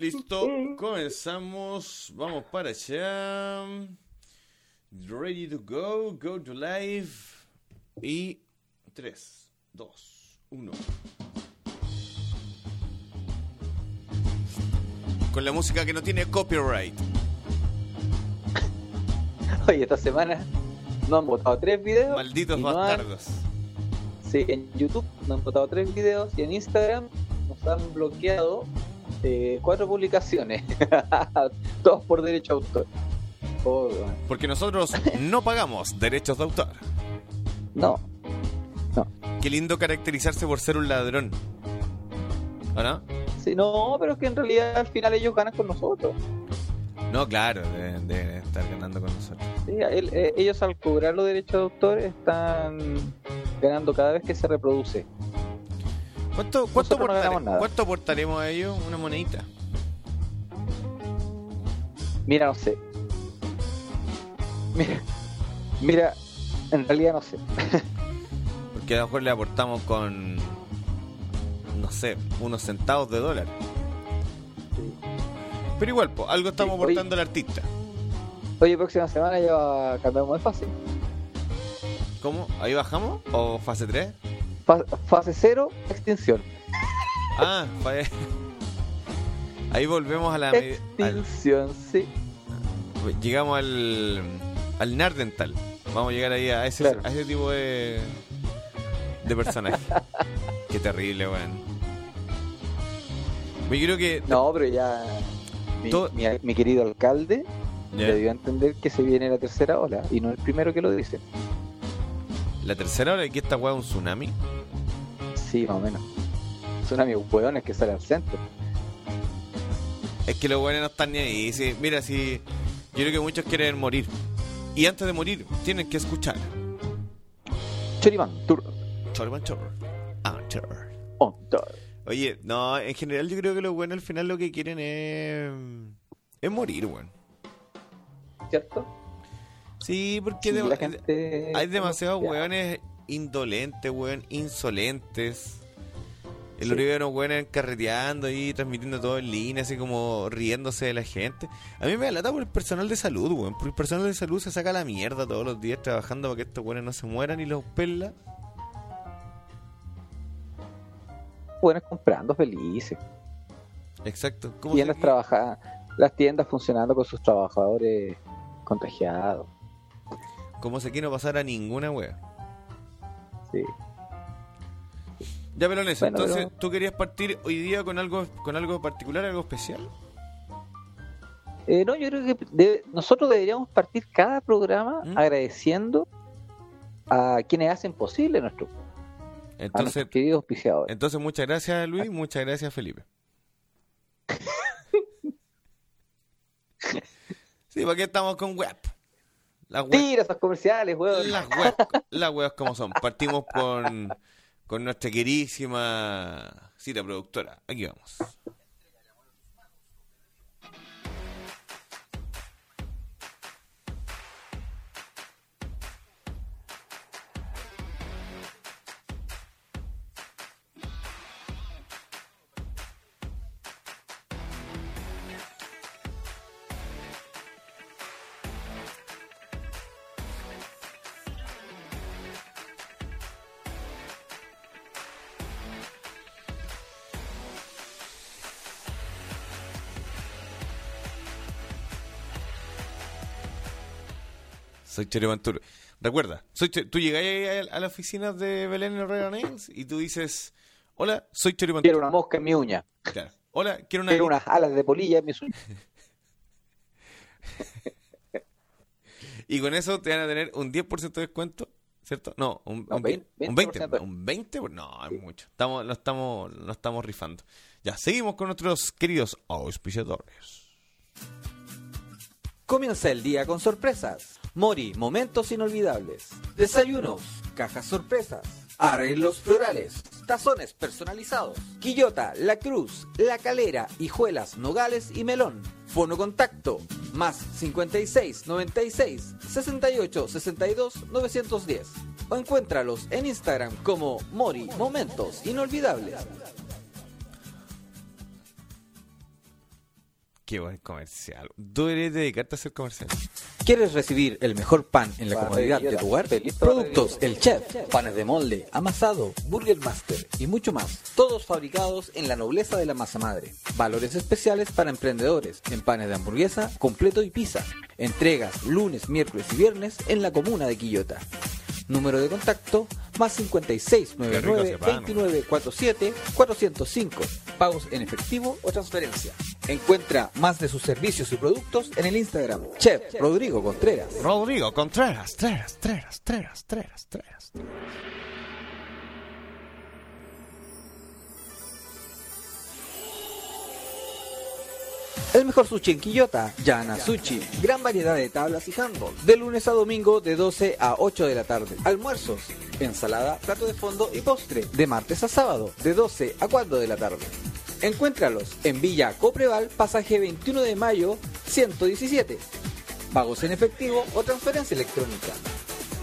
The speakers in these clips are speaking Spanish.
Listo, comenzamos. Vamos para allá. Ready to go, go to live. Y 3, 2, 1. Con la música que no tiene copyright. Oye, esta semana nos han votado tres videos. Malditos y no han- bastardos. Sí, en YouTube nos han votado tres videos y en Instagram nos han bloqueado eh, cuatro publicaciones. Todos por derecho a autor. Oh, bueno. Porque nosotros no pagamos derechos de autor. no, Qué lindo caracterizarse por ser un ladrón. ¿O no? sí, no, pero es que en realidad al final ellos ganan con nosotros. No, claro, deben, deben estar ganando con nosotros. Sí, el- eh, ellos al cobrar los derechos de autor están ganando cada vez que se reproduce. ¿Cuánto, cuánto, no. ¿Cuánto aportaremos a ellos? Una monedita. Mira, no sé. Mira, mira, en realidad no sé. Porque a lo mejor le aportamos con, no sé, unos centavos de dólar. Pero igual, po, algo estamos Sí, oye. aportando al artista. Oye, próxima semana ya cambiamos de fase. ¿Cómo? ¿Ahí bajamos? ¿O fase 3? Fa- fase cero, extinción. Ah, ahí volvemos a la... medi- al- Extinción, sí. llegamos al, al Nardental. Vamos a llegar ahí a ese, Claro. a ese tipo de, de personaje. Qué terrible, weón. Yo creo que... No, pero ya. Mi, Todo- mi- mi querido alcalde Ya. le dio a entender que se viene la tercera ola y no el primero que lo dice. La tercera hora de que esta weá es un tsunami. Sí, más o menos. Son amigos hueones que sale al centro. Es que los buenos no están ni ahí. Sí, mira, si yo creo que muchos quieren morir. Y antes de morir, tienen que escuchar. Choribán, tour, Chorban chor. Ah, on. Oye, no, en general yo creo que los buenos al final lo que quieren es. es morir, weón. ¿Cierto? Sí, porque Sí, de- la gente. hay demasiados weones indolentes, weón, insolentes. El Sí. Oribe unos weones carreteando y transmitiendo todo en línea, así como riéndose de la gente. A mí me da lata por el personal de salud, weón. Porque el personal de salud se saca la mierda todos los días trabajando para que estos weones no se mueran y los pelas. Hueones comprando felices. Exacto. ¿Cómo Tiendas se- trabaja- las tiendas funcionando con sus trabajadores contagiados. como si aquí no pasara ninguna wea. Sí. Ya, Bueno, entonces, pero- ¿tú querías partir hoy día con algo con algo particular, algo especial? Eh, no, yo creo que debe- nosotros deberíamos partir cada programa ¿Mm? agradeciendo a quienes hacen posible nuestro, a Entonces, queridos auspiciadores. entonces muchas gracias Luis, muchas gracias Felipe. Sí, porque estamos con web. Las Tira esos comerciales, weón. las web, las webs como son. Partimos con, con nuestra queridísima cita productora. Aquí vamos. Soy Mantur. Recuerda, soy tú llegas ahí a, a la oficina de Belén Herrera Nails y tú dices, hola, soy Mantur. Quiero una mosca en mi uña. Claro. Hola, quiero una... Quiero unas alas de polilla en mis uñas. Y con eso te van a tener un 10% de descuento, ¿cierto? No, un, No, un, 20, un 20. 20%. Un 20, no, es mucho. Estamos, lo, estamos, lo estamos rifando. Ya, seguimos con nuestros queridos auspiciadores. Comienza el día con sorpresas. Mori, momentos inolvidables. Desayunos, cajas sorpresas. Arreglos florales, tazones personalizados. Quillota, La Cruz, La Calera, Hijuelas, Nogales y Melón. Fono contacto, más 56 96 68 62 910. O encuéntralos en Instagram como Mori, momentos inolvidables. Qué buen comercial. Tú deberías dedicarte a hacer comercial. ¿Quieres recibir el mejor pan en la comodidad de tu hogar? Productos El Chef, panes de molde, amasado, Burger Master y mucho más. Todos fabricados en la nobleza de la masa madre. Valores especiales para emprendedores en panes de hamburguesa, completo y pizza. Entregas lunes, miércoles y viernes en la comuna de Quillota. Número de contacto más 5699 Qué rico ese pan. 2947 405. Pagos en efectivo o transferencia. Encuentra más de sus servicios y productos en el Instagram Chef Rodrigo Contreras. Rodrigo Contreras, Treras, Treras, Treras, Treras, Treras. El mejor sushi en Quillota, Yana Sushi. Gran variedad de tablas y handball. De lunes a domingo de 12 a 8 de la tarde. Almuerzos, ensalada, plato de fondo y postre. De martes a sábado, de 12 a 4 de la tarde. Encuéntralos en Villa Copreval, pasaje 21 de mayo, 117. Pagos en efectivo o transferencia electrónica.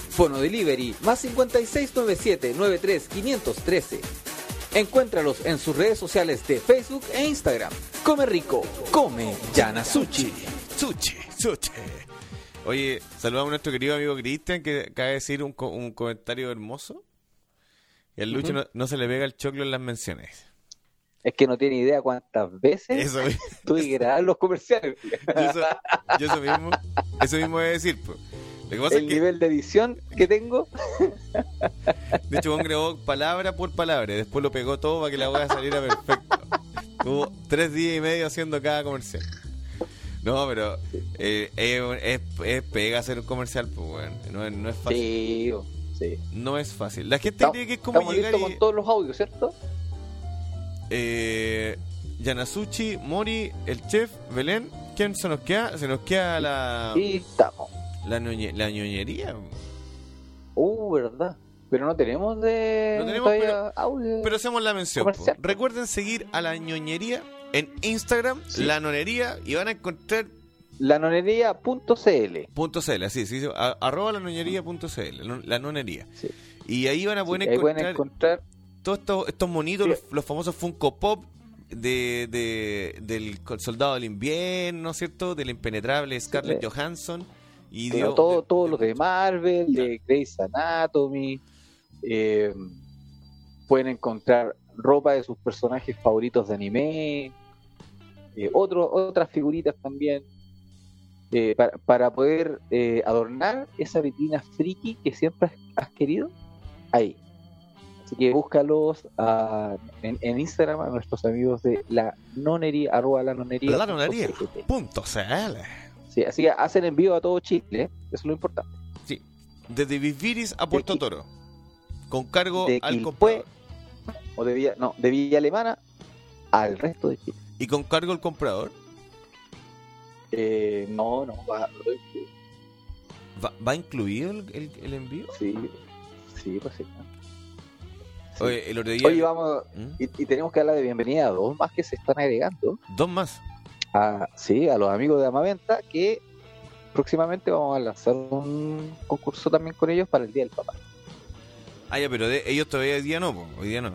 Fono Delivery más 5697 93 513. Encuéntralos en sus redes sociales de Facebook e Instagram. Come rico, come Yana Sushi. Suche, suche. Oye, saludamos a nuestro querido amigo Cristian que acaba de decir un, co- un comentario hermoso. Y al Lucho no, no se le pega el choclo en las menciones. Es que no tiene idea cuántas veces Eso, tuve que grabar los comerciales. yo eso, yo eso mismo, eso mismo voy a decir. pues. Lo que pasa El es que, nivel de edición que tengo. de hecho, Juan grabó palabra por palabra y después lo pegó todo para que la hueá saliera perfecto. Tuvo tres días y medio haciendo cada comercial. No, pero eh, es, es, es pega hacer un comercial, pues, bueno, no, es- no es fácil. Sí, sí. No es fácil. La gente Estamos, cree que es como llegar y... con todos los audios, ¿cierto? Eh, Yanasuchi, Mori, el chef, Belén. ¿Quién se nos queda? Se nos queda la, estamos. la, la ñoñería. Uh, verdad. Pero no tenemos de No tenemos, todavía audio. Pero hacemos la mención. Recuerden seguir a la ñoñería en Instagram, Sí. la nonería, y van a encontrar Lanonería.cl. punto .cl, así, sí, sí, arroba la noñería.cl, la, nonería. Sí. Y ahí van a poder encontrar encontrar. todos estos, estos monitos, los, los famosos Funko Pop de, de- del soldado del invierno, ¿cierto? Del impenetrable Scarlett. Johansson. Y Pero dio- todo, de- todos de- los de Marvel, de Grey's Anatomy. Eh, pueden encontrar ropa de sus personajes favoritos de anime. eh, otro- otras figuritas también. eh, para, para poder eh, adornar esa vitrina friki que siempre has, has querido. Ahí. Así que búscalos ah, en, en Instagram a nuestros amigos de la nonería, arroba la nonería. La nonería. punto CL. Sí, así que hacen envío a todo Chile, eso es lo importante. Sí. Desde Viviris a Puerto Toro. Con cargo de al comprador. o de Villa, no, de Villa Alemana al resto de Chile. Y con cargo al comprador. Eh, no, no, va, ¿Va, va incluido el, el- el envío? sí, sí, pues sí. Sí. Oye, el otro día. Oye, vamos, ¿Mm? y, y tenemos que darle de bienvenida a dos más que se están agregando, Dos más. a, sí, a los amigos de Amaventa, que próximamente vamos a lanzar un concurso también con ellos para el Día del Papá. Ah, ya, pero de- ellos todavía hoy día no, po, hoy día no.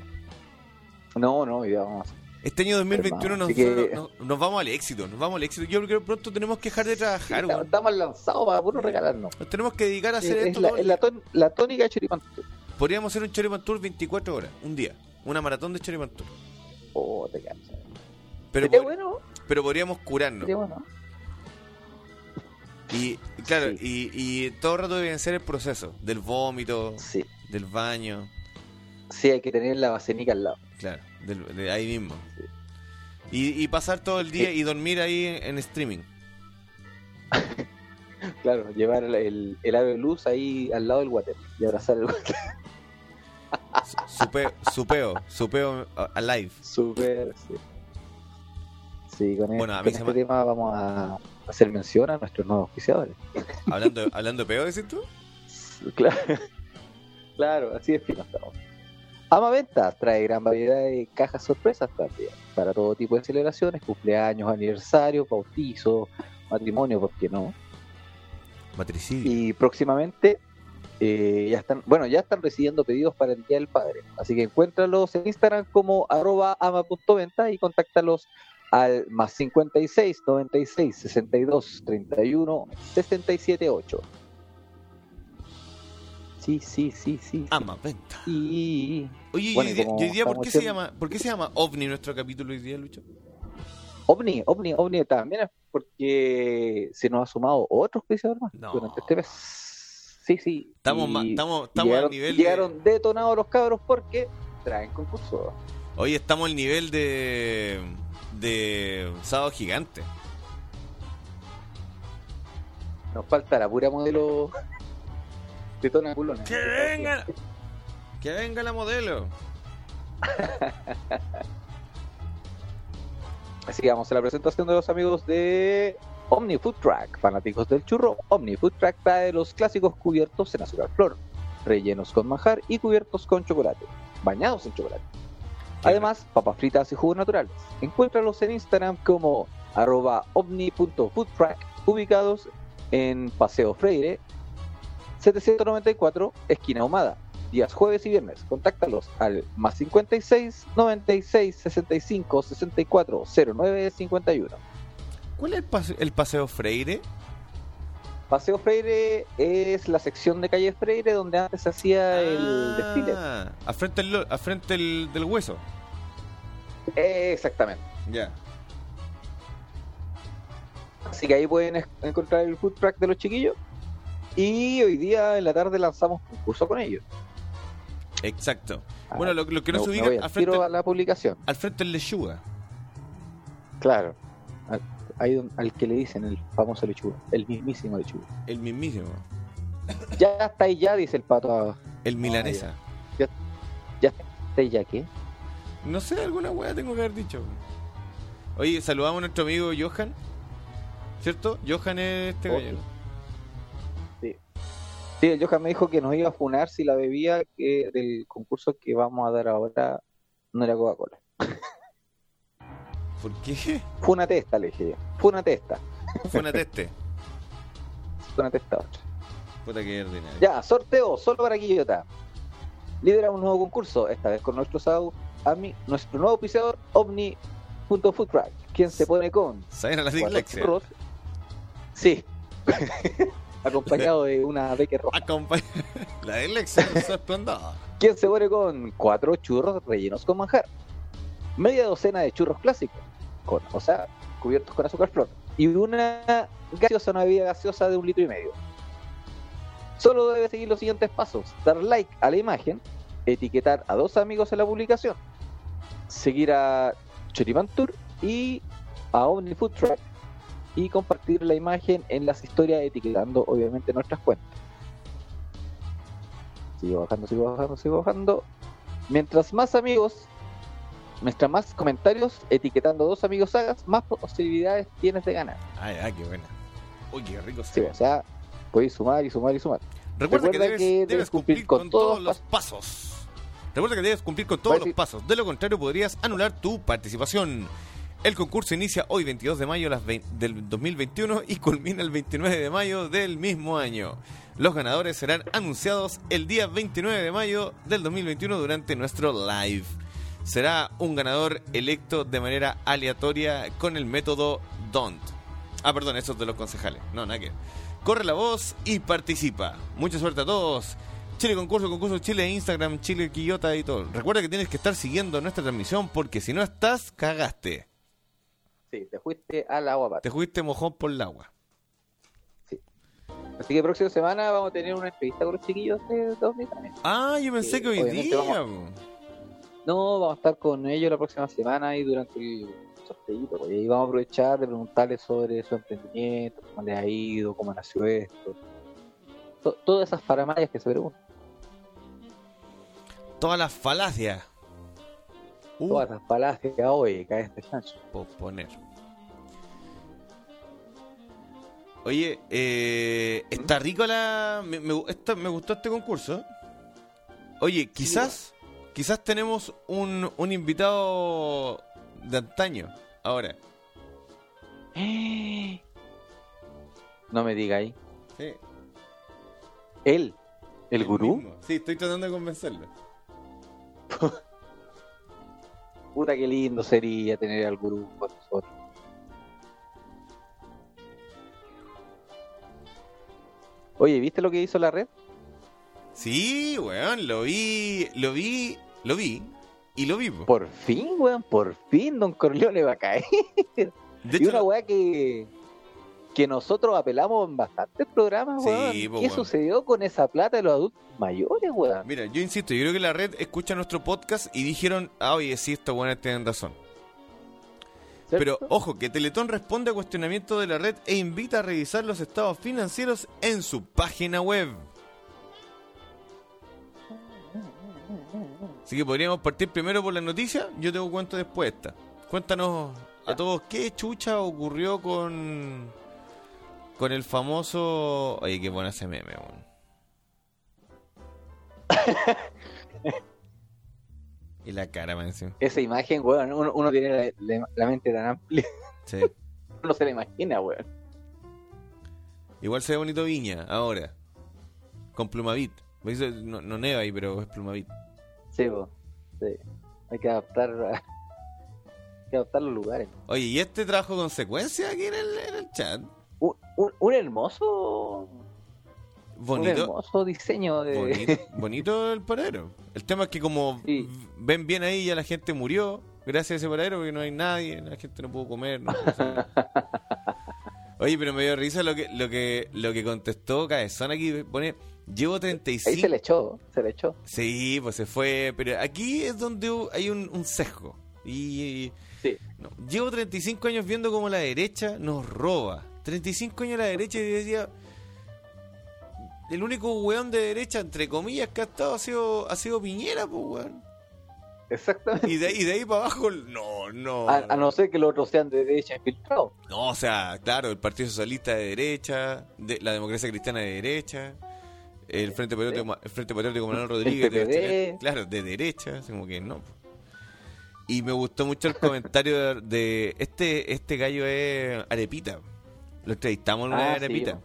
No, no, ya vamos a hacer. Este año 2021 nos, que- nos, nos vamos al éxito, nos vamos al éxito. Yo creo que pronto tenemos que dejar de trabajar, Estamos- lanzados para puro regalarnos. Nos tenemos que dedicar a hacer Es, esto la, todo es el la, día. ton- la tónica de Choripán. Podríamos hacer un Choripan Tour 24 horas, un día. Una maratón de Choripan Tour. Oh, te. Pero, bueno, pero podríamos curarnos. bueno. Y claro, Sí. y, y todo el rato debe ser el proceso del vómito, Sí, del baño, sí, hay que tener la basenica al lado. claro, del- de ahí mismo. Y, y pasar todo el día Sí. y dormir ahí en, en streaming. Claro, llevar el, el, ave de luz ahí al lado del water y abrazar el water. Su- Supeo, supeo, supeo alive. Súper, sí. Sí, con, Bueno, a con mí se este me- tema vamos a hacer mención a nuestros nuevos oficiadores. Hablando, hablando de peo, decís tú? Claro, claro así es fino estamos. Ama Ventas trae gran variedad de cajas sorpresas también, para todo tipo de celebraciones, cumpleaños, aniversarios, bautizos, matrimonio, ¿por qué no? Matricidio. Y próximamente eh, ya están, bueno, ya están recibiendo pedidos para el Día del Padre. Así que encuéntralos en Instagram como arroba ama.venta y contáctalos al más 56 96 62 31 67 8. Sí, sí, sí, sí. Ama, venta. Y Oye, Bueno, y hoy día, hoy ¿por, qué se llama, ¿por qué se llama OVNI nuestro capítulo hoy día, Lucho? OVNI, OVNI, OVNI también es porque se nos ha sumado otro auspiciador más No. durante este mes. Sí, sí. Estamos, y estamos, estamos llegaron, al nivel de... llegaron detonados los cabros porque traen concurso. Oye, estamos al nivel de... De Sábado Gigante. Nos falta la pura modelo culona. ¡Que venga! ¡Que venga la modelo! Así que vamos a la presentación de los amigos de Omni Food Track, fanáticos del churro. Omni Food Track trae los clásicos cubiertos en azúcar flor, rellenos con manjar y cubiertos con chocolate, bañados en chocolate. Además, papas fritas y jugos naturales. Encuéntralos en Instagram como arroba omni.foodtrack, ubicados en Paseo Freire, 794, esquina Humada, días jueves y viernes. Contáctalos al más 56 96 65 64 09 51. ¿Cuál es el, pase- el paseo Freire? Paseo Freire es la sección de calle Freire donde antes se hacía el Ah, desfile. A frente, del, a frente del, del hueso. Eh, exactamente. Ya. Así que ahí pueden encontrar el food track de los chiquillos. Y hoy día en la tarde lanzamos concurso con ellos. Exacto. Ah, Bueno, lo, lo que no se ubica al frente, a la publicación. al frente del lechuga. Claro. Al- Ahí al que le dicen el famoso lechuga. El mismísimo lechuga. El mismísimo. Ya está ahí ya, dice el pato. El milanesa. Ya está ahí ya, ¿qué? No sé, alguna weá tengo que haber dicho. Oye, saludamos a nuestro amigo Johan. ¿Cierto? Johan es este gallo. ¿no? Sí, el Johan me dijo que nos iba a funar si la bebida que, del concurso que vamos a dar ahora no era Coca-Cola. ¿Por qué? Fue una testa, le dije yo. Fue una testa. Fue una teste. Fue una testa otra. Puta que ordinario. Ya, sorteo, solo para Quillota. Lidera un nuevo concurso, esta vez con nuestro, sau- ami- nuestro nuevo auspiciador, Omni.foodtrack, quien se pone con ¿Saben a la dislexia? Sí. Acompañado de una beque roja. La su esplendor. Quien se pone con cuatro churros rellenos con manjar. Media docena de churros clásicos, con, o sea, cubiertos con azúcar flor. Y una gaseosa, una bebida gaseosa de un litro y medio. Solo debe seguir los siguientes pasos. Dar like a la imagen, etiquetar a dos amigos en la publicación, seguir a Choripan Tour y a Omni Food Truck y compartir la imagen en las historias etiquetando obviamente nuestras cuentas. Sigo bajando, sigo bajando, sigo bajando. Mientras más amigos, mientras más comentarios etiquetando dos amigos hagas, más posibilidades tienes de ganar. Ay, ay, qué buena. Uy, qué rico Sí, o sea, puedes sumar y sumar y sumar. Recuerda, que, debes, que debes debes cumplir, cumplir con, con todos todos los pasos. Recuerda que debes cumplir con todos los pasos. De lo contrario, podrías anular tu participación. El concurso inicia hoy, 22 de mayo del 2021, y culmina el 29 de mayo del mismo año. Los ganadores serán anunciados el día 29 de mayo del 2021 durante nuestro live. Será un ganador electo de manera aleatoria con el método DONT. Ah, perdón, eso es de los concejales. No, nada que. Corre la voz y participa. Mucha suerte a todos. Chile Concurso, Concurso Chile, Instagram, Chile Quillota y todo. Recuerda que tienes que estar siguiendo nuestra transmisión porque si no estás, cagaste. Sí, te fuiste al agua. Te jugaste mojón por el agua. Así que próxima semana vamos a tener una entrevista con los chiquillos de dos también. Ah, yo pensé que hoy día. vamos-. No, vamos a estar con ellos la próxima semana y durante el sorteito. pues, y vamos a aprovechar de preguntarles sobre su emprendimiento, cómo les ha ido, cómo nació esto. To- todas esas faramayas que se preguntan. Todas las falacias. Uh, Todas las falacias que hoy cae este chancho. posponer. Oye, eh, está rico la. Me, me, esta- me gustó este concurso. Oye, quizás. Quizás tenemos un, un invitado de antaño. Ahora. No me diga ahí. Sí, Él, el gurú. mismo. Sí, estoy tratando de convencerlo. Puta que lindo sería tener al gurú con nosotros. Oye, ¿viste lo que hizo la red? Sí, weón, lo vi, lo vi, lo vi y lo vi. po. Por fin, weón, por fin Don Corleone va a caer. De y una weá que, que nosotros apelamos en bastantes programas, Sí, weón. po, ¿Qué weón. sucedió con esa plata de los adultos mayores, weón? mira, yo insisto, yo creo que la red escucha nuestro podcast y dijeron, ah, oye, sí, estos weones tienen razón. Pero ojo, que Teletón responde a cuestionamiento de la red e invita a revisar los estados financieros en su página web. Así que podríamos partir primero por la noticia. Yo tengo cuento después esta. Cuéntanos a todos qué chucha ocurrió con con el famoso. Oye, qué buena ese meme, weón. y la cara, man, encima. Esa imagen, weón, uno, uno tiene la, la- la mente tan amplia, Sí. uno se la imagina, weón. Igual se ve bonito Viña, ahora. Con Plumavit. No, no neva ahí, pero es Plumavit. Sí, po. sí. Hay que adaptar, hay que adaptar los lugares. Oye, ¿y este trajo consecuencias aquí en el, en el chat? Un, un, un hermoso, un Bonito. hermoso diseño de. Bonito, bonito el paradero. El tema es que como Sí. ven bien ahí, ya la gente murió gracias a ese paradero porque no hay nadie, la gente no pudo comer. no pudo hacer- Oye, pero me dio risa lo que lo que lo que contestó Cabezón aquí. Pone, llevo Ahí 35... se le echó, se le echó. Sí, pues se fue, pero aquí es donde hay un, un sesgo. Y, Sí. no, llevo 35 años viendo cómo la derecha nos roba. 35 años la derecha y decía... El único weón de derecha, entre comillas, que ha estado ha sido, ha sido Piñera, pues weón. Exactamente. Y de, ahí- y de ahí para abajo, no, no. A, a no ser que los otros sean de derecha infiltrados. No, o sea, claro, el Partido Socialista de derecha, de, la Democracia Cristiana de derecha, el Frente Patriótico, el Frente Patriótico Manuel Rodríguez, de claro, de derecha, así como que no. Y me gustó mucho el comentario de, de- este este gallo es Arepita. Lo entrevistamos en una Ah, sí, Arepita.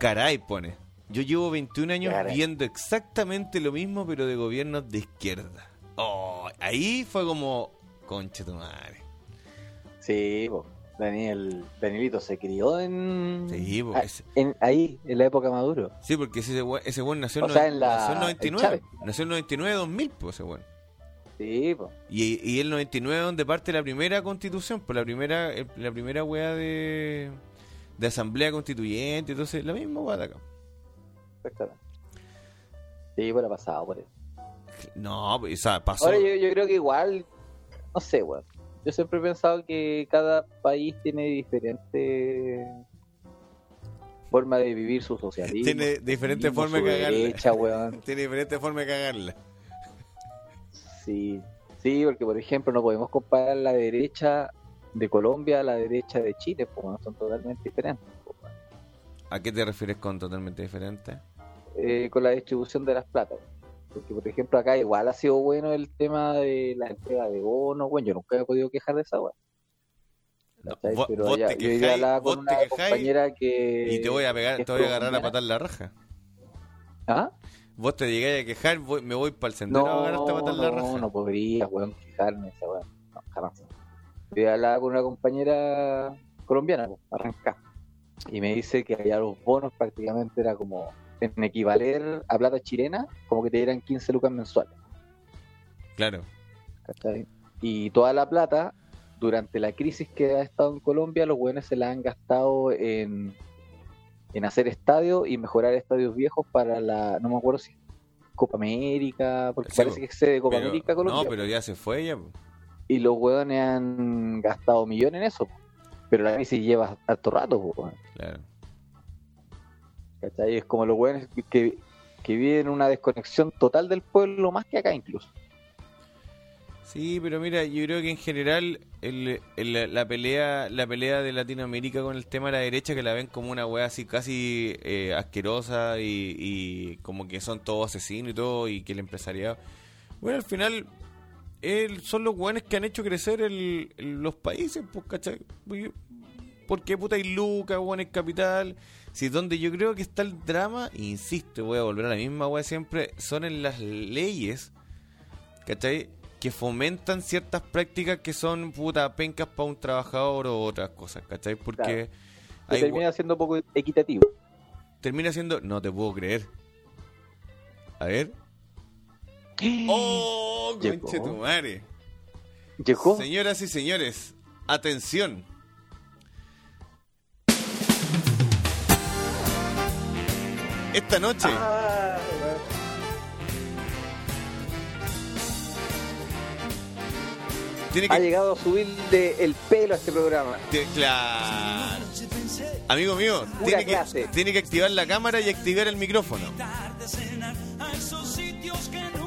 Caray, pone. Yo llevo 21 años Caray. viendo exactamente lo mismo, pero de gobiernos de izquierda. Oh, ahí fue como, concha tu madre. Sí. Daniel, Danielito se crió en, Sí, po, ah, ese- en ahí, en la época Maduro. Sí, porque ese buen, ese buen nació, en O sea, en la- nació en en 99. Chávez. Nació en 99, 2000, pues ese buen. Sí, po. Y, y el 99 donde parte la primera constitución, pues la primera la primera wea de, de asamblea constituyente, entonces la misma wea de acá. exactamente. Sí, la pasado, por eso. No, pues, o sea, pasó. Ahora yo, yo creo que igual, no sé, weón. Yo siempre he pensado que cada país tiene diferentes formas de vivir su socialismo. Tiene formas su de cagarla. derecha, weón. Tiene diferentes formas de cagarla. Sí, sí, porque por ejemplo no podemos comparar la derecha de Colombia a la derecha de Chile, porque no son totalmente diferentes. weón. ¿A qué te refieres con totalmente diferente? Eh, con la distribución de las platas. Porque por ejemplo acá igual ha sido bueno el tema de la entrega de bonos, bueno, yo nunca he podido quejar de esa weón. No, vos, Pero vos ya- te yo hablaba con una compañera que y te voy a pegar, te voy a agarrar a patar la raja. ¿Ah? Vos te llegáis a quejar, voy- me voy para el sendero a No, agarrarte a patar la raja. no, no podría, weón, quejarme esa weón. No, jamás. Yo hablaba con una compañera colombiana, pues, arranca. Y me dice que allá los bonos prácticamente era como en equivaler a plata chilena, como que te dieran 15 lucas mensuales. Claro. ¿cachai? Y toda la plata, durante la crisis que ha estado en Colombia, los buenos se la han gastado en, en hacer estadios y mejorar estadios viejos para la, no me acuerdo si Copa América, porque Sí, parece que es sede de Copa Pero- América Colombia. no, pero ya se fue ya. Y los hueones han gastado millones en eso. Pero la crisis lleva harto rato, weón, Claro. ¿cachai? Es como los hueones que, que, viven una desconexión total del pueblo, más que acá incluso. Sí, pero mira, yo creo que en general el, el- la pelea la pelea de Latinoamérica con el tema de la derecha que la ven como una wea así casi eh, asquerosa y, y como que son todos asesinos y todo y que el empresariado... Bueno, al final el- son los weones que han hecho crecer el, el- los países, pues, ¿cachai? Porque- puta hay lucas, weón, es capital. Si donde yo creo que está el drama, insisto, voy a volver a la misma wea siempre, son en las leyes, ¿cachai? que fomentan ciertas prácticas que son puta pencas para un trabajador o otras cosas, ¿cachai? Porque hay termina siendo poco equitativo. termina siendo. No te puedo creer. A ver. ¡Oh! Conche tu madre. Llegó. Señoras y señores, atención. Esta noche, Ah, tiene ha que. llegado a subirle el pelo a este programa. te- claro. Amigo mío, que, tiene que activar la cámara y activar el micrófono.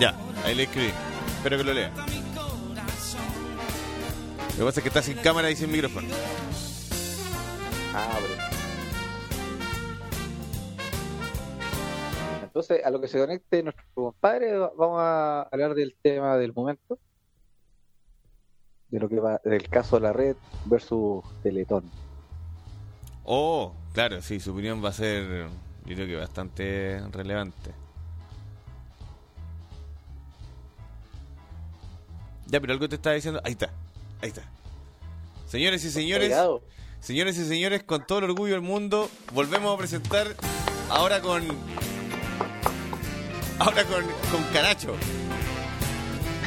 Ya, ahí le escribí. Espero que lo lea. Lo que pasa es que está sin cámara y sin micrófono. Ah, pero- Entonces, a lo que se conecte nuestro compadre, va- vamos a hablar del tema del momento. De lo que va, del caso de la red versus Teletón. Oh, claro, sí, su opinión va a ser, yo creo que bastante relevante. Ya, pero algo te estaba diciendo. Ahí está, ahí está. Señores y señores, señores y señores, con todo el orgullo del mundo, volvemos a presentar ahora con. Ahora con, con Caracho.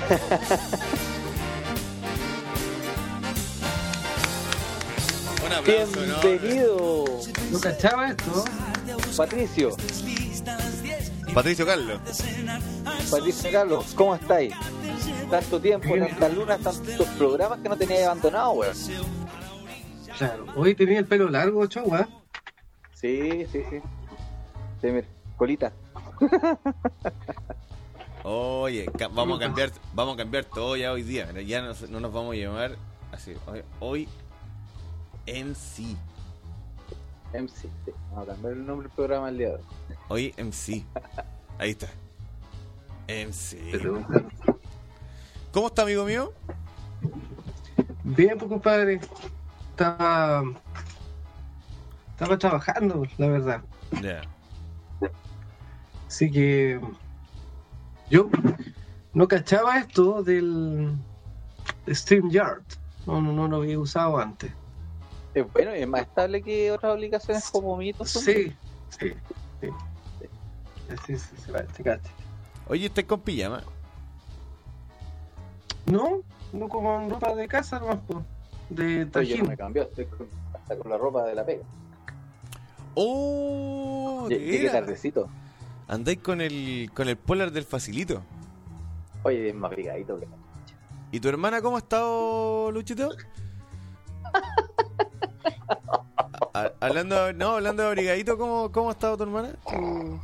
Un aplauso, ¿no? Bienvenido, No cachaba esto. Patricio. Patricio Carlos. Patricio Carlos, ¿cómo estáis? Tanto tiempo, tantas lunas, tantos programas que no teníais abandonado, weón. Claro. Hoy tenía el pelo largo, chogua. Sí, sí, sí. Sí, mira, colita. Oye, ca- vamos a cambiar, vamos a cambiar todo ya hoy día. Ya no, no nos vamos a llamar así. Hoy, hoy MC. MC. sí. Vamos a cambiar el nombre del programa día de hoy. Hoy MC. Ahí está. MC. ¿Cómo está, amigo mío? Bien, pues compadre. Estaba. Estaba trabajando, la verdad. Ya. Así que. Yo no cachaba esto del StreamYard. No, no, no lo había usado antes. Es bueno y es más estable que otras aplicaciones como Mito. Sí, sí, sí. Sí, sí, sí, vale, te cacho. Oye, ¿estás con pijama? No, no como en ropa de casa, nomás, po. De Oye, yo no trajín. me cambió, estoy con- hasta con la ropa de la pega. ¡Oh! de Llegué tardecito. Andáis con el, con el polar del facilito. Oye, es más brigadito que ¿Y tu hermana cómo ha estado, Luchito? A- hablando, no, hablando de abrigadito, ¿cómo, ¿cómo ha estado tu hermana? ¿Tu,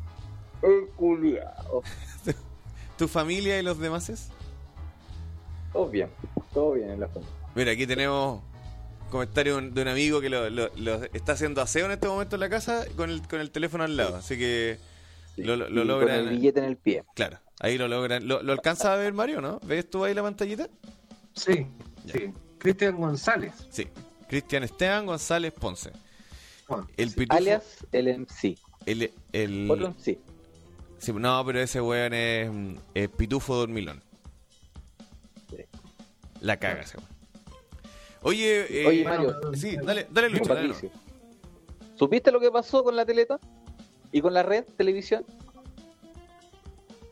El culiao. tu familia y los demás? Todo bien, todo bien en la familia. Mira, aquí tenemos un comentario de un amigo que lo, lo- lo está haciendo aseo en este momento en la casa con el, con el teléfono al lado. Así que, Sí. Lo- lo- Y lo Con logran- el billete en el pie. claro, ahí lo logran. ¿Lo, lo alcanza a ver Mario, no? ¿Ves tú ahí la pantallita? Sí, Ya. sí. Cristian González. Sí. Cristian Esteban González Ponce. El pitufo. Alias el MC. El, el- Otro MC. sí, no, pero ese weón es, es pitufo dormilón. La caga. Oye, eh, Oye, Mario, sí, dale, dale Lucho, dale. ¿Supiste lo que pasó con la Teletón? ¿Y con la red televisión?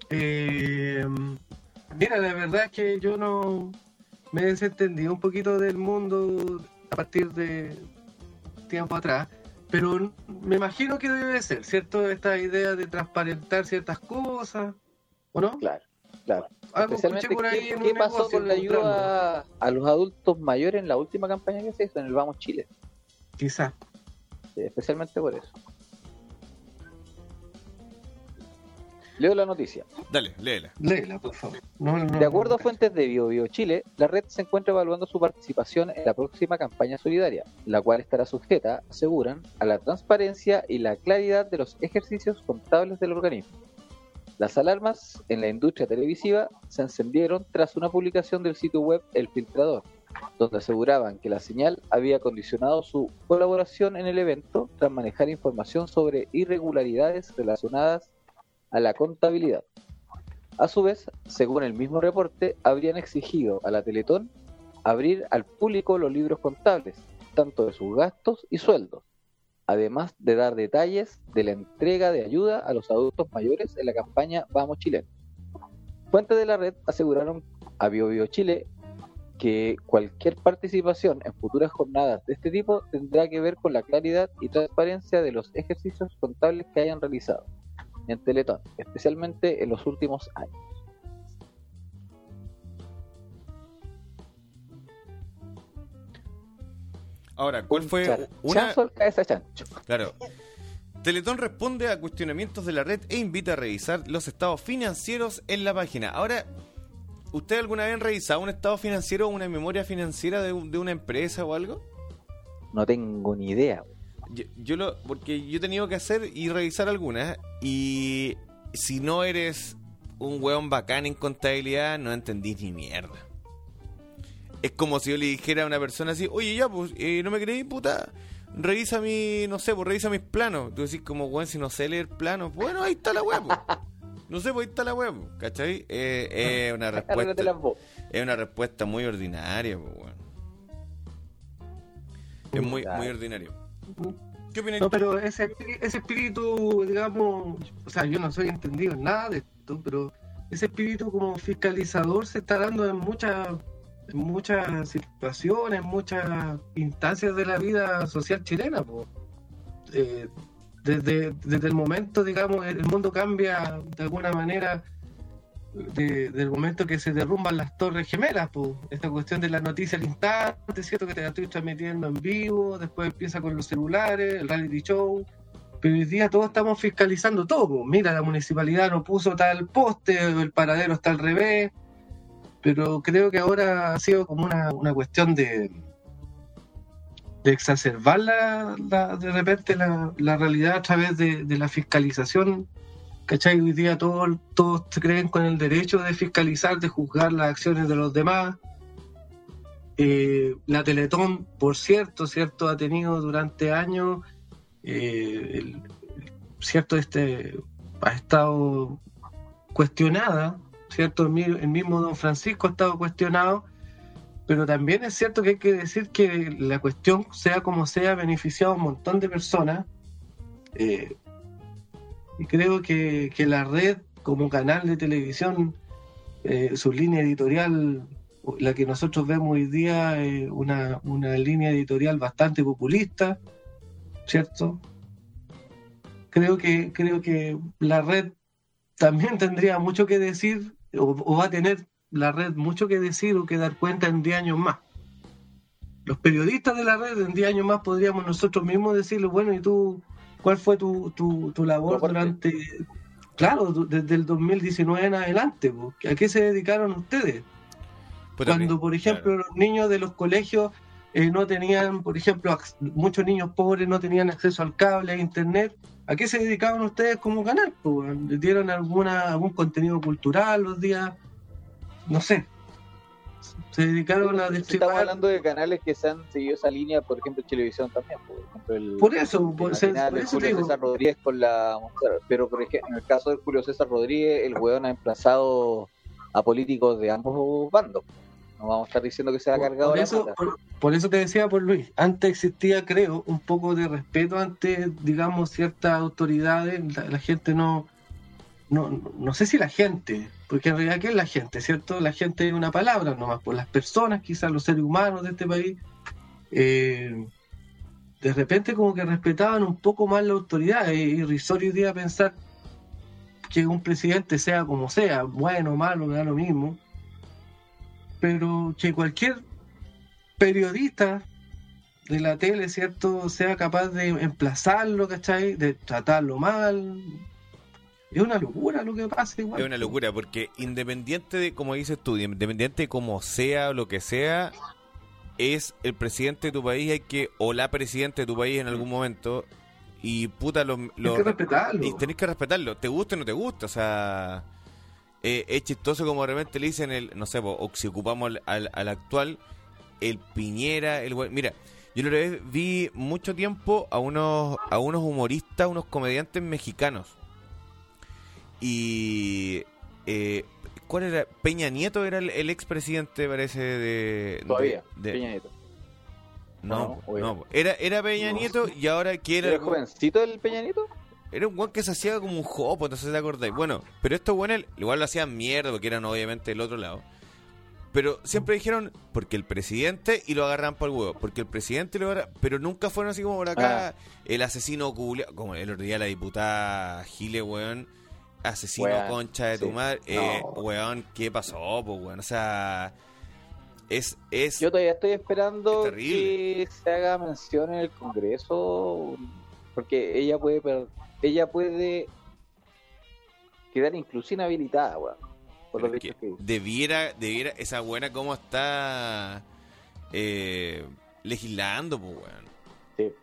Eh, mira, la verdad es que yo no me desentendí un poquito del mundo a partir de tiempo atrás, pero me imagino que debe ser, ¿cierto? Esta idea de transparentar ciertas cosas, ¿o no? Claro, claro. Algo Especialmente, escuché por ahí ¿qué, pasó con la ayuda a los adultos mayores en la última campaña que se hizo en el Vamos Chile? Quizás. Sí, especialmente por eso. Leo la noticia. Dale, léela. Léela, por favor. No, no, De acuerdo a no. fuentes de Bio, Bio Chile, la red se encuentra evaluando su participación en la próxima campaña solidaria, la cual estará sujeta, aseguran, a la transparencia y la claridad de los ejercicios contables del organismo. Las alarmas en la industria televisiva se encendieron tras una publicación del sitio web El Filtrador, donde aseguraban que la señal había condicionado su colaboración en el evento tras manejar información sobre irregularidades relacionadas a la contabilidad. A su vez, según el mismo reporte, habrían exigido a la Teletón abrir al público los libros contables, tanto de sus gastos y sueldos, además de dar detalles de la entrega de ayuda a los adultos mayores en la campaña Vamos Chile. Fuentes de la red aseguraron a BioBio Chile que cualquier participación en futuras jornadas de este tipo tendrá que ver con la claridad y transparencia de los ejercicios contables que hayan realizado en Teletón, especialmente en los últimos años. Ahora, ¿cuál fue una... chanzo al cabeza chancho. Claro. Teletón responde a cuestionamientos de la red e invita a revisar los estados financieros en la página. Ahora, ¿usted alguna vez revisado un estado financiero o una memoria financiera de una empresa o algo? No tengo ni idea. Yo, yo lo, porque yo he tenido que hacer y revisar algunas y si no eres un weón bacán en contabilidad, no entendís ni mierda. Es como si yo le dijera a una persona así, oye ya, pues, eh, no me creí, puta, revisa mi, no sé, pues revisa mis planos. Tú decís como, weón, si no sé leer planos, bueno, ahí está la web. pues. No sé, pues ahí está la web, pues, ¿cachai? Eh, es una respuesta, es una respuesta muy ordinaria, pues, weón. Es muy, muy ordinario. ¿Qué opinas? No, pero ese, ese espíritu, digamos, o sea, yo no soy entendido en nada de esto, pero ese espíritu como fiscalizador se está dando en muchas muchas situaciones, muchas instancias de la vida social chilena. Eh, desde, desde el momento, digamos, el mundo cambia de alguna manera de- del momento que se derrumban las torres gemelas, pues, esta cuestión de la noticia al instante, ¿cierto? Que te la estoy transmitiendo en vivo, después empieza con los celulares, el reality show, pero hoy día todos estamos fiscalizando todo, mira, la municipalidad no puso tal poste, el paradero está al revés, pero creo que ahora ha sido como una, una cuestión de de exacerbar la, de repente la, la realidad a través de, de la fiscalización ¿Cachai? Hoy día todos, todos creen con el derecho de fiscalizar, de juzgar las acciones de los demás. Eh, la Teletón, por cierto, cierto, ha tenido durante años, eh, cierto, este, ha estado cuestionada, cierto, el, mi- el mismo Don Francisco ha estado cuestionado, pero también es cierto que hay que decir que la cuestión, sea como sea, ha beneficiado a un montón de personas. Eh, y creo que, que la red como canal de televisión, eh, su línea editorial, la que nosotros vemos hoy día, eh, una, una línea editorial bastante populista, ¿cierto? Creo que, creo que la red también tendría mucho que decir, o, o va a tener la red mucho que decir o que dar cuenta en 10 años más. Los periodistas de la red en 10 años más podríamos nosotros mismos decirle, bueno, ¿y tú cuál fue tu, tu, tu labor durante, claro, desde el 2019 en adelante? po? ¿A qué se dedicaron ustedes? Puta, Cuando, por ejemplo, los niños de los colegios eh, no tenían, por ejemplo, muchos niños pobres no tenían acceso al cable, a internet, ¿a qué se dedicaban ustedes como canal? po? ¿Les dieron alguna, algún contenido cultural los días? No sé. Se dedicaron a Estamos distribuir. hablando de canales que se han seguido esa línea, por ejemplo, televisión también. Por, ejemplo, el, Por eso, el por, se- por de eso Julio digo. César Rodríguez con la. Pero, por ejemplo, en el caso de Julio César Rodríguez, el weón ha emplazado a políticos de ambos bandos. No vamos a estar diciendo que se ha Por- cargado por la eso, plata. por, por eso te decía, por Luis, antes existía, creo, un poco de respeto ante, digamos, ciertas autoridades. La, la gente no, no, no sé si la gente, porque en realidad, ¿qué es la gente? ¿Cierto? La gente es una palabra nomás, por las personas, quizás los seres humanos de este país. eh, de repente como que respetaban un poco más la autoridad. Es irrisorio día pensar que un presidente sea como sea, bueno o malo, me da lo mismo pero que cualquier periodista de la tele, ¿cierto?, sea capaz de emplazarlo, ¿cachai? De tratarlo mal. Es una locura lo que pasa igual. Es una locura, porque independiente de, como dices tú, independiente de cómo sea o lo que sea, es el presidente de tu país, hay que, o la presidenta de tu país en algún momento, y puta, lo, lo- Hay que respetarlo. y tenés que respetarlo, te gusta o no te gusta, o sea, eh, es chistoso como de repente le dicen, el, no sé, o si ocupamos al, al- al actual, el Piñera, el mira, yo vez vi mucho tiempo a unos, a unos humoristas, unos comediantes mexicanos, y eh, ¿cuál era? Peña Nieto era el, el expresidente, parece, de... Todavía, de- de- Peña Nieto. no, No, oye. no, era, era Peña No. Nieto y ahora que era... ¿Era jovencito el Peña Nieto? Era un weón que se hacía como un jopo, no sé si te acordáis. Bueno, pero estos weones igual lo hacían mierda porque eran obviamente del otro lado. Pero siempre dijeron, porque el presidente y lo agarran por el huevo. Porque el presidente lo agarran. Pero nunca fueron así como por acá. Ah. El asesino culia, como el otro día la diputada Gile, weón. Asesino Weón, concha de tu sí. madre. Eh, No. weón, ¿qué pasó, pues, weón? O sea. Es. es Yo todavía estoy esperando Es que se haga mención en el Congreso, porque ella puede per- ella puede quedar incluso inhabilitada, weón, por los es que que debiera, debiera, esa buena cómo está eh, legislando, pues, weón. Sí.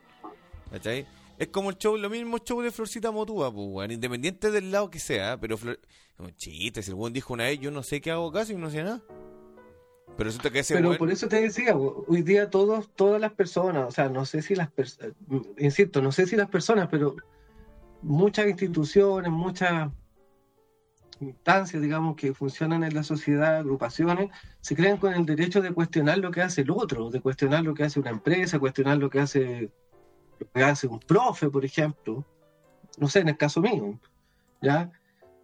¿Cachai? Es como el show, lo mismo show de Florcita Motúa, pues, weón. Independiente del lado que sea, pero Flor... Como chiste, si el weón dijo una vez, yo no sé qué hago casi y no sé nada. Pero resulta que ese Pero por eso te decía, hoy día todos, todas las personas, o sea, no sé si las personas, insisto, no sé si las personas, pero muchas instituciones, muchas instancias, digamos, que funcionan en la sociedad, agrupaciones, se creen con el derecho de cuestionar lo que hace el otro, de cuestionar lo que hace una empresa, cuestionar lo que hace, lo que hace un profe, por ejemplo, no sé, en el caso mío, ¿ya?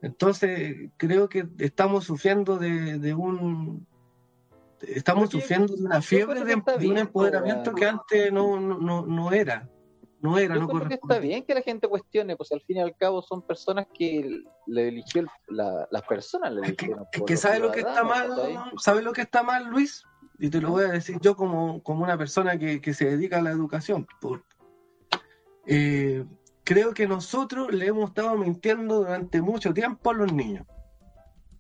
Entonces, creo que estamos sufriendo de, de un... Estamos sufriendo de una fiebre de, de un empoderamiento que antes no, no, no era. No era, Yo no que correspondía. está bien que la gente cuestione, pues al fin y al cabo son personas que le eligió el- la- las personas le Es que, eligieron. es que los sabe lo que está mal, sabe lo que está mal, Luis, y te lo voy a decir yo como, como una persona que, que se dedica a la educación. Por, eh, creo que nosotros le hemos estado mintiendo durante mucho tiempo a los niños.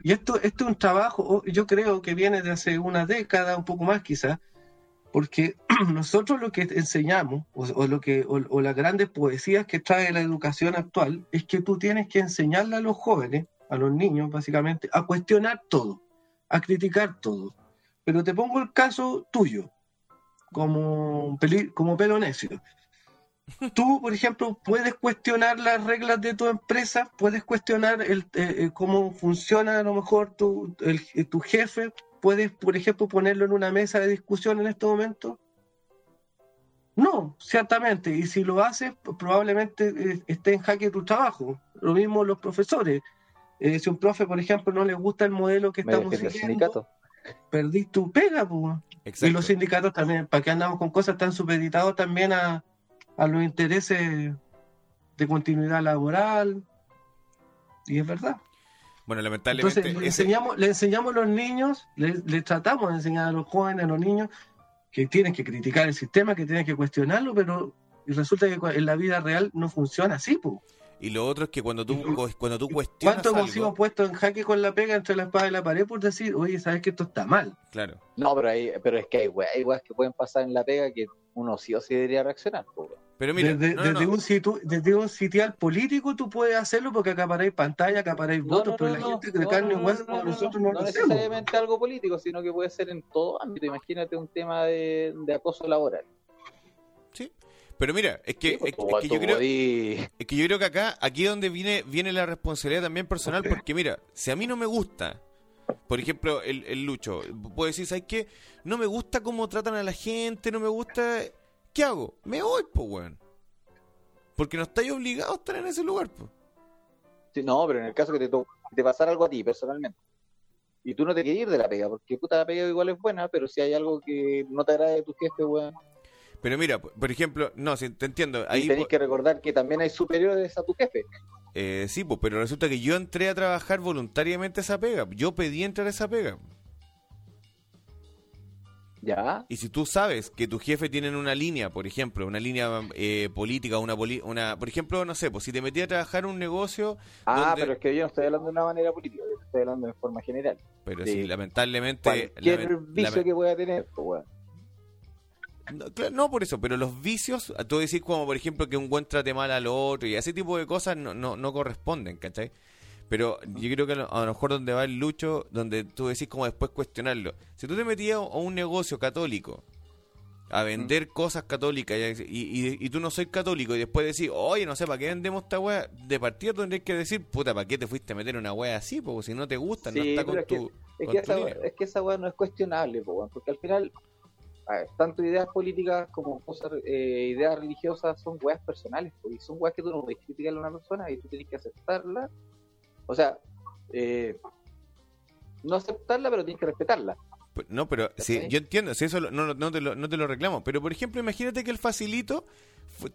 Y esto, esto es un trabajo, yo creo que viene de hace una década, un poco más quizás, porque nosotros lo que enseñamos, o, o lo que, o, o las grandes poesías que trae la educación actual, es que tú tienes que enseñarle a los jóvenes, a los niños básicamente, a cuestionar todo, a criticar todo. Pero te pongo el caso tuyo, como, peli- como pelo necio. Tú, por ejemplo, puedes cuestionar las reglas de tu empresa, puedes cuestionar el, eh, eh, cómo funciona a lo mejor tu, el- tu jefe, puedes, por ejemplo, ponerlo en una mesa de discusión en este momento. No, ciertamente, y si lo haces, p- probablemente eh, esté en jaque tu trabajo. Lo mismo los profesores. Eh, si un profe, por ejemplo, no le gusta el modelo que Me estamos siguiendo, perdís tu pega, pues. Y los sindicatos también, ¿para qué andamos con cosas tan supeditados también a, a los intereses de continuidad laboral? Y es verdad. Bueno, lamentablemente. Entonces, le ese- enseñamos, le enseñamos a los niños, le, le tratamos de enseñar a los jóvenes, a los niños, que tienen que criticar el sistema, que tienen que cuestionarlo, pero y resulta que en la vida real no funciona así, pues. Y lo otro es que cuando tú, cuando tú cuestionas. ¿Cuánto hemos sido puestos en jaque con la pega entre la espada y la pared por decir, oye, sabes que esto está mal? Claro. No, pero, hay, pero es que hay weas, hay weas que pueden pasar en la pega que uno sí o sí debería reaccionar. po, weón. Pero mira, desde, no, no, desde no. un situ- desde un sitial político tú puedes hacerlo porque acaparáis pantalla, acaparáis No, votos, no, pero la no, gente de no, carne y nosotros no, no lo hacemos. necesariamente algo político, sino que puede ser en todo ámbito. Imagínate un tema de, de acoso laboral. Sí. Pero mira, es que, Sí, pues, es, que yo creo. podí- Es que yo creo que acá, aquí es donde viene, viene la responsabilidad también personal, porque mira, si a mí no me gusta, por ejemplo, el, el Lucho, puede decir, ¿sabes qué? No me gusta cómo tratan a la gente, no me gusta... ¿Qué hago? Me voy, pues, weón. Porque no estáis obligados a estar en ese lugar, pues. Sí, no, pero en el caso que te, te pasara algo a ti personalmente, y tú no te quieres ir de la pega, porque puta la pega igual es buena, pero si hay algo que no te agrada de tu jefe, weón, Pero mira, por ejemplo, no, si te entiendo, ahí... y tenés que recordar que también hay superiores a tu jefe. eh, sí, pues, pero resulta que yo entré a trabajar voluntariamente a esa pega. Yo pedí entrar a esa pega. ¿Ya? Y si tú sabes que tu jefe tiene una línea, por ejemplo, una línea eh, política, una, poli- una, por ejemplo, no sé, pues si te metías a trabajar un negocio, Ah, donde- pero es que yo no estoy hablando de una manera política, yo estoy hablando de forma general. pero Sí. lamentablemente... Cualquier lamen- vicio lamen- que pueda tener, pues, weón. No, claro, no por eso, pero los vicios, tú decís como por ejemplo que un buen trate mal al otro y ese tipo de cosas no, no, no corresponden, ¿cachai? Pero yo creo que a lo, a lo mejor donde va el lucho, donde tú decís como después cuestionarlo. Si tú te metías a un negocio católico a vender cosas católicas y, y, y tú no soy católico y después decís, oye, no sé, ¿para qué vendemos esta wea? De partida tendrías que decir, puta, ¿para qué te fuiste a meter una wea así? Porque si no te gusta, no está con es que- tu... Es con que, tu esa, es que esa weá no es cuestionable, po, porque al final, ver, tanto ideas políticas como cosas, eh, ideas religiosas son weas personales, y son weas que tú no puedes criticarle a una persona y tú tienes que aceptarla. O sea, eh, no aceptarla, pero tienes que respetarla. No, pero sí, ¿Cachai? yo entiendo, si eso lo- no, no, te lo, no te lo reclamo. Pero, por ejemplo, imagínate que el facilito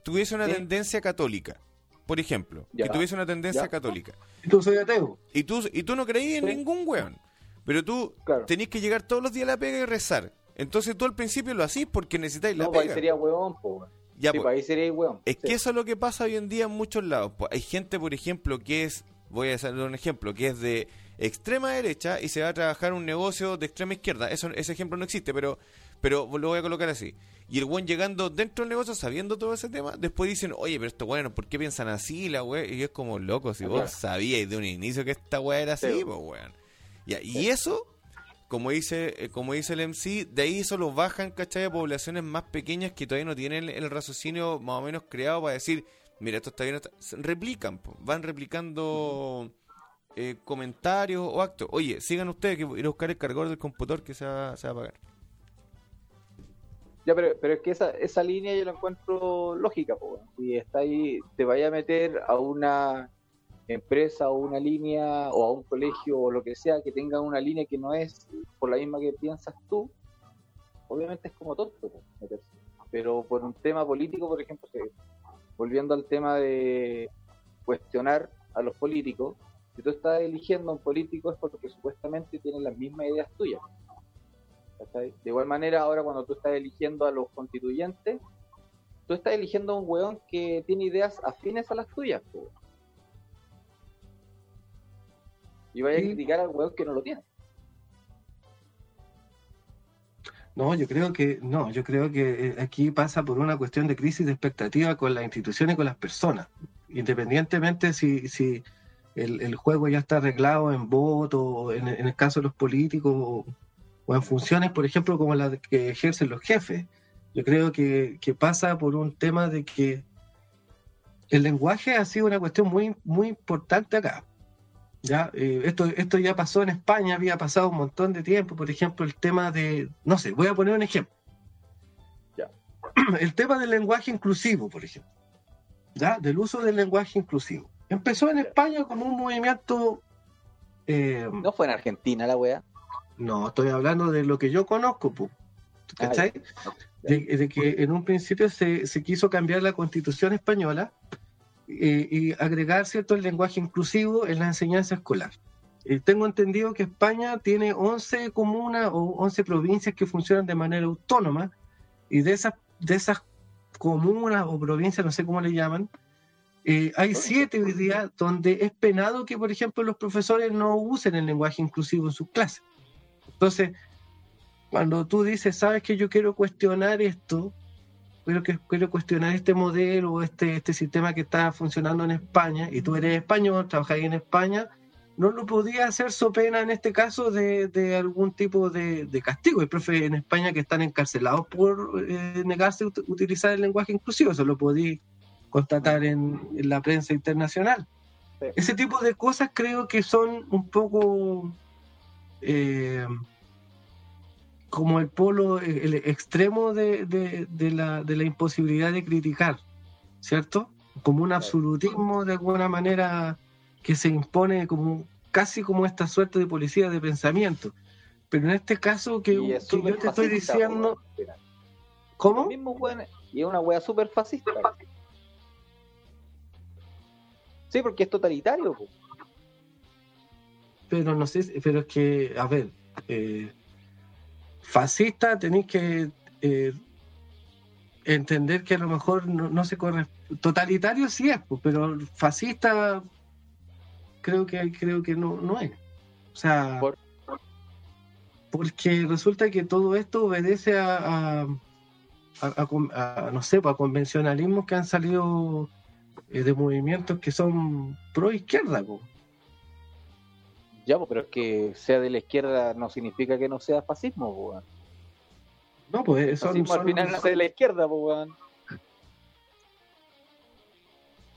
tuviese una Sí. tendencia católica. Por ejemplo, que tuviese una tendencia Ya. católica. Tú soy ateo. Y tú, y tú no creías en Sí. ningún weón. Pero tú Claro. tenías que llegar todos los días a la pega y rezar. Entonces tú al principio lo hacís porque necesitáis la No, pues ahí pega. sería huevón, po. Ya, Sí, pues, ahí sería huevón. es Sí. que eso es lo que pasa hoy en día en muchos lados. Pues hay gente, por ejemplo, que es, voy a hacer un ejemplo, que es de extrema derecha y se va a trabajar un negocio de extrema izquierda. Eso, ese ejemplo no existe, pero, pero lo voy a colocar así. Y el buen llegando dentro del negocio, sabiendo todo ese tema, después dicen, oye, pero esto bueno, ¿por qué piensan así la wea? Y es como loco, si Ah, vos claro. sabíais de un inicio que esta wea era así, Sí. pues weón. Y eso, como dice, eh, como dice el MC, de ahí solo bajan, ¿cachai? A poblaciones más pequeñas que todavía no tienen el raciocinio más o menos creado para decir, mira, esto está bien, se- replican, van replicando eh, comentarios o actos. Oye, sigan ustedes que voy a buscar el cargador del computador que se va, se va a apagar. Ya, pero, pero es que esa, esa línea yo la encuentro lógica, po. Si está ahí, te vaya a meter a una empresa o una línea o a un colegio o lo que sea que tenga una línea que no es por la misma que piensas tú, obviamente es como tonto po, meterse. Pero por un tema político, por ejemplo, que- volviendo al tema de cuestionar a los políticos, si tú estás eligiendo a un político es porque supuestamente tiene las mismas ideas tuyas. De igual manera, ahora cuando tú estás eligiendo a los constituyentes, tú estás eligiendo a un weón que tiene ideas afines a las tuyas. Y vaya a criticar al weón que no lo tiene. No, yo creo que no, yo creo que eh, aquí pasa por una cuestión de crisis de expectativa con las instituciones y con las personas. Independientemente si, si el, el juego ya está arreglado en voto, en, en el caso de los políticos, o, o en funciones, por ejemplo, como las que ejercen los jefes. Yo creo que, que pasa por un tema de que el lenguaje ha sido una cuestión muy, muy importante acá. Ya, Eh, esto, esto ya pasó en España, había pasado un montón de tiempo, por ejemplo, el tema de, no sé, voy a poner un ejemplo. Ya. El tema del lenguaje inclusivo, por ejemplo, ya, del uso del lenguaje inclusivo. Empezó en. España como un movimiento, eh, No fue en Argentina la weá. no, estoy hablando de lo que yo conozco, pu, Ah, ¿cachai? de, de que en un principio se, se quiso cambiar la constitución española eh, y agregar cierto el lenguaje inclusivo en la enseñanza escolar. Eh, tengo entendido que España tiene 11 comunas o 11 provincias que funcionan de manera autónoma y de esas, de esas comunas o provincias, no sé cómo le llaman, eh, hay siete hoy día donde es penado que, por ejemplo, los profesores no usen el lenguaje inclusivo en sus clases. Entonces, cuando tú dices, sabes que yo quiero cuestionar esto, quiero, cuestionar este modelo, este, este sistema que está funcionando en España, y tú eres español, trabajas ahí en España, no lo podías hacer so pena en este caso de, de algún tipo de, de castigo. Hay profes en España que están encarcelados por eh, negarse a ut- utilizar el lenguaje inclusivo, eso lo podí constatar en, en la prensa internacional. Sí. Ese tipo de cosas creo que son un poco eh, como el polo, el extremo de, de- de la, de la imposibilidad de criticar, ¿cierto? Como un absolutismo de alguna manera que se impone como casi como esta suerte de policía de pensamiento. Pero en este caso que, Y es que yo te estoy fascista, diciendo, ¿cómo? Y es una wea súper fascista. Sí, porque es totalitario. po. Pero no sé, pero es que, a ver, eh, fascista tenéis que eh, entender que a lo mejor no, no se corre. Totalitario sí es, pues, pero fascista creo que creo que no, no es. O sea, Por- porque resulta que todo esto obedece a, a, no sé, pues, a convencionalismos que han salido eh, de movimientos que son pro izquierda. pues. Ya, pues, pero es que sea de la izquierda no significa que no sea fascismo, pues, weón. No, pues El son, fascismo al son- final nace de la izquierda, pues, weón.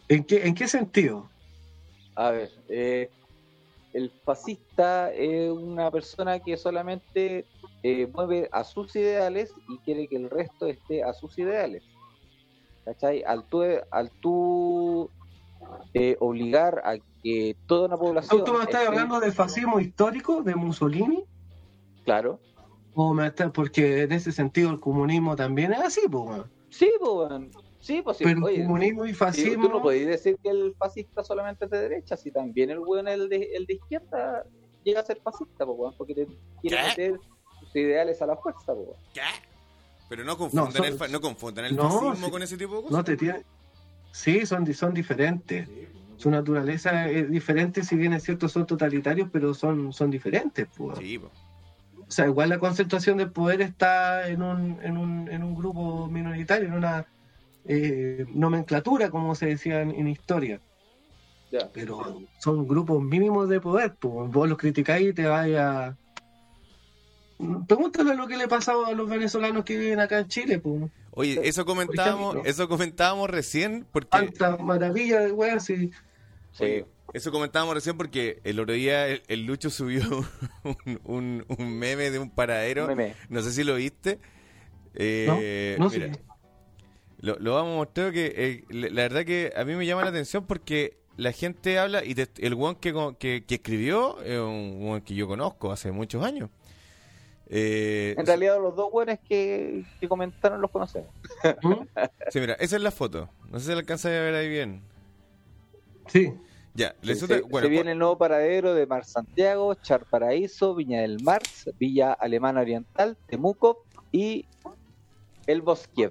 ¿en, qué, ¿En qué sentido? A ver, eh, el fascista es una persona que solamente eh, mueve a sus ideales y quiere que el resto esté a sus ideales. ¿Cachai? Al tú, al tú eh, obligar a que toda una población... ¿Tú me estás esté- hablando del fascismo histórico de Mussolini? Claro. ¿O me estás, porque en ese sentido el comunismo también es así, pues. Sí, pues. Sí, pues sí. Pero Oye, comunismo y fascismo... tú no podés decir que el fascista solamente es de derecha, si también el weón, el de, el de izquierda, llega a ser fascista, pues, weón, porque te quiere ¿Qué? meter sus ideales a la fuerza, pues, weón. ¿Qué? Pero no confundan, No, el, fa- no confundan el no, fascismo sí. con ese tipo de cosas. No te tiene... Sí, son, son diferentes. Su naturaleza es diferente, si bien es cierto, son totalitarios, pero son, son diferentes. Pues. Sí, po. O sea, igual la concentración del poder está en un, en un, en un grupo minoritario, en una eh, nomenclatura, como se decía en, en historia. Ya. Pero son grupos mínimos de poder. Pues. Vos los criticáis y te vais a... Pregúntale lo que le pasa a los venezolanos que viven acá en Chile. Pues. Oye, eso comentábamos, eso comentábamos recién porque Tanta maravilla de weas y... Sí. Eso comentábamos recién porque el otro día el, el Lucho subió un, un- un meme de un paradero. Meme. No sé si lo viste. Eh, No, no mira, lo, lo vamos a mostrar que eh, la la verdad que a mí me llama la atención porque la gente habla y te- el one que, que escribió es un one que yo conozco hace muchos años. Eh, En realidad los dos buenos que, que comentaron los conocemos. ¿Mm? sí, mira, esa es la foto. No sé si la alcanza a ver ahí bien. Sí. Ya, Sí, resulta- se, bueno, se viene el nuevo paradero de Mar Santiago, Char Paraíso, Viña del Mar, Villa Alemana Oriental, Temuco y el Bosque.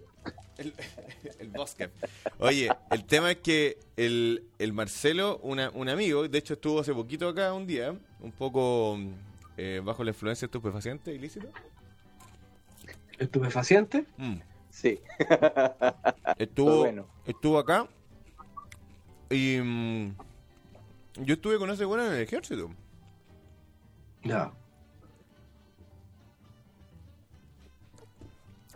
El, el bosque. Oye, el tema es que el, el Marcelo, una- un amigo, de hecho estuvo hace poquito acá un día, un poco eh, bajo la influencia estupefaciente, ilícito. Estupefaciente. Mm. Sí, Estuvo, bueno. estuvo acá y mm, yo estuve con ese bueno en el ejército. Ya.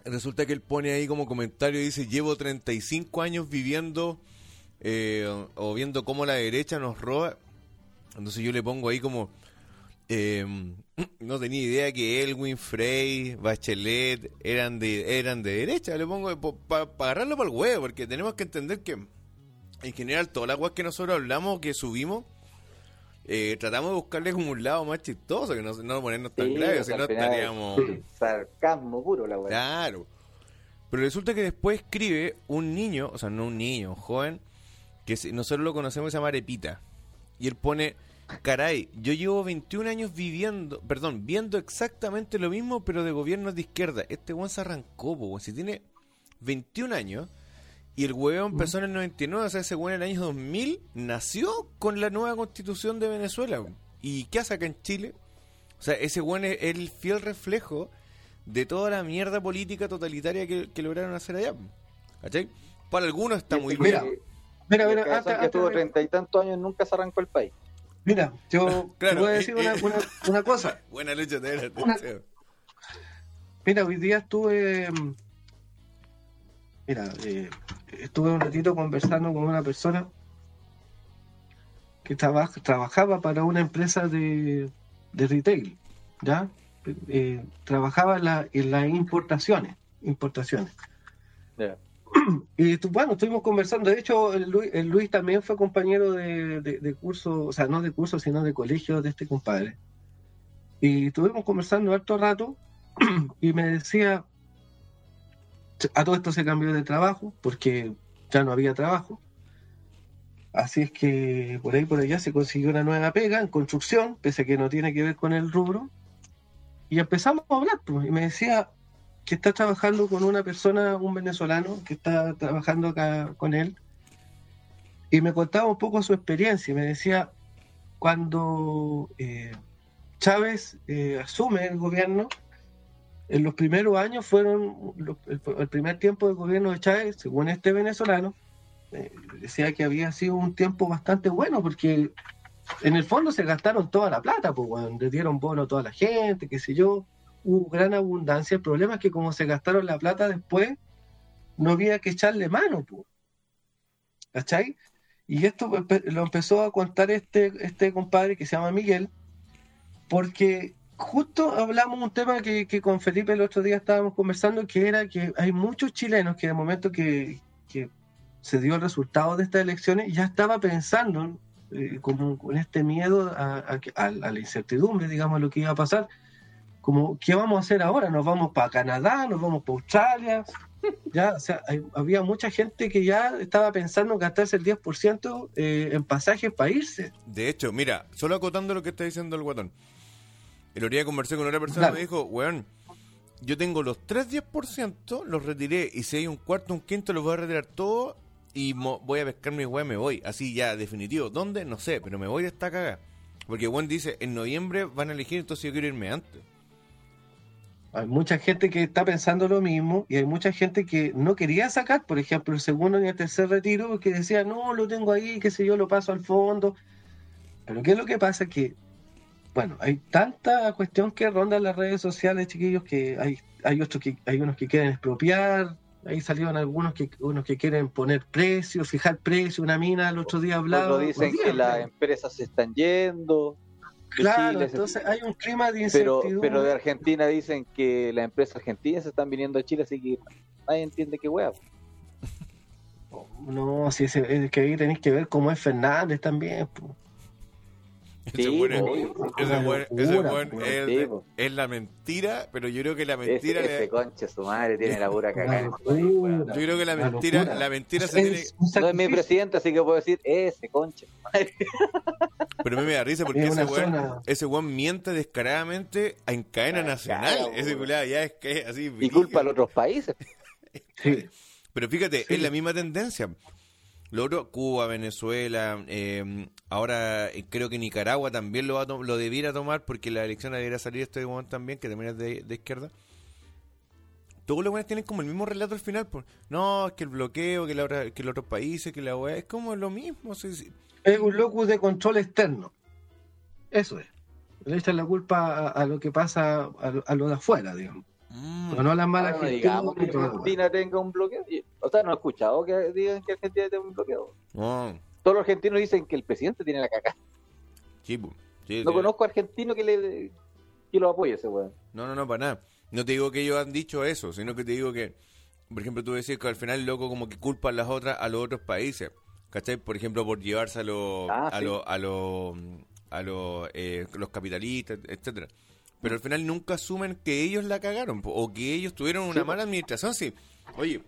Resulta que él pone ahí como comentario, dice, llevo 35 años viviendo eh, o viendo cómo la derecha nos roba. Entonces yo le pongo ahí como, eh, no tenía idea que Elwin, Frey, Bachelet eran de eran de derecha. Le pongo para agarrarlo para el huevo, porque tenemos que entender que en general todas las que nosotros hablamos, que subimos, eh, tratamos de buscarle como un lado más chistoso, que no, no ponernos tan Sí, graves, o si no estaríamos... sarcasmo puro la weá. Claro. Pero resulta que después escribe un niño, o sea, no un niño, un joven, que nosotros lo conocemos, se llama Arepita. Y él pone, caray, yo llevo 21 años viviendo, perdón, viendo exactamente lo mismo, pero de gobiernos de izquierda. Este weón se arrancó, po, weón. Si tiene 21 años y el huevo empezó en el 99, o sea, ese weón en el año 2000 nació con la nueva constitución de Venezuela. weón. ¿Y qué hace acá en Chile? O sea, ese weón es el fiel reflejo de toda la mierda política totalitaria que, que lograron hacer allá. ¿Cachai? Para algunos está muy Mira, bien. Mira, mira, hasta- que hasta- tuvo treinta y tantos años nunca se arrancó el país. Mira, yo Claro, te voy a decir eh, una, una, una cosa. Buena lucha, te la Una-. Mira, hoy día estuve. Mira, eh, estuve un ratito conversando con una persona que traba- trabajaba para una empresa de, de retail, ¿ya? Eh, trabajaba en, la- en las importaciones, importaciones. Ya. Y tu- bueno, estuvimos conversando. De hecho, el Luis, el Luis también fue compañero de, de- de curso, o sea, no de curso, sino de colegio de este compadre. Y estuvimos conversando harto rato y me decía, a todo esto se cambió de trabajo porque ya no había trabajo. Así es que por ahí por allá se consiguió una nueva pega en construcción, pese a que no tiene que ver con el rubro. y empezamos a hablar, pues, y me decía que está trabajando con una persona, un venezolano, que está trabajando acá con él, y me contaba un poco su experiencia, y me decía, cuando eh, Chávez eh, asume el gobierno, en los primeros años fueron, el, primer tiempo del gobierno de Chávez, según este venezolano, eh, decía que había sido un tiempo bastante bueno, porque en el fondo se gastaron toda la plata, pues, le dieron bono a toda la gente, qué sé yo, hubo gran abundancia. El problema es que como se gastaron la plata después, no había que echarle mano, pues. ¿Cachai? Y esto lo empezó a contar este, este compadre que se llama Miguel, porque justo hablamos un tema que, con Felipe el otro día estábamos conversando, que era que hay muchos chilenos que de momento que, que se dio el resultado de estas elecciones, ya estaba pensando eh, como con este miedo a la incertidumbre, digamos, lo que iba a pasar, como, ¿qué vamos a hacer ahora? ¿Nos vamos para Canadá? ¿Nos vamos para Australia? Ya, o sea, hay- había mucha gente que ya estaba pensando en gastarse el 10% eh, en pasajes para irse. De hecho, mira, solo acotando lo que está diciendo el guatón. El otro día conversé con otra persona Claro. y me dijo, weón, yo tengo los 3 10%, los retiré y si hay un cuarto, un quinto, los voy a retirar todo y mo- voy a pescar mi weá, me voy. Así ya, definitivo. ¿Dónde? No sé, pero me voy de esta caga. Porque weón dice, en noviembre van a elegir, entonces yo quiero irme antes. Hay mucha gente que está pensando lo mismo y hay mucha gente que no quería sacar, por ejemplo, el segundo ni el tercer retiro, porque decía, no, lo tengo ahí, qué sé yo, lo paso al fondo. Pero ¿qué es lo que pasa? Que, bueno, hay tanta cuestión que ronda en las redes sociales, chiquillos, que hay, hay, otros que, hay unos que quieren expropiar, ahí salieron algunos que, unos que quieren poner precios, fijar precio, una mina el otro día hablaba. Otros dicen que las empresas se están yendo. Claro, Chile entonces hay un clima de incertidumbre. pero de Argentina dicen que las empresas argentinas se están viniendo a Chile, así que nadie entiende qué hueá. No, si es que ahí tenéis que ver cómo es Fernández también. po. Ese Sí, weón es- ese ese Sí, la mentira, pero yo creo que la Ese, mentira... le- ese conche su madre tiene la pura cagada. Yo creo que la mentira, la mentira Es se tiene... No es mi presidente, así que puedo decir ese conche. su madre. Pero a mí me da risa porque Es ese weón, ese weón miente descaradamente en cadena nacional. claro, ese weón. culiado ya es que es así. Y culpa a los otros países. Sí. Pero fíjate, Sí. es la misma tendencia. Lo otro, Cuba, Venezuela, eh, ahora creo que Nicaragua también lo, va a to- lo debiera tomar porque la elección debiera salir este weón también, que también es de, de izquierda. Todos los buenos tienen como el mismo relato al final. Pues. No, es que el bloqueo, que, la que los otros países, que la weá, es como lo mismo. Es un locus de control externo. Eso es. Le echan la culpa a, lo que pasa a a lo de afuera, digamos. Mm. Pero no a las malas no digamos que. Argentina tenga un bloqueo. O sea, no he escuchado que digan que Argentina tiene un bloqueo. No, Todos los argentinos dicen que el presidente tiene la caca. sí, No sí. conozco argentino que le que lo apoye ese weón. No, no, no, para nada. No te digo que ellos han dicho eso, sino que te digo que, por ejemplo, tú decís que al final el loco como que culpa a las otras, a los otros países. ¿Cachai? Por ejemplo, por llevarse a los Ah, a sí. los a los a los, eh, los capitalistas, etcétera. Pero al final nunca asumen que ellos la cagaron o que ellos tuvieron una mala administración. Sí, oye,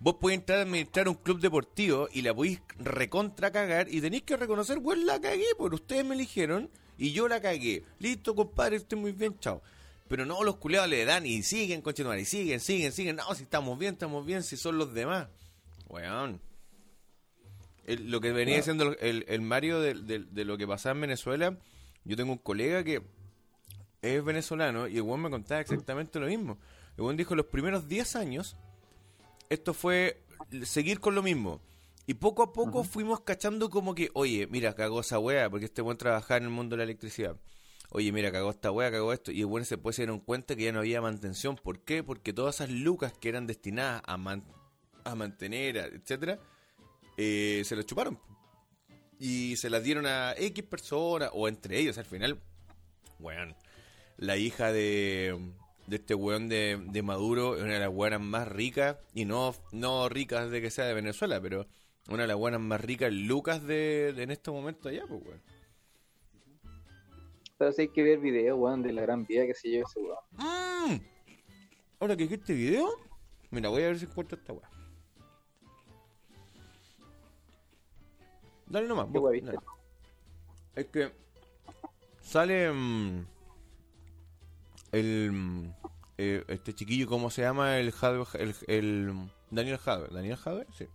vos podés entrar a administrar un club deportivo y la podéis recontra cagar y tenéis que reconocer, weón, la cagué, porque ustedes me eligieron y yo la cagué. Listo, compadre, estoy muy bien, chao. Pero no, los culeados le dan y siguen, conchetumare, y siguen, siguen, siguen. No, si estamos bien, estamos bien, si son los demás. Weón. El- lo que venía diciendo el, el Mario de, de- de lo que pasaba en Venezuela, yo tengo un colega que es venezolano y el weón me contaba exactamente lo mismo. El weón dijo los primeros 10 años, esto fue seguir con lo mismo. Y poco a poco fuimos cachando como que, oye, mira, cagó esa wea, porque este buen trabajaba en el mundo de la electricidad. Oye, mira, cagó esta wea, cagó esto. Y el bueno se puede se dieron cuenta que ya no había mantención. ¿Por qué? Porque todas esas lucas que eran destinadas a, man- a mantener, a- etcétera, eh, se las chuparon. Y se las dieron a X personas, o entre ellos, al final, weón, la hija de, de este weón de, de Maduro es una de las weonas más ricas, y no, no ricas de que sea de Venezuela, pero una de las weonas más ricas, Lucas, de, de en este momento allá, pues weón. Pero sí hay que ver videos, weón, de la gran vida que se lleva ese weón. Mm. Ahora que este video, mira, voy a ver si encuentro esta weá. Dale nomás. ¿Qué vos, dale. Es que sale. mm, el, mm, eh, este chiquillo, ¿cómo se llama? El, Jadwe- el, el Daniel Jadwe. ¿Daniel Jadwe? Sí.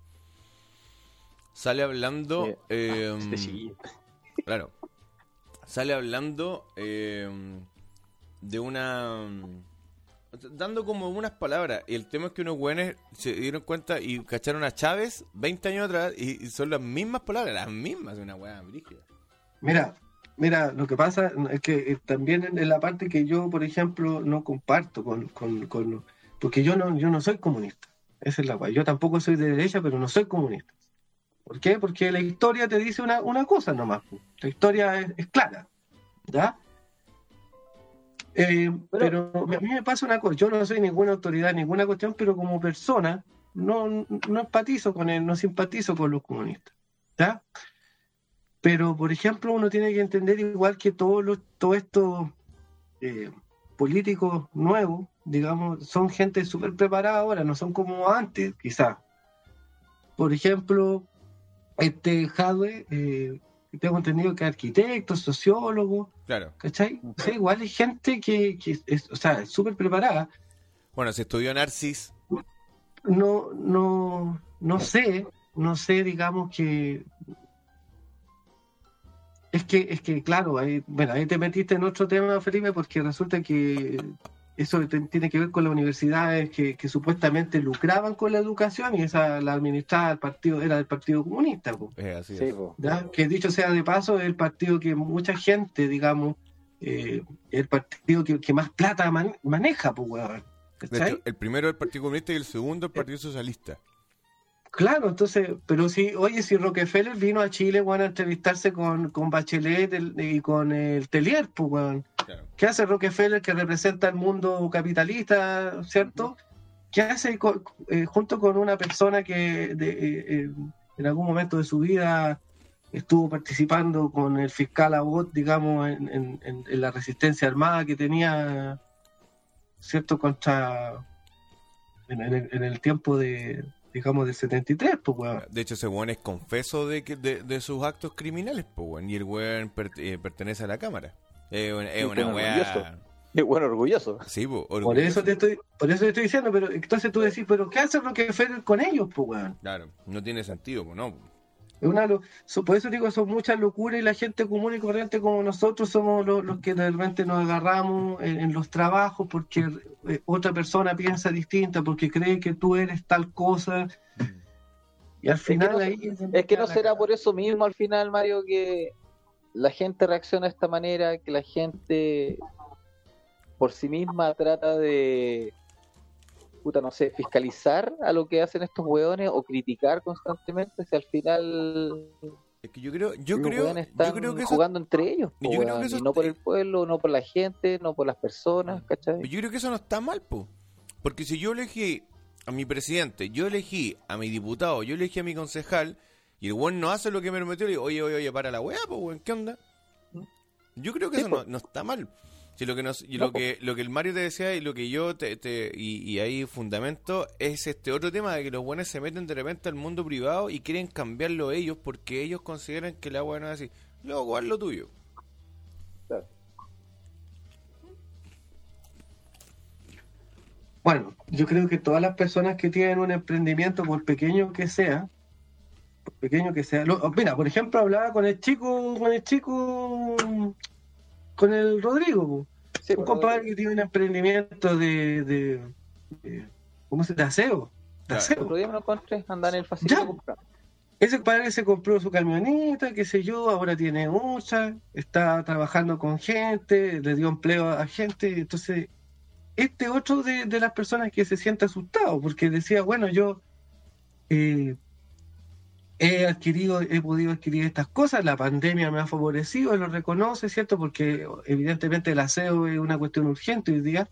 Sale hablando... Eh, Este chiquillo. Claro. Sale hablando eh, de una... Dando como unas palabras. Y el tema es que unos güeyes se dieron cuenta y cacharon a Chávez 20 años atrás y, y son las mismas palabras, las mismas de una weá brígida. Mira, mira, lo que pasa es que eh, también en la parte que yo, por ejemplo, no comparto con, con, con- porque yo no, yo no soy comunista. Esa es la cual. Yo tampoco soy de derecha, pero no soy comunista. ¿Por qué? Porque la historia te dice una, una cosa nomás. La historia es, es clara. ¿Ya? Eh, pero, a mí me pasa una cosa, yo no soy ninguna autoridad, ninguna cuestión, pero como persona no, no empatizo con él, no simpatizo con los comunistas. ¿Ya? Pero, por ejemplo, uno tiene que entender igual que todos los, todos estos eh, políticos nuevos, digamos, son gente súper preparada ahora, no son como antes, quizás. Por ejemplo, este Jadwe, eh, tengo entendido que es arquitecto, sociólogo, Claro. ¿cachai? O sea, igual hay gente que, que es, o sea, es súper preparada. Bueno, se estudió Narcis. No, no, no sé, no sé, digamos que es que, es que claro, ahí, bueno, ahí te metiste en otro tema, Felipe, porque resulta que eso tiene que ver con las universidades que, que supuestamente lucraban con la educación y esa la administraba el partido, era del Partido Comunista, po, Eh, así Sí, es. po. ¿ya? que dicho sea de paso, es el partido que mucha gente, digamos, eh, el partido que, que más plata man- maneja, pues, weón. De ¿cachai? hecho, el primero el Partido Comunista y el segundo el Partido Socialista. Claro, entonces, pero si, oye, si Rockefeller vino a Chile, weón, a entrevistarse con, con Bachelet el- y con el Telier, pues. Claro. ¿Qué hace Rockefeller que representa el mundo capitalista, cierto? ¿Qué hace eh, junto con una persona que de- eh, eh, en algún momento de su vida estuvo participando con el fiscal Abbott, digamos, en, en- en- en la resistencia armada que tenía, cierto, contra en, en el, en el tiempo de, digamos, del 73, pues, weón. De hecho, ese weón es confeso de, que, de, de sus actos criminales, pues, weón. Y el weón per- eh, pertenece a la Cámara. Es una, es una weá. Y bueno, orgulloso. Sí, po, Por orgulloso. eso te estoy, por eso te estoy diciendo, pero entonces tú decís, pero ¿qué hace Rockefeller con ellos, pues, weón? Claro, no tiene sentido, pues no. Es una por eso digo, son muchas locuras y la gente común y corriente como nosotros somos los, los que de repente nos agarramos en, en los trabajos porque eh, otra persona piensa distinta, porque cree que tú eres tal cosa. Y al final no- ahí... Es que no será por eso mismo al final, Mario, que la gente reacciona de esta manera, que la gente por sí misma trata de, puta, no sé, fiscalizar a lo que hacen estos hueones o criticar constantemente, si al final Es que yo creo, yo los creo, hueones yo están creo que eso, jugando entre ellos, yo po, creo que weón, eso y no por el pueblo, no por la gente, no por las personas, ¿cachai? yo creo que eso no está mal, pues. Porque si yo elegí a mi presidente, yo elegí a mi diputado, yo elegí a mi concejal, y el weón no hace lo que me prometió, le digo, oye, oye, oye, para la weá, pues, weón, ¿qué onda? Yo creo que Sí, eso po. no, no está mal. Si lo que nos, y lo que lo que el Mario te decía y lo que yo te, te- y, y ahí fundamento es este otro tema de que los buenos se meten de repente al mundo privado y quieren cambiarlo ellos porque ellos consideran que el agua no es así. Luego, haz lo tuyo. Bueno, yo creo que todas las personas que tienen un emprendimiento, por pequeño que sea, por pequeño que sea, lo- mira, por ejemplo, hablaba con el chico, con el chico, con el Rodrigo. Sí, un compadre que tiene un emprendimiento de, de, de- ¿cómo se de aseo, de Claro. aseo. otro día me lo encontré, andar en el comprando. Ese compadre se compró su camioneta, qué sé yo, ahora tiene mucha, está trabajando con gente, le dio empleo a gente, entonces este otro de, de las personas que se siente asustado, porque decía, bueno, yo eh, he adquirido, he podido adquirir estas cosas, la pandemia me ha favorecido, lo reconoce, ¿cierto? Porque evidentemente el aseo es una cuestión urgente hoy día,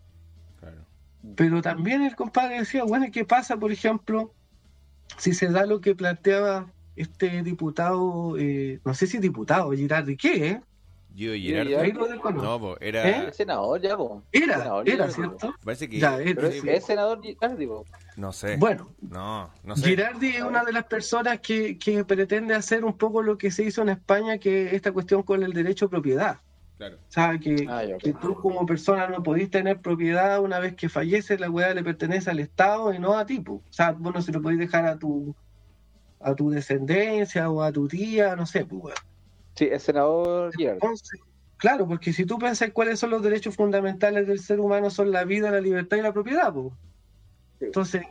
Claro. pero también el compadre decía, bueno, ¿y qué pasa, por ejemplo, si se da lo que planteaba este diputado, eh, no sé si diputado, Girardi, ¿qué? Eh? Gio. No, pues era. ¿Eh? El senador ya, po. Era, Senador era, po. ¿cierto? Parece que. Ya, es- Pero sí. es, senador Girardi, po. No sé. Bueno, No, no sé. Girardi es una de las personas que, que pretende hacer un poco lo que se hizo en España, que esta cuestión con el derecho a propiedad. Claro. O sea, que, Ah, que tú como persona no podís tener propiedad una vez que fallece, la weá le pertenece al Estado y no a ti. po. O sea, vos no se lo podés dejar a tu a tu descendencia o a tu tía, no sé, pues, weón. Sí, el senador. Entonces, claro, porque si tú piensas cuáles son los derechos fundamentales del ser humano, son la vida, la libertad y la propiedad. Entonces,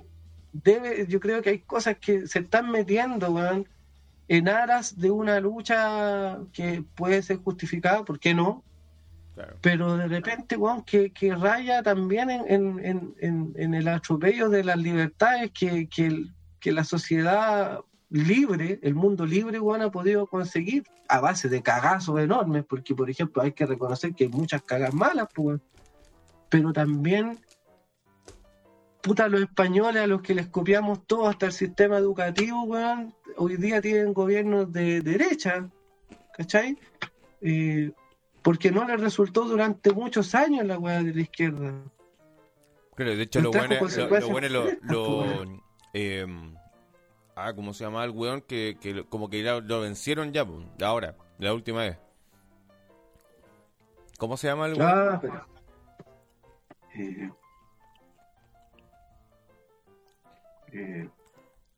debe, yo creo que hay cosas que se están metiendo, weón, en aras de una lucha que puede ser justificada, ¿por qué no? Claro. pero de repente, weón, que, que raya también en, en, en, en- en el atropello de las libertades que, que, que la sociedad libre, el mundo libre, weón, ha podido conseguir a base de cagazos enormes, porque, por ejemplo, hay que reconocer que hay muchas cagas malas, pues, pero también, puta, los españoles a los que les copiamos todo hasta el sistema educativo, weón, hoy día tienen gobiernos de derecha, ¿cachai? Eh, porque no les resultó durante muchos años la weá de la izquierda. Claro, de hecho, lo bueno, lo, lo bueno lo, lo- eh, ah, ¿cómo se llama el weón? Que, que lo- como que ya lo vencieron ya, pues, ahora, la última vez. ¿Cómo se llama el weón? Ah, pero- eh, eh,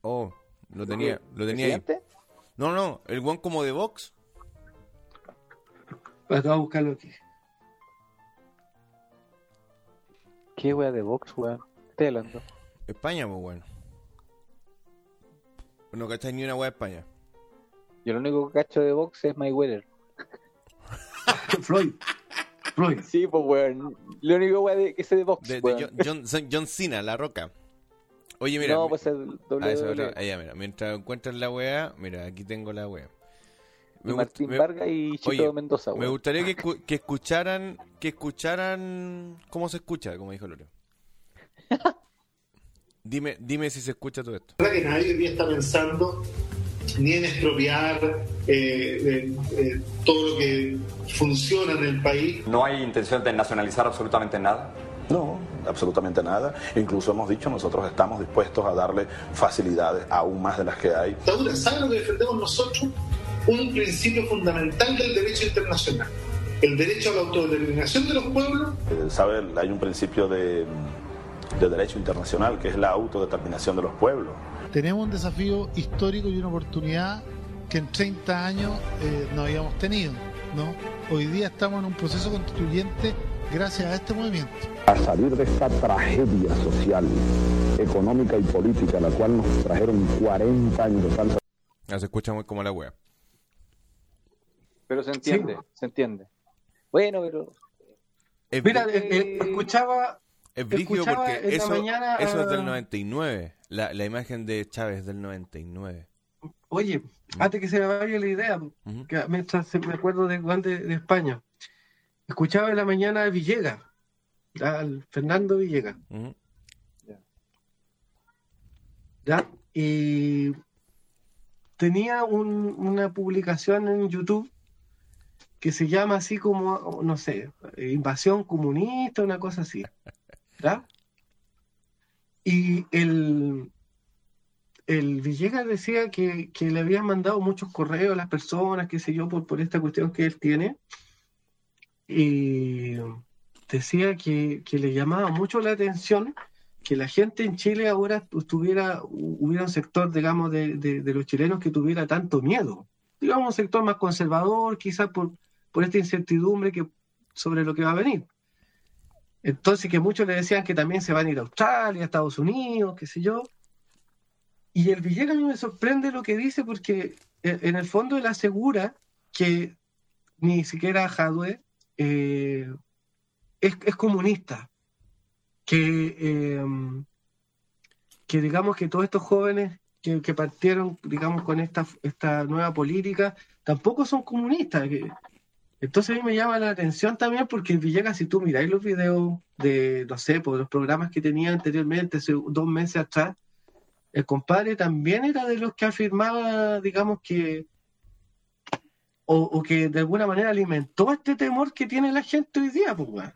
Oh, lo tenía, lo tenía ahí. No, no, el weón como de Vox. Pero te voy a buscarlo aquí. ¿Qué wea de Vox, weón? ¿Qué estoy hablando? España, pues bueno. No cacháis ni una weá de España. Yo lo único que cacho de Vox es Mayweather. Floyd. Floyd. Sí, pues weón. Lo único wea de, que sé de Vox, De, de. John, John, John Cena, La Roca. Oye, mira. no, pues el ah, otra- ahí, ya, mira. Mientras encuentras la weá, mira, aquí tengo la weá. Me, Martín me- Vargas y Chito oye, Mendoza, me gustaría que, escu- que escucharan, que escucharan cómo se escucha, como dijo Loreo. Dime, dime si se escucha todo esto. verdad que nadie hoy día está pensando ni en expropiar eh, eh, eh, todo lo que funciona en el país. No hay intención de nacionalizar absolutamente nada. No, absolutamente nada. Incluso hemos dicho, nosotros estamos dispuestos a darle facilidades aún más de las que hay. Dictadura, ¿sabe lo que defendemos nosotros? Un principio fundamental del derecho internacional. El derecho a la autodeterminación de los pueblos Eh, ¿Sabe? Hay un principio de, de derecho internacional que es la autodeterminación de los pueblos. tenemos un desafío histórico y una oportunidad que en 30 años eh, no habíamos tenido. ¿no? Hoy día estamos en un proceso constituyente gracias a este movimiento. a salir de esta tragedia social, económica y política, la cual nos trajeron 40 años de falsa Ah, se escucha muy como la weá. Pero se entiende, se entiende. Bueno, pero Mira, eh, eh, escuchaba. Es brígido porque eso, mañana eso es a- del 99. La, la imagen de Chávez del 99. Oye, antes que se me vaya la idea, que mientras se- me acuerdo de Juan de, de España, escuchaba en la mañana a Villegas, al Fernando Villegas. ¿ya? Y tenía un- una publicación en YouTube que se llama así como, no sé, invasión comunista, una cosa así. Y el, el Villegas decía que, que le habían mandado muchos correos a las personas, qué sé yo, por, por esta cuestión que él tiene. Y decía que, que le llamaba mucho la atención que la gente en Chile ahora tuviera, hubiera un sector, digamos, de, de- de los chilenos que tuviera tanto miedo. Digamos, un sector más conservador, quizás por, por esta incertidumbre que, sobre lo que va a venir. Entonces, que muchos le decían que también se van a ir a Australia, a Estados Unidos, qué sé yo. Y el Villegas a mí me sorprende lo que dice porque eh, en el fondo él asegura que ni siquiera Jadwe eh, es, comunista que, eh, que digamos que todos estos jóvenes que, partieron, digamos, con esta, nueva política, tampoco son comunistas. Entonces a mí me llama la atención también porque Villegas, si tú miráis los videos de, no sé, por los programas que tenía anteriormente, hace dos meses atrás, el compadre también era de los que afirmaba, digamos, que o, o que de alguna manera alimentó este temor que tiene la gente hoy día, pues.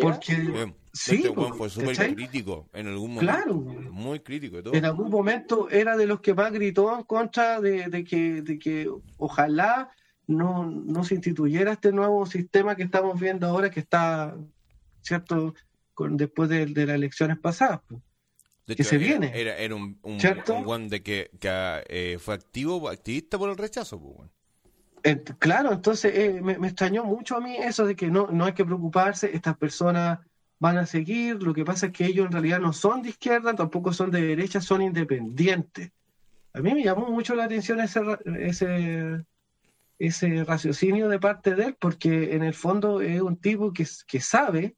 Porque sí, este pues, weón fue súper crítico en algún momento. Claro. Muy crítico y todo. en algún momento era de los que más gritó en contra de, de que, de que ojalá no, no se instituyera este nuevo sistema que estamos viendo ahora, que está, ¿cierto?, con, después de, de las elecciones pasadas. pues. De que se era- viene. Era, era un, de que, que, eh, fue activo, activista por el rechazo, pues, claro, entonces eh, me, me extrañó mucho a mí eso de que no, no hay que preocuparse, estas personas van a seguir, lo que pasa es que ellos en realidad no son de izquierda, tampoco son de derecha, son independientes. A mí me llamó mucho la atención ese, ese, ese raciocinio de parte de él, porque en el fondo es un tipo que, que sabe,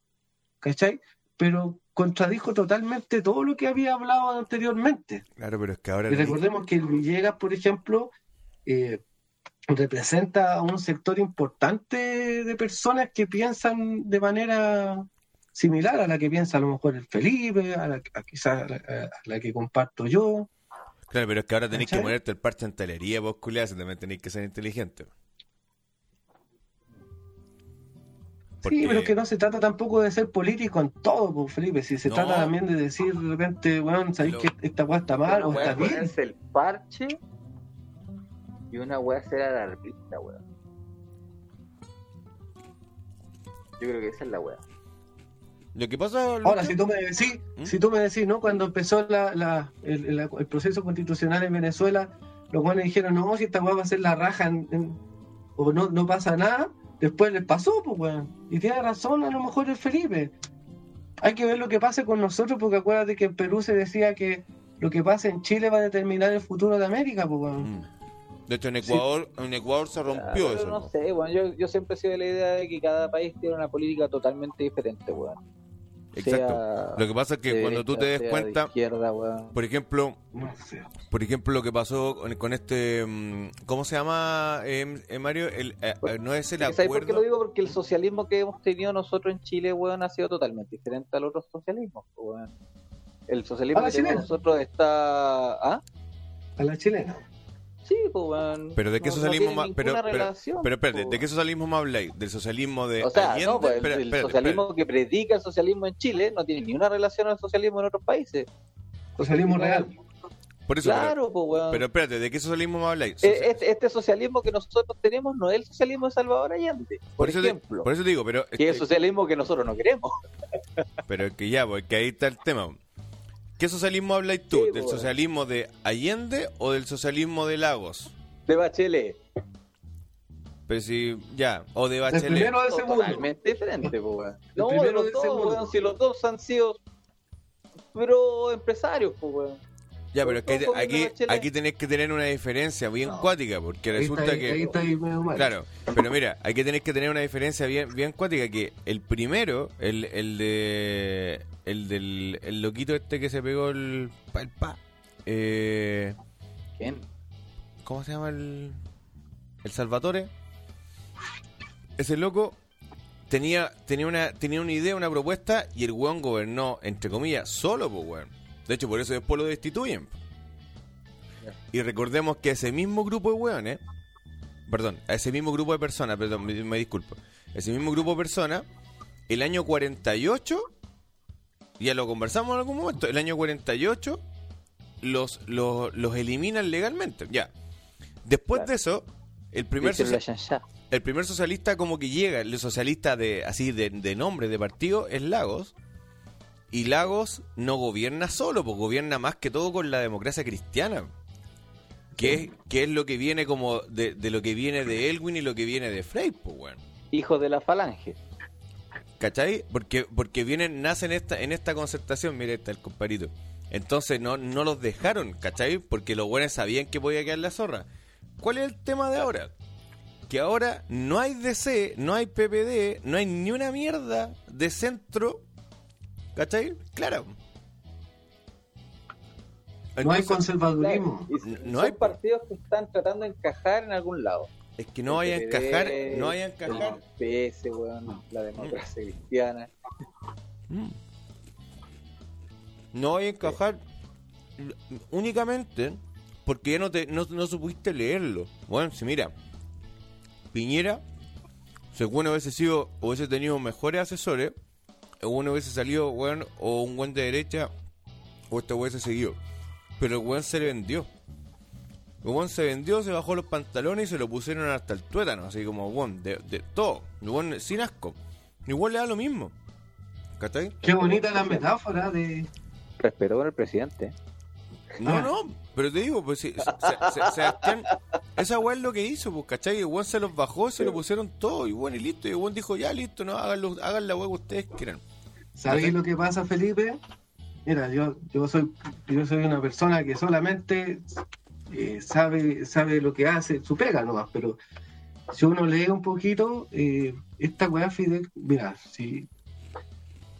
¿cachai? Pero contradijo totalmente todo lo que había hablado anteriormente. Claro, pero es que ahora... Y recordemos que el Villegas, por ejemplo, eh, representa a un sector importante de personas que piensan de manera similar a la que piensa a lo mejor el Felipe, a la, a quizás a la, a la que comparto yo. Claro, pero es que ahora tenéis que ponerte el parche en telería, vos culiados, y también tenéis que ser inteligente. Sí, pero que no se trata tampoco de ser político en todo, pues, Felipe. Si se No. trata también de decir de repente, bueno, sabéis Lo- que esta weá está mal o Una está weá es bien. ponerse el parche y una weá ser alarmista, weón. Yo creo que esa es la weá. Lo que pasa... Ahora, si tú me decís, ¿Mm? si tú me decís, ¿no? Cuando empezó la, la- el, el- el proceso constitucional en Venezuela, los cuales dijeron, no, si esta weá va a ser la raja en- en- o no, no pasa nada, después les pasó, pues weón. Y tiene razón a lo mejor el Felipe. Hay que ver lo que pase con nosotros, porque acuérdate que en Perú se decía que lo que pasa en Chile va a determinar el futuro de América, pues weón. Mm. De hecho, en Ecuador, en Ecuador se rompió eso. No ¿no? sé, weón. Yo, yo siempre he sido de la idea de que cada país tiene una política totalmente diferente, weón. Exacto. Sea Lo que pasa es que de cuando tú te des cuenta, por ejemplo, por ejemplo lo que pasó con, con este, mm, ¿cómo se llama, eh, eh, Mario? El, eh, eh, no es el ¿Sabes por qué lo acuerdo. digo? Porque el socialismo que hemos tenido nosotros en Chile, weón, ha sido totalmente diferente al otro socialismo, weón. El socialismo que tenemos nosotros está... ¿Ah? A la chilena. Sí, pues, weón. Pero de qué No- no socialismo tiene más, pero, pero, pero espérate, po, ¿de qué socialismo más habláis? ¿Del socialismo de O sea, Allende? no, pues, el, Espera, el espérate, socialismo que predica el socialismo en Chile no tiene ni una relación al socialismo en otros países. Socialismo real. Por eso, claro, pues, weón. pero, pero espérate, ¿de qué socialismo más habláis? Eh, este, este socialismo que nosotros tenemos no es el socialismo de Salvador Allende, por, eso te, ejemplo. por eso te digo, pero, que es el este, socialismo que nosotros no queremos. pero que ya, porque ahí está el tema. ¿Qué socialismo habláis tú? Sí, ¿Del socialismo de Allende o del socialismo de Lagos? De Bachelet. Pero si, ya, o de El Bachelet. primero o el segundo. Totalmente diferente, pues, weón. No, de los dos, weón, si los dos han sido pero empresarios, pues, weón. Ya, pero es que aquí, aquí tenés que tener una diferencia bien cuática, porque Ahí está, resulta ahí, que... ahí está ahí medio mal. Claro, pero mira, hay que tener que tener una diferencia bien, bien cuática que el primero, el, el de el del el loquito este que se pegó el pa, el pa eh, ¿Quién? ¿cómo se llama el el Salvatore? Ese loco tenía tenía una tenía una idea, una propuesta y el weón gobernó entre comillas solo, pues weón. De hecho, por eso después lo destituyen. Y recordemos que ese mismo grupo de weones, perdón, a ese mismo grupo de personas, perdón, me, me disculpo, ese mismo grupo de personas, el año 48, ya lo conversamos en algún momento, el año 48 los, los, los eliminan legalmente, ya. Después Claro. de eso, el primer, el primer socialista como que llega, el socialista de así de, de nombre, de partido, es Lagos. Y Lagos no gobierna solo, pues gobierna más que todo con la democracia cristiana. Que es, que es lo que viene como de, de lo que viene de Elwin y lo que viene de Frey, pues bueno. Hijos de la falange. ¿Cachai? Porque, porque vienen, nacen esta, en esta concertación, mire, está el comparito. Entonces no, no los dejaron, ¿cachai? Porque los buenos sabían que podía quedar la zorra. ¿Cuál es el tema de ahora? Que ahora no hay DC, no hay PPD, no hay ni una mierda de centro, ¿cachai? Claro. No hay conservadurismo. Y No son hay- partidos que están tratando de encajar en algún lado. es que no vaya a encajar, no vaya a encajar. El PS, weón, la democracia cristiana. Mm. No voy a encajar únicamente porque ya no, te, no, no supiste leerlo. Bueno, si mira, Piñera, según hubiese sido, hubiese tenido mejores asesores, uno hubiese salido, weón, o un buen de derecha, o este hubiese seguido. Pero el weón se le vendió. El weón se vendió, se bajó los pantalones y se lo pusieron hasta el tuétano, así como, weón, de, de todo. El weón sin asco. Igual le da lo mismo. ¿Cachai? Qué bonita la metáfora de. Respeto con el presidente. No, no, pero te digo, pues Sebastián, esa weá es lo que hizo, pues, ¿cachai? Weón se los bajó, se lo pusieron todo y bueno, y listo. Y weón dijo, ya listo, no, háganlo, hagan la weá que ustedes quieran. ¿Sabéis lo que pasa, Felipe? Mira, yo, yo soy yo soy una persona que solamente eh, sabe sabe lo que hace, su pega nomás, pero si uno lee un poquito, eh, esta weá Fidel, mira, si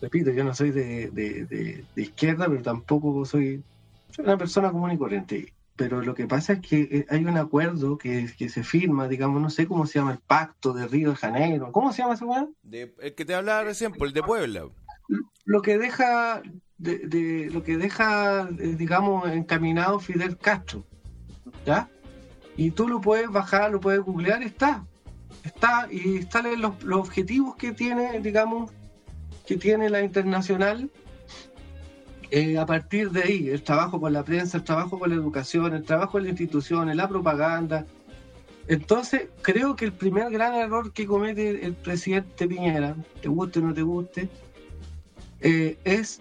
repito, yo no soy de, de- de- de izquierda, pero tampoco soy, soy una persona común y corriente. Pero lo que pasa es que eh, hay un acuerdo que, que se firma, digamos, no sé cómo se llama, el pacto de Río de Janeiro. ¿Cómo se llama ese? De, el que te hablaba recién, por el de Puebla. lo que deja de, de- lo que deja eh, digamos encaminado Fidel Castro ¿ya? y tú lo puedes bajar lo puedes googlear está está y están los, los objetivos que tiene digamos que tiene la internacional eh, a partir de ahí el trabajo con la prensa el trabajo con la educación el trabajo con las instituciones la propaganda entonces creo que el primer gran error que comete el presidente Piñera te guste o no te guste eh, es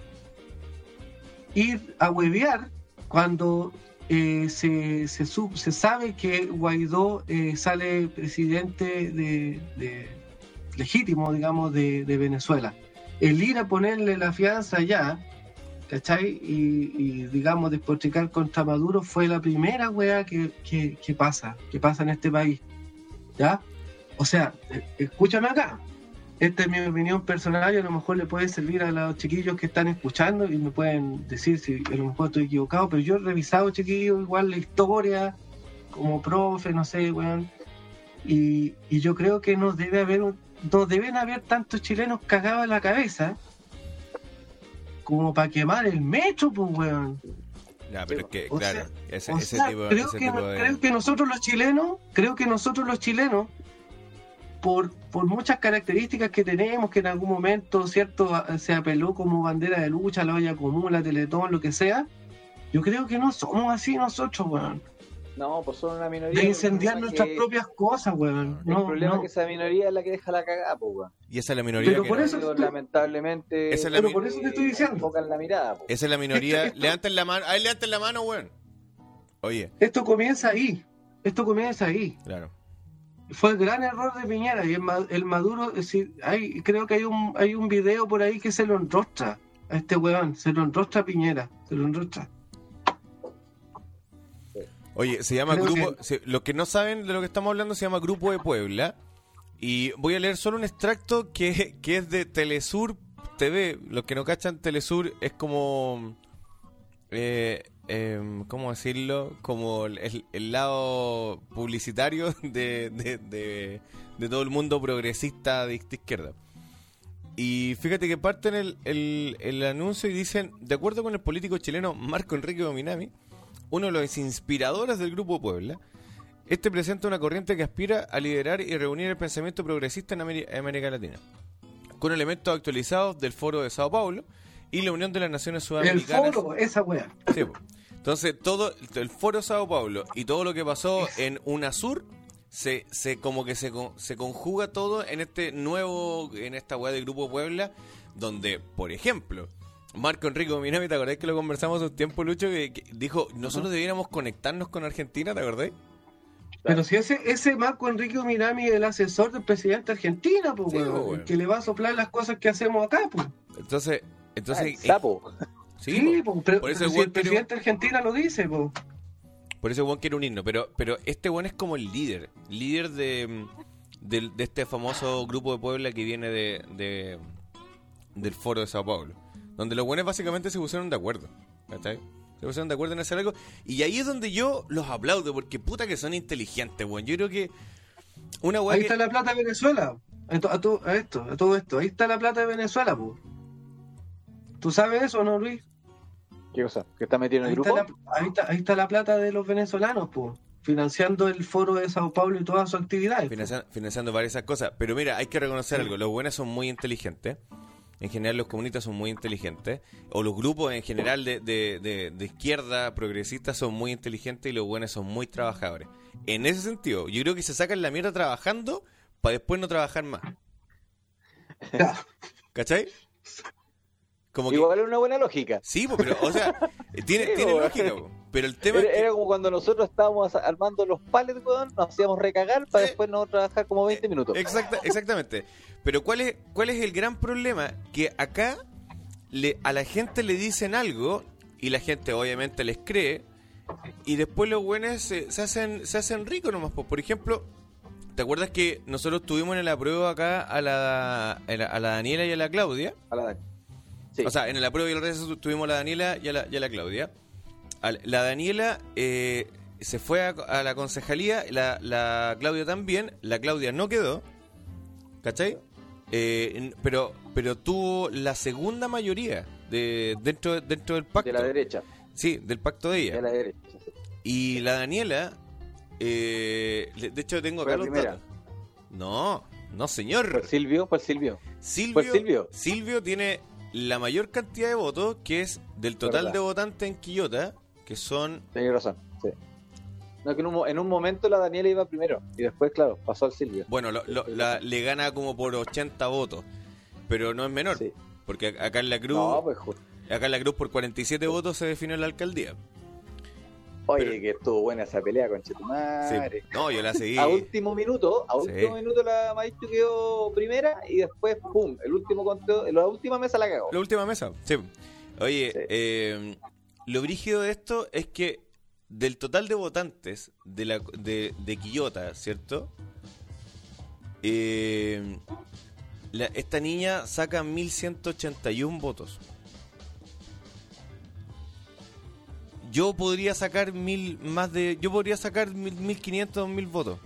ir a huevear cuando eh, se, se, sabe que Guaidó sale presidente de, de- legítimo, digamos, de, de Venezuela. El ir a ponerle la fianza ya, ¿cachai? Y, y, digamos, despotricar contra Maduro fue la primera weá que, que, que pasa, que pasa en este país. ¿Ya? O sea, eh, escúchame acá. Esta es mi opinión personal y a lo mejor le puede servir a los chiquillos que están escuchando y me pueden decir si a lo mejor estoy equivocado, pero yo he revisado, chiquillos, igual la historia, como profe, no sé, weón. Y, y yo creo que no debe haber no deben haber tantos chilenos cagados en la cabeza como para quemar el metro, pues, weón. Ya, pero es que, O claro, sea, ese, ese sea, tipo, creo, ese que, tipo de... creo que nosotros los chilenos, creo que nosotros los chilenos, por, por muchas características que tenemos, que en algún momento, cierto, a- se apeló como bandera de lucha, la olla común, la teletón, lo que sea, yo creo que no somos así nosotros, weón. No, pues son una minoría. De incendiar El nuestras que- propias cosas, weón. El No, problema no. es que esa minoría es la que deja la cagada, pues, weón. Y esa es la minoría Pero que por no- eso- Pero, lamentablemente. Esa es la Pero mi- por eso te estoy diciendo. Enfocan la mirada, pues. Esa es la minoría. Esto- esto- Levanten la mano. Ahí levanten la mano, weón. Oye, Esto comienza ahí. Esto comienza ahí. claro. Fue el gran error de Piñera y el, Ma- el Maduro, es decir, hay, creo que hay un, hay un video por ahí que se lo enrostra a este weón, se lo enrostra a Piñera, se lo enrostra. Oye, se llama Creo Grupo. se- los que no saben de lo que estamos hablando se llama Grupo de Puebla. Y voy a leer solo un extracto que, que es de Telesur TV. Los que no cachan, Telesur es como. Eh, em, ¿Cómo decirlo? Como el, el lado publicitario de, de, de- de todo el mundo progresista de izquierda. Y fíjate que parten el, el, el anuncio y dicen: De acuerdo con el político chileno Marco Enrique Dominami uno de los inspiradores del Grupo Puebla, este presenta una corriente que aspira a liderar y reunir el pensamiento progresista en América Latina, con elementos actualizados del Foro de Sao Paulo y la Unión de las Naciones El Sudamericanas. foro, esa weá. Sí, po. Entonces, todo el Foro Sao Paulo y todo lo que pasó en UNASUR se, se como que se, se conjuga todo en este nuevo, en esta weá del Grupo Puebla, donde, por ejemplo, Marco Enrique Minami, ¿te acordás que lo conversamos hace un tiempo, Lucho? Que, que dijo, nosotros debiéramos conectarnos con Argentina, ¿te acordás? Pero si ese, ese Marco Enrique Mirami es el asesor del presidente argentino, pues, Sí, el que le va a soplar las cosas que hacemos acá, pues. Entonces, Ah, entonces el sapo. eh, sí, Sí, po. pero, por eso pero el si el presidente argentino lo dice, pues. Por eso Juan quiere un himno. Pero, pero este Juan es como el líder. Líder de, del- de, este famoso grupo de Puebla que viene de, de- del foro de Sao Paulo. Donde los buenos básicamente se pusieron de acuerdo. ¿cachai? Se pusieron de acuerdo en hacer algo. Y ahí es donde yo los aplaudo. Porque puta que son inteligentes, weón. Yo creo que una Ahí que- está la plata de Venezuela. A, to- a to- a esto, a todo esto. Ahí está la plata de Venezuela, pues. ¿Tú sabes eso, no, Luis? ¿Qué cosa? ¿Que está metido en Ahí el está, grupo? la, ahí, está, ahí está la plata de los venezolanos, pues. Financiando el foro de Sao Paulo y todas sus actividades. po. financiando, financiando varias esas cosas. Pero mira, hay que reconocer Sí. algo. Los buenos son muy inteligentes. En general los comunistas son muy inteligentes. O los grupos en general de, de, de- de izquierda progresistas son muy inteligentes y los buenos son muy trabajadores. En ese sentido, yo creo que se sacan la mierda trabajando para después no trabajar más. ¿Cachai? Como que, Igual es una buena lógica. sí, pero, o sea, tiene, Sí, tiene lógica, pero el tema Era, es que- era como cuando nosotros estábamos armando los palets, weón, nos hacíamos recagar para después no trabajar como 20 minutos. Exacta- exactamente. Pero ¿cuál es, ¿cuál es el gran problema? Que acá le, a la gente le dicen algo y la gente obviamente les cree y después los buenos se, se hacen se hacen ricos nomás. po. Por ejemplo, ¿te acuerdas que nosotros tuvimos en la prueba acá a la, a la, Daniela y a la Claudia? A la- Sí. O sea, en la prueba y el resto tuvimos a la Daniela y a la, y a la Claudia. La Daniela eh, se fue a, a la concejalía, la, la Claudia también. La Claudia no quedó, ¿cachai? Eh, pero, pero tuvo la segunda mayoría de, dentro, dentro del pacto. de la derecha. Sí, del pacto de ella. De la derecha. Y la Daniela, eh, de hecho tengo Fue acá los primera. datos. No, no Fue señor. el Silvio, fue el Silvio. Silvio, Fue Silvio. Silvio tiene la mayor cantidad de votos, que es del total Verdad. de votantes en Quillota, que son... Tenés razón. Sí. No, que en un, mo- en un momento la Daniela iba primero y después, claro, pasó al Silvio. Bueno, lo- lo- la- le gana como por 80 votos, pero no es menor, Sí. porque acá en la Cruz, No, pues ju- acá en la Cruz por 47 votos se definió la alcaldía. Oye, Pero- que estuvo buena esa pelea con Sí. Chetumare. No, yo la seguí. A último minuto, a Sí. último minuto la Maestro quedó primera y después, pum, el último conteo, la última mesa la cagó. La última mesa, sí. Oye, Sí. eh, lo brígido de esto es que del total de votantes de, la, de, de Quillota, ¿cierto? Eh, la- esta niña saca 1181 votos. Yo podría sacar mil más de. Yo podría sacar mil, 1500, 2000 votos.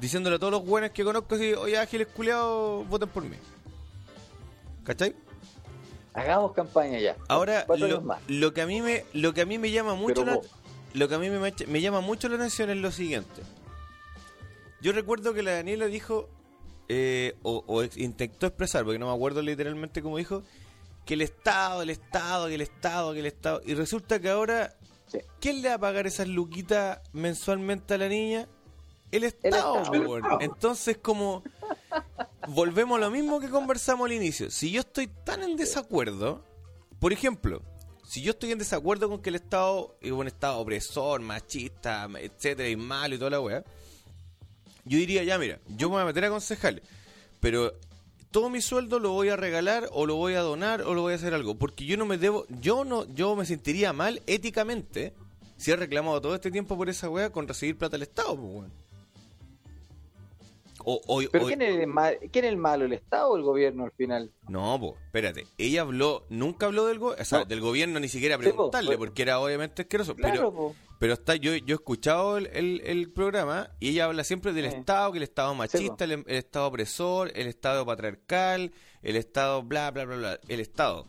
Diciéndole a todos los buenos que conozco así, oye, ágiles culiados, voten por mí. ¿Cachai? Hagamos campaña ya. Ahora, lo, que a mí me, lo que a mí me llama mucho la, lo que a mí me, me llama mucho la atención es lo siguiente. Yo recuerdo que la Daniela dijo, eh, o, o intentó expresar, porque no me acuerdo literalmente cómo dijo, que el Estado, el Estado, que el Estado, que el Estado. Y resulta que ahora, Sí. ¿quién le va a pagar esas luquitas mensualmente a la niña? El Estado, Estado. po, weón. Entonces, como volvemos a lo mismo que conversamos al inicio. Si yo estoy tan en desacuerdo, por ejemplo, si yo estoy en desacuerdo con que el Estado es un Estado opresor, machista, etcétera, y malo y toda la weá, yo diría, ya mira, yo me voy a meter a concejal, pero todo mi sueldo lo voy a regalar o lo voy a donar o lo voy a hacer algo, porque yo no me debo, yo no, yo me sentiría mal éticamente si he reclamado todo este tiempo por esa weá con recibir plata del Estado, pues. O, o- Pero o- ¿quién es, el mal, ¿quién es el malo? ¿El Estado o el gobierno al final? no, po, espérate. Ella habló, nunca habló del, go- o sea, No. del gobierno ni siquiera Sí, po, preguntarle, porque era obviamente asqueroso. Claro, pero, po. Pero está, yo, yo he escuchado el, el- el programa y ella habla siempre del Sí. Estado, que el Estado machista, el, el Estado opresor, el Estado patriarcal, el Estado bla, bla, bla, bla, el Estado.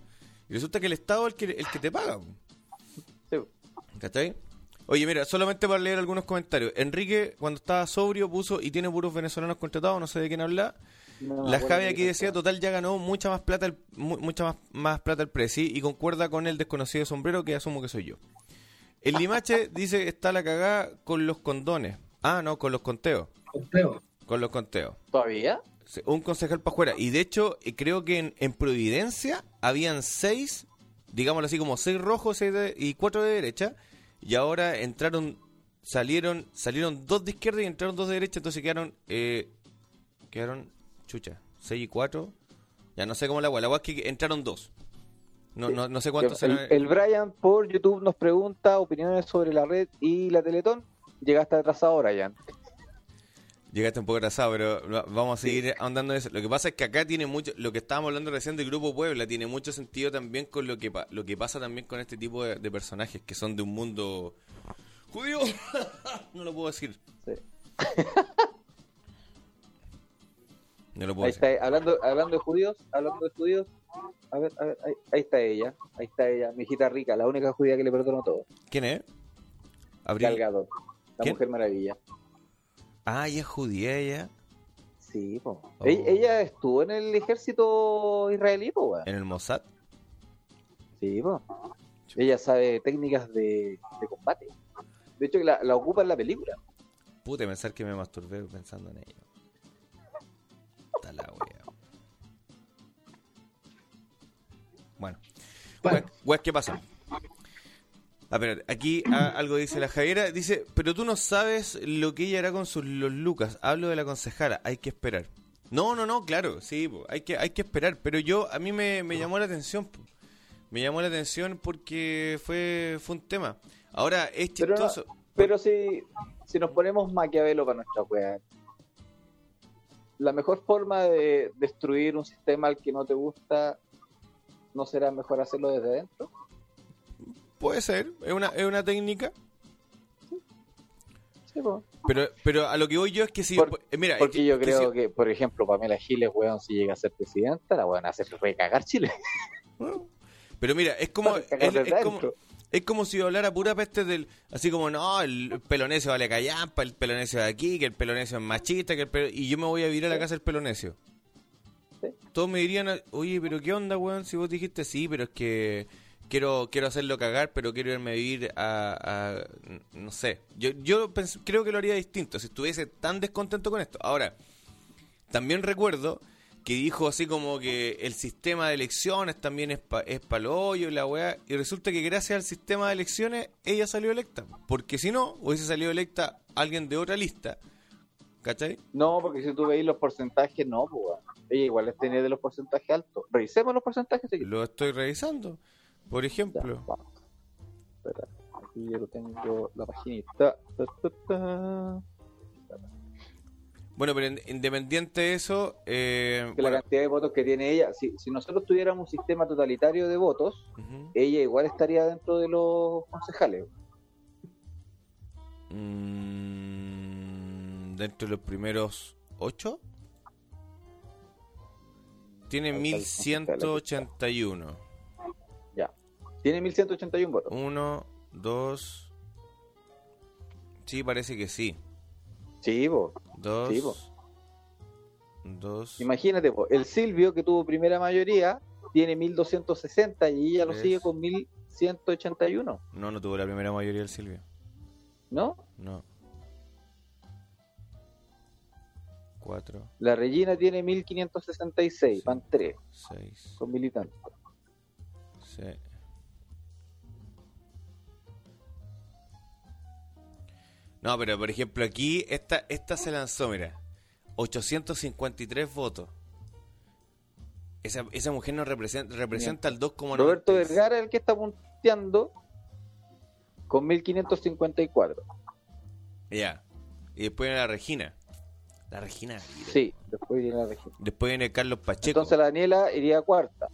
Y resulta que el Estado es el que, el que te paga. Sí. ¿Cachai? Oye, mira, solamente para leer algunos comentarios. Enrique, cuando estaba sobrio, puso y tiene puros venezolanos contratados, no sé de quién habla. No La Javi aquí decía, total ya ganó mucha más plata el, mu- mucha más, más plata el Prezi y concuerda con el desconocido sombrero que asumo que soy yo. El Limache dice que está la cagada con los condones. Ah, no, con los conteos. Conteo. Con los conteos. ¿Todavía? Un concejal para afuera. Y de hecho, eh, creo que en, en Providencia habían seis, digámoslo así, como seis rojos seis de- y cuatro de derecha. Y ahora entraron, salieron salieron dos de izquierda y entraron dos de derecha. Entonces quedaron, eh, quedaron, chucha, seis y cuatro. Ya no sé cómo la agua. La agua es que entraron dos. No, no, no sé cuántos el, serán. el Brian por YouTube nos pregunta opiniones sobre la red y la Teletón. Llegaste atrasado, Brian. Llegaste un poco atrasado, pero va- vamos a seguir ahondando en eso. Lo que pasa es que acá tiene mucho, lo que estábamos hablando recién del Grupo Puebla, tiene mucho sentido también con lo que, lo que pasa también con este tipo de, de personajes que son de un mundo judío. no lo puedo decir. Sí. No lo puedo Ahí decir. está, hablando, hablando de judíos, hablando de judíos. A ver, a ver, ahí, ahí está ella, ahí está ella, mi hijita rica, la única judía que le perdono todo. ¿Quién es? Abril. Gal Gadot, la ¿Quién? mujer maravilla. Ah, ella es judía ella. Sí, po. Oh. Ella, ella estuvo en el ejército israelí, po, weón. En el Mossad. Sí, po. Ella sabe técnicas de, de combate. De hecho, la, la ocupa en la película. Puta, pensar que me masturbé pensando en ello. Bueno. Bueno. Weas- weas, ¿qué pasa? A ver, aquí a- algo dice la Javiera. Dice, pero tú no sabes lo que ella hará con sus los lucas. Hablo de la concejala, hay que esperar. No, no, no, claro, sí, po, hay que hay que esperar. Pero yo, a mí me, me llamó la atención. po. Me llamó la atención porque fue, fue un tema. Ahora, es Pero, no- chistoso. pero si, si nos ponemos maquiavelo para nuestra wea, la mejor forma de destruir un sistema al que no te gusta, ¿no será mejor hacerlo desde dentro? Puede ser, es una, es una técnica. Sí. Pero, pero a lo que voy yo es que si. Por- eh, mira, es Porque que- yo que creo si- que, por ejemplo, Pamela Giles, weón, si llega a ser presidenta, la weón a hacer recagar Chile. Pero mira, es como. Es, como adentro. es como si hablara pura peste del. Así como, no, el pelonesio vale callampa, el pelonesio de aquí, que el pelonesio es machista, que el y yo me voy a vivir a la casa del pelonesio. Todos me dirían, oye, pero ¿qué onda, weón? Si vos dijiste sí, pero es que quiero quiero hacerlo cagar, pero quiero irme a vivir a. no sé. Yo, yo creo que lo haría distinto si estuviese tan descontento con esto. Ahora, también recuerdo que dijo así como que el sistema de elecciones también es pa, es hoyo y la weá. Y resulta que gracias al sistema de elecciones ella salió electa. Porque si no, hubiese salido electa alguien de otra lista. ¿Cachai? No, porque si tú veis los porcentajes, no, pues. Ella igual es tener de los porcentajes altos. Revisemos los porcentajes. sí. Lo estoy revisando. Por Ya, ejemplo. Espera, aquí yo lo tengo, la paginita. Ta, ta, ta. Bueno, pero in- independiente de eso, eh, Que la cantidad de votos que tiene ella, si, si nosotros tuviéramos un sistema totalitario de votos, ella igual estaría dentro de los concejales. Mm, dentro de los primeros ocho. Tiene Ahí está el 1181. Ya. Tiene 1181 votos. Uno, dos. Sí, parece que sí. Sí, po. Dos. Sí. Dos. Imagínate, po, el Silvio que tuvo primera mayoría tiene 1260 y ella lo sigue con 1181, No, no tuvo la primera mayoría el Silvio. ¿no? No. Cuatro, La Regina tiene 1566, van 3, seis, son militantes. siete. No, pero por ejemplo aquí, esta, esta se lanzó, mira. 853 votos. Esa, esa mujer no representa, representa el 2,96. Roberto Vergara es el que está punteando con 1554. Ya. Y después viene la Regina. La Regina. Sí, después viene la Regina. Después viene Carlos Pacheco. Entonces la Daniela iría cuarta.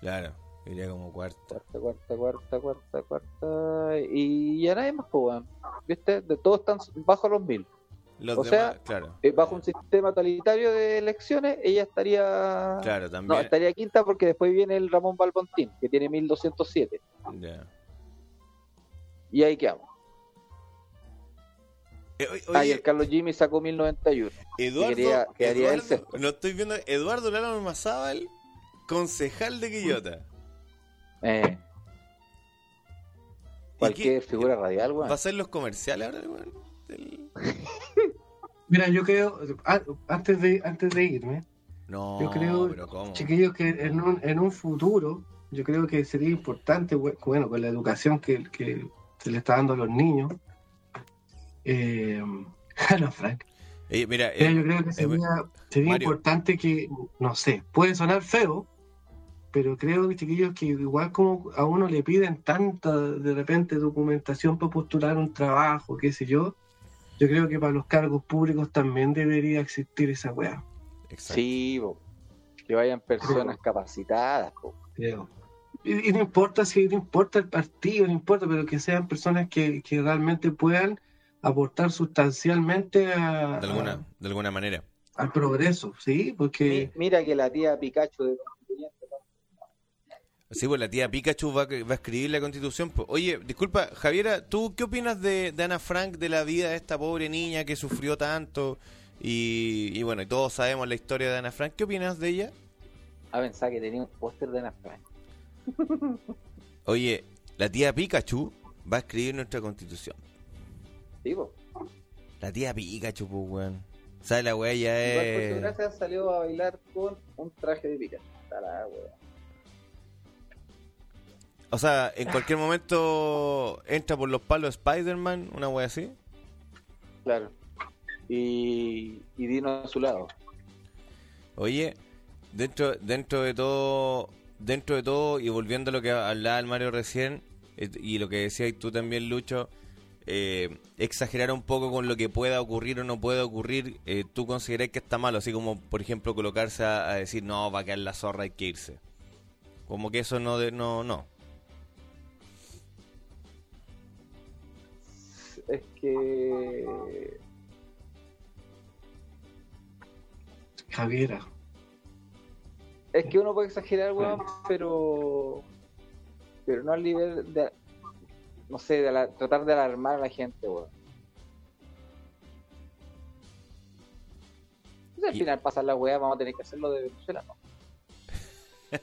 Claro, iría como cuarto. Cuarta, cuarta, cuarta, cuarta, cuarta. Y ya nadie más, pues. ¿Viste? De todos están bajo los mil. Los O demás, sea, claro. Eh, bajo un sistema totalitario de elecciones, ella estaría. Claro, No, también. estaría quinta porque después viene el Ramón Balbontín, que tiene 1207. Ya. Y ahí quedamos. Eh, oye, Ah, y el Carlos Jimmy sacó 1091. Eduardo, quedaría- quedaría el Eduardo- sexto. no estoy viendo, Eduardo Lalo Mazábal, concejal de Quillota. Eh, cualquier qué- figura radial, ¿Va weón. a hacer los comerciales ahora, weón? Del- Mira, yo creo, a- antes de, antes de irme, No, Yo creo, pero ¿cómo? chiquillos, que en un, en un futuro, yo creo que sería importante, bueno, con la educación que, que se le está dando a los niños, eh, Frank, Eh, mira, Pero eh, yo creo que sería, sería Mario. importante que, no sé, puede sonar feo, pero creo que chiquillos que igual como a uno le piden tanta de repente documentación para postular un trabajo, qué sé yo, yo creo que para los cargos públicos también debería existir esa weá. exacto. Sí, que vayan personas capacitadas. creo. Y, y no importa si no importa el partido, no importa, pero que sean personas que, que realmente puedan aportar sustancialmente a- de alguna, de alguna manera. al progreso, ¿sí? Porque Mira que la tía Pikachu de. Sí, pues la tía Pikachu va, a- va a escribir la constitución. pues. Oye, disculpa, Javiera, ¿tú qué opinas de, de Ana Frank, de la vida de esta pobre niña que sufrió tanto Y, y bueno, y todos sabemos la historia de Ana Frank. ¿Qué opinas de ella? Ah, pensaba que tenía un póster de Ana Frank. Oye, la tía Pikachu va a escribir nuestra constitución. Sí, po. La tía Pikachu, pues, weón. ¿Sabes la weá ya Igual por su es... gracia salió a bailar con un traje de Pikachu. Está la wea. O sea, en cualquier momento entra por los palos Spider-Man, una weá así. Claro. Y, y Dino a su lado. Oye, dentro, dentro de todo, dentro de todo, y volviendo a lo que hablaba el Mario recién, eh, y lo que decías tú también, Lucho, eh, exagerar un poco con lo que pueda ocurrir o no pueda ocurrir, eh, tú considerás que está malo, así como, por ejemplo, colocarse a, a decir, no, va a quedar la zorra, hay que irse. Como que eso no, de, no, no. Es que. Javiera. Es que uno puede exagerar, weón, pero. Pero no al nivel de. No sé, de tratar de alarmar a la gente, weón. Pues al Y- final pasar la weá, vamos a tener que hacerlo de Venezuela, ¿no?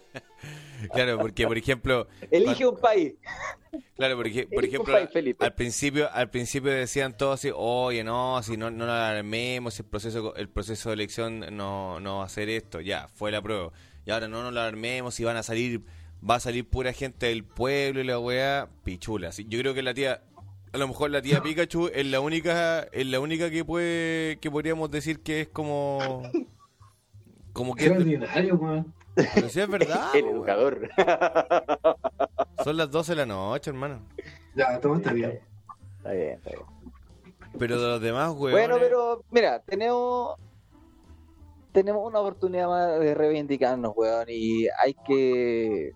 Claro, porque, por ejemplo, Elige un país. Claro, porque, por Elige ejemplo, país, al principio, al principio decían todos así, oye, no, si no, no lo alarmemos, el proceso, el proceso de elección no, no va a hacer esto, ya, fue la prueba. Y ahora no nos lo alarmemos, si van a salir, va a salir pura gente del pueblo y la weá, pichula. Sí, Yo creo que la tía, a lo mejor la tía Pikachu es la única, es la única que puede, que podríamos decir que es como, como que, Extraordinario, weón. pero sí es verdad, El educador. son las 12 de la noche, hermano. Ya, todo está bien. Está bien, está bien. Pero de los demás, weón. Bueno, pero mira, tenemos tenemos una oportunidad más de reivindicarnos, weón, y hay que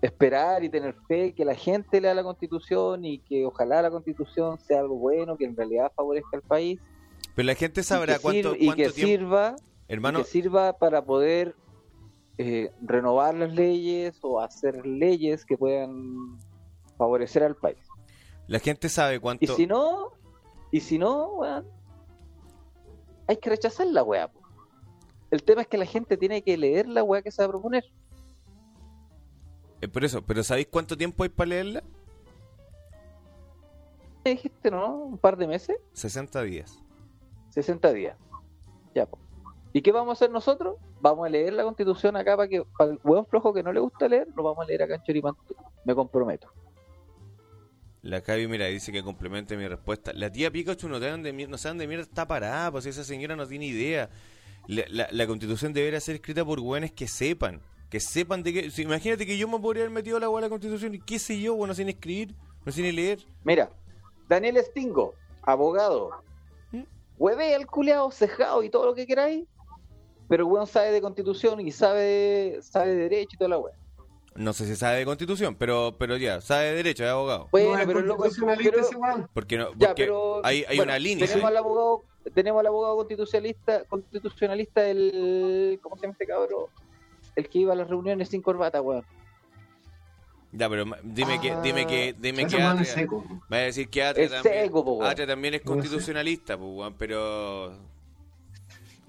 esperar y tener fe que la gente lea la constitución y que ojalá la constitución sea algo bueno, que en realidad favorezca al país Pero la gente y sabrá que, cuánto, sir- y cuánto que tiempo. sirva Hermano, y que sirva para poder eh, renovar las leyes o hacer leyes que puedan favorecer al país. la gente sabe Y cuánto. si no, y si no, weón, hay que rechazar la weá. El tema es que la gente tiene que leer la weá que se va a proponer. Eh, por eso, pero ¿sabéis cuánto tiempo hay para leerla? ¿Me dijiste, no? ¿Un par de meses? 60 días. 60 días. Ya, po. ¿Y qué vamos a hacer nosotros? Vamos a leer la constitución acá para que, para el weón flojo que no le gusta leer, lo vamos a leer acá en Choripantú. Me comprometo. La Cavi, mira, dice que complemente mi respuesta. La tía Pikachu no, saben de mier- no saben de mierda está parada, pues esa señora no tiene idea. La, la- la constitución debería ser escrita por güeyes que sepan. Que sepan de qué. si- imagínate que yo me podría haber metido a la hueá de la constitución y qué sé yo, bueno, sin escribir, no sin leer. Mira, Daniel Stingo, abogado. ¿Mm? Hueve el culeado, cejado y todo lo que queráis. Pero el weón sabe de constitución y sabe, sabe de derecho y toda la weá. No sé si sabe de constitución, pero pero ya, sabe de derecho, es abogado. Bueno, no pero el loco pero-. Porque no, Ya, porque pero hay, hay bueno, una línea. Tenemos al abogado, tenemos al abogado constitucionalista, constitucionalista el ¿cómo se llama este cabrón? El que iba a las reuniones sin corbata, weón. Ya, pero dime que, dime que, dime que Atria, seco. va a decir que Atria Es también, seco, po, también es constitucionalista, pues, weón, pero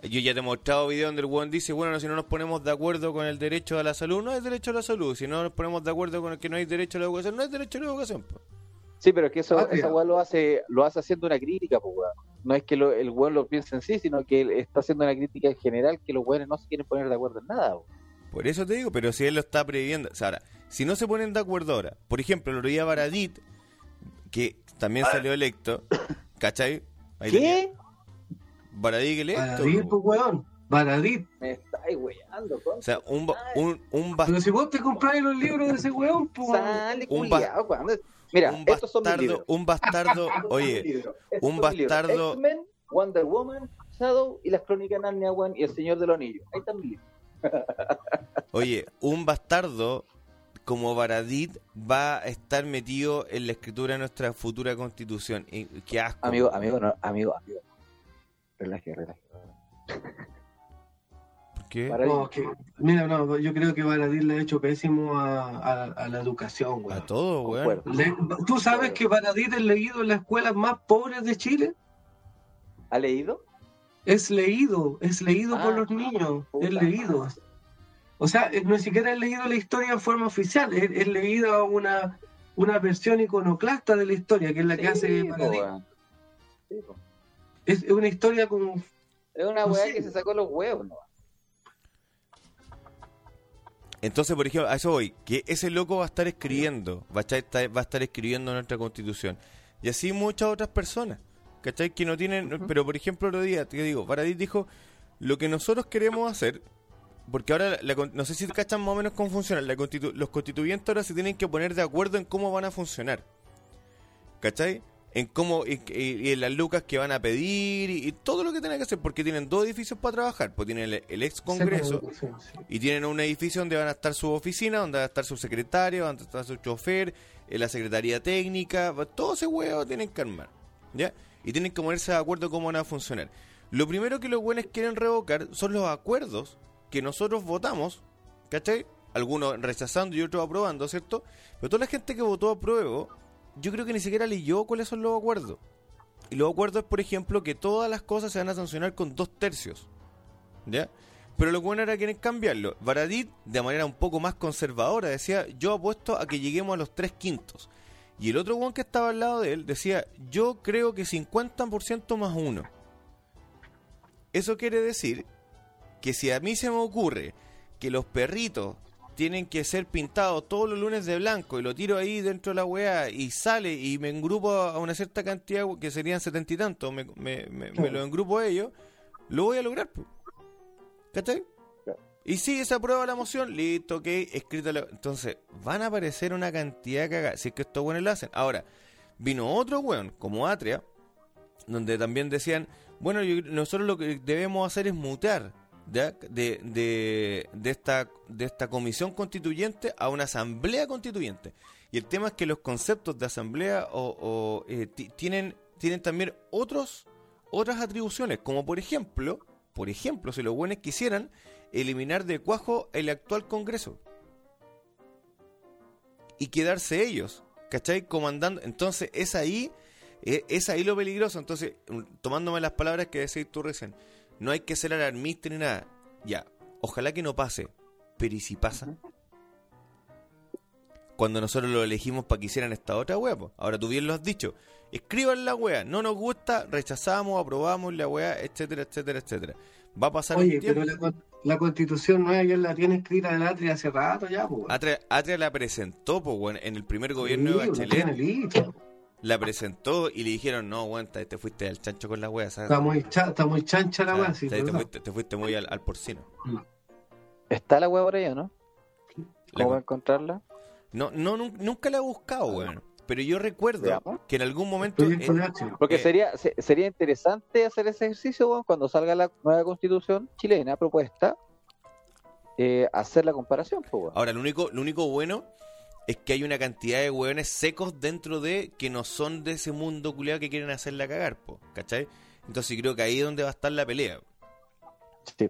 yo ya te he mostrado video donde el weón dice, bueno, si no nos ponemos de acuerdo con el derecho a la salud, no es derecho a la salud, si no nos ponemos de acuerdo con el que no hay derecho a la educación, no es derecho a la educación. po. Sí, pero es que eso, Patria. esa weón lo hace, lo hace haciendo una crítica, pues weón. No es que lo- el weón lo piense en sí, sino que él está haciendo una crítica en general que los weones no se quieren poner de acuerdo en nada, weón. Por eso te digo, pero si él lo está previendo, o sea, ahora, si no se ponen de acuerdo ahora, por ejemplo, lo día Baradit, que también salió electo, ¿cachai? Ahí tenía- ¿Qué? Baradit electo. Baradit, pues, weón. Baradit. Me estáis weyando, con O sea, un, un, un, bas- Pero si vos te compráis los libros de ese weón, pues. weón. Sale, Un culiao, weón. Mira, un estos son bastardo, libros. un bastardo, oye, un bastardo- X-Men, Wonder Woman, Shadow y las crónicas de Narnia, y el Señor de los Anillos. Ahí están mis libros. Oye, un bastardo como Baradit va a estar metido en la escritura de nuestra futura constitución. Y, qué asco. Amigo, amigo, no, amigo, amigo. Relaje, relaje. ¿Por qué? No, que- mira, no, yo creo que Baradit le ha hecho pésimo a, a- a la educación, A weón. todo. Le- ¿Tú sabes que Baradit es leído en las escuelas más pobres de Chile? ¿Ha leído? Es leído, es leído por Ah, los niños, puta es leído. O sea, eh, no siquiera es leído la historia en forma oficial, es, es leída una, una versión iconoclasta de la historia, que es la que hace Paradis. Sí. Es es una historia con... Es una No weá sé. que se sacó los huevos, ¿no? Entonces, por ejemplo, a eso voy, que ese loco va a estar escribiendo, va a estar, va a estar escribiendo nuestra constitución. Y así muchas otras personas, ¿cachai? Que no tienen, pero por ejemplo, otro día, te digo, Paradis dijo, lo que nosotros queremos hacer, porque ahora, la no sé si cachan más o menos cómo funciona, la constitu- los constituyentes ahora se tienen que poner de acuerdo en cómo van a funcionar, ¿cachai? En cómo, y, y- y en las lucas que van a pedir, y, y todo lo que tienen que hacer, porque tienen dos edificios para trabajar, pues tienen el, el ex congreso, Sí, sí. y tienen un edificio donde van a estar su oficina, donde va a estar su secretario, donde va a estar su chofer, eh, la secretaría técnica, todo ese huevo tienen que armar, ¿ya? Y tienen que ponerse de acuerdo cómo van a funcionar. Lo primero que los buenos quieren revocar son los acuerdos que nosotros votamos, ¿cachai? Algunos rechazando y otros aprobando, ¿cierto? Pero toda la gente que votó apruebo, yo creo que ni siquiera leyó cuáles son los acuerdos. Y los acuerdos por ejemplo, que todas las cosas se van a sancionar con dos tercios. ¿Ya? Pero lo bueno era quieren cambiarlo. Baradit, de manera un poco más conservadora, decía, yo apuesto a que lleguemos a los tres quintos. Y el otro one que estaba al lado de él decía, yo creo que 50% más uno. Eso quiere decir que si a mí se me ocurre que los perritos tienen que ser pintados todos los lunes de blanco y lo tiro ahí dentro de la weá y sale y me engrupo a una cierta cantidad que serían setenta y tantos, me, me, me- me lo engrupo a ellos, lo voy a lograr. ¿Cachai? Y si se aprueba la moción, listo, ok, escrita la... Entonces, van a aparecer una cantidad de cagadas, si es que estos buenos lo hacen. Ahora, vino otro weón, como Atria, donde también decían, bueno, yo- nosotros lo que debemos hacer es mutar. De, de, de esta, de esta comisión constituyente a una asamblea constituyente. Y el tema es que los conceptos de asamblea o, o, eh, ti- tienen, tienen también otros, otras atribuciones, como por ejemplo, por ejemplo, si los buenos quisieran eliminar de cuajo el actual Congreso y quedarse ellos, ¿cachai? Comandando. Entonces, es ahí, eh, es ahí lo peligroso. Entonces, tomándome las palabras que decís tú recién, no hay que ser alarmista ni nada. Ya, ojalá que no pase, pero ¿y si pasa? Cuando nosotros lo elegimos para que hicieran esta otra wea, po. ahora tú bien lo has dicho. Escriban la wea, no nos gusta, rechazamos, aprobamos la wea, etcétera, etcétera, etcétera. Va a pasar Oye, un tiempo. pero la, con- la constitución nueva ya la tiene escrita el Atria hace rato ya, pues. Atria, Atria la presentó, po, weón, en el primer gobierno de Sí, la tiene Bachelet. lista. La presentó y le dijeron, no, weón, te te fuiste al chancho con la wea, ¿sabes? Está muy, cha- está muy chancha la Ah, weá, sí, te, fuiste, te fuiste muy al, al porcino. ¿Está la hueá por ahí o no? La- ¿Cómo va a encontrarla? No, no, nun- nunca la he buscado, weón. Pero yo recuerdo Veamos. que en algún momento... Eh. Porque Eh. sería se- sería interesante hacer ese ejercicio weón, cuando salga la nueva constitución chilena propuesta, eh, hacer la comparación. Pues. Ahora, lo único, lo único bueno es que hay una cantidad de hueones secos dentro de que no son de ese mundo culiado que quieren hacerla cagar, po, ¿cachai? Entonces creo que ahí es donde va a estar la pelea. Sí.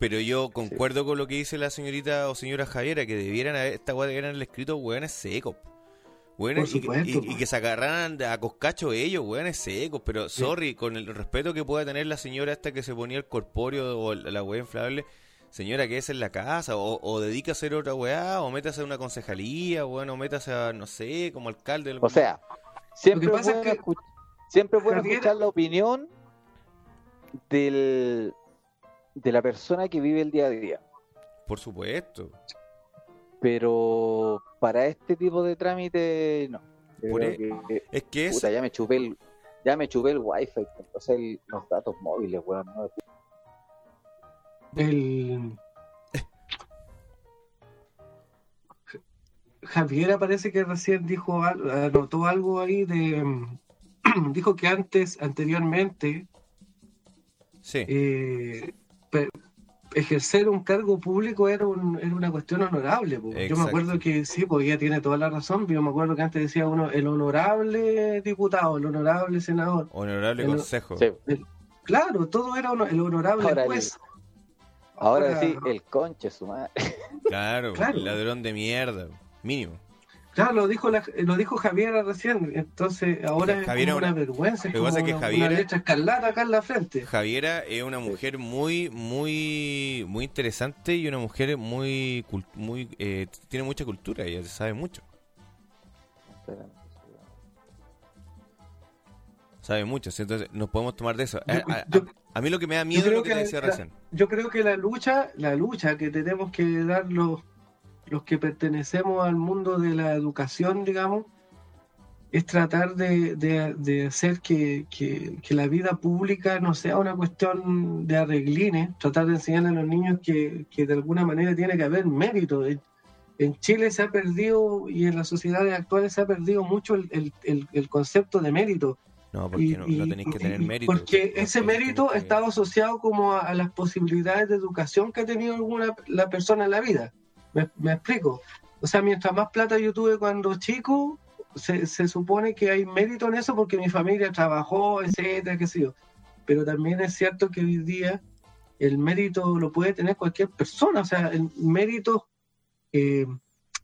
Pero yo concuerdo con lo que dice la señorita o señora Javiera, que debieran haber, esta weá debieran haber escrito hueones secos. Por y, supuesto, y- que se agarraran a coscacho ellos, hueones secos. Pero, sorry, con el respeto que pueda tener la señora esta que se ponía el corpóreo o la hueá inflable, señora, que es en la casa, o, o dedica a hacer otra weá, o métase a una concejalía, bueno, métase a, no sé, como alcalde. O sea, siempre Lo que es pasa es bueno, que- escu- siempre es bueno Javier- escuchar la opinión del de la persona que vive el día a día. por supuesto. Pero para este tipo de trámite, no. Que- Es que es, puta, ya me chupé el, ya me chupé el wifi, el- los datos móviles, weón. ¿no? El... Javiera parece que recién dijo anotó algo ahí de dijo que antes anteriormente sí. eh, ejercer un cargo público era, un- era una cuestión honorable. Yo me acuerdo que sí, pues ella tiene toda la razón. pero Yo me acuerdo que antes decía uno el honorable diputado, el honorable senador. Honorable el- consejo. Sí. Claro, todo era hono- el honorable Ahora el- juez. Ahora Ahora- sí, el conche su madre. Claro, Claro. ladrón de mierda, mínimo. Claro, lo dijo, la- lo dijo Javiera recién, entonces ahora Javiera es una- una vergüenza, es como que una, Javiera- una letra escarlata acá en la frente. Javiera es una mujer muy, muy, muy interesante y una mujer muy, muy, eh, tiene mucha cultura, ella sabe mucho, sabe mucho, ¿sí? entonces nos podemos tomar de eso. A, Yo- a- a- yo- mí lo que me da miedo es lo que te que decía la- recién. Yo creo que la lucha, la lucha que tenemos que dar los, los que pertenecemos al mundo de la educación, digamos, es tratar de, de- de hacer que, que- que la vida pública no sea una cuestión de arreglines, tratar de enseñarle a los niños que, que de alguna manera tiene que haber mérito. En, Chile se ha perdido y en las sociedades actuales se ha perdido mucho el, el- el- el concepto de mérito. No, porque Y- no, no tenéis que tener mérito. Porque ese mérito que- estaba asociado como a, a las posibilidades de educación que ha tenido alguna la persona en la vida. ¿Me, explico? O sea, mientras más plata yo tuve cuando chico, se, se supone que hay mérito en eso porque mi familia trabajó, etcétera, qué sé yo. Pero también es cierto que hoy día el mérito lo puede tener cualquier persona. O sea, el mérito eh,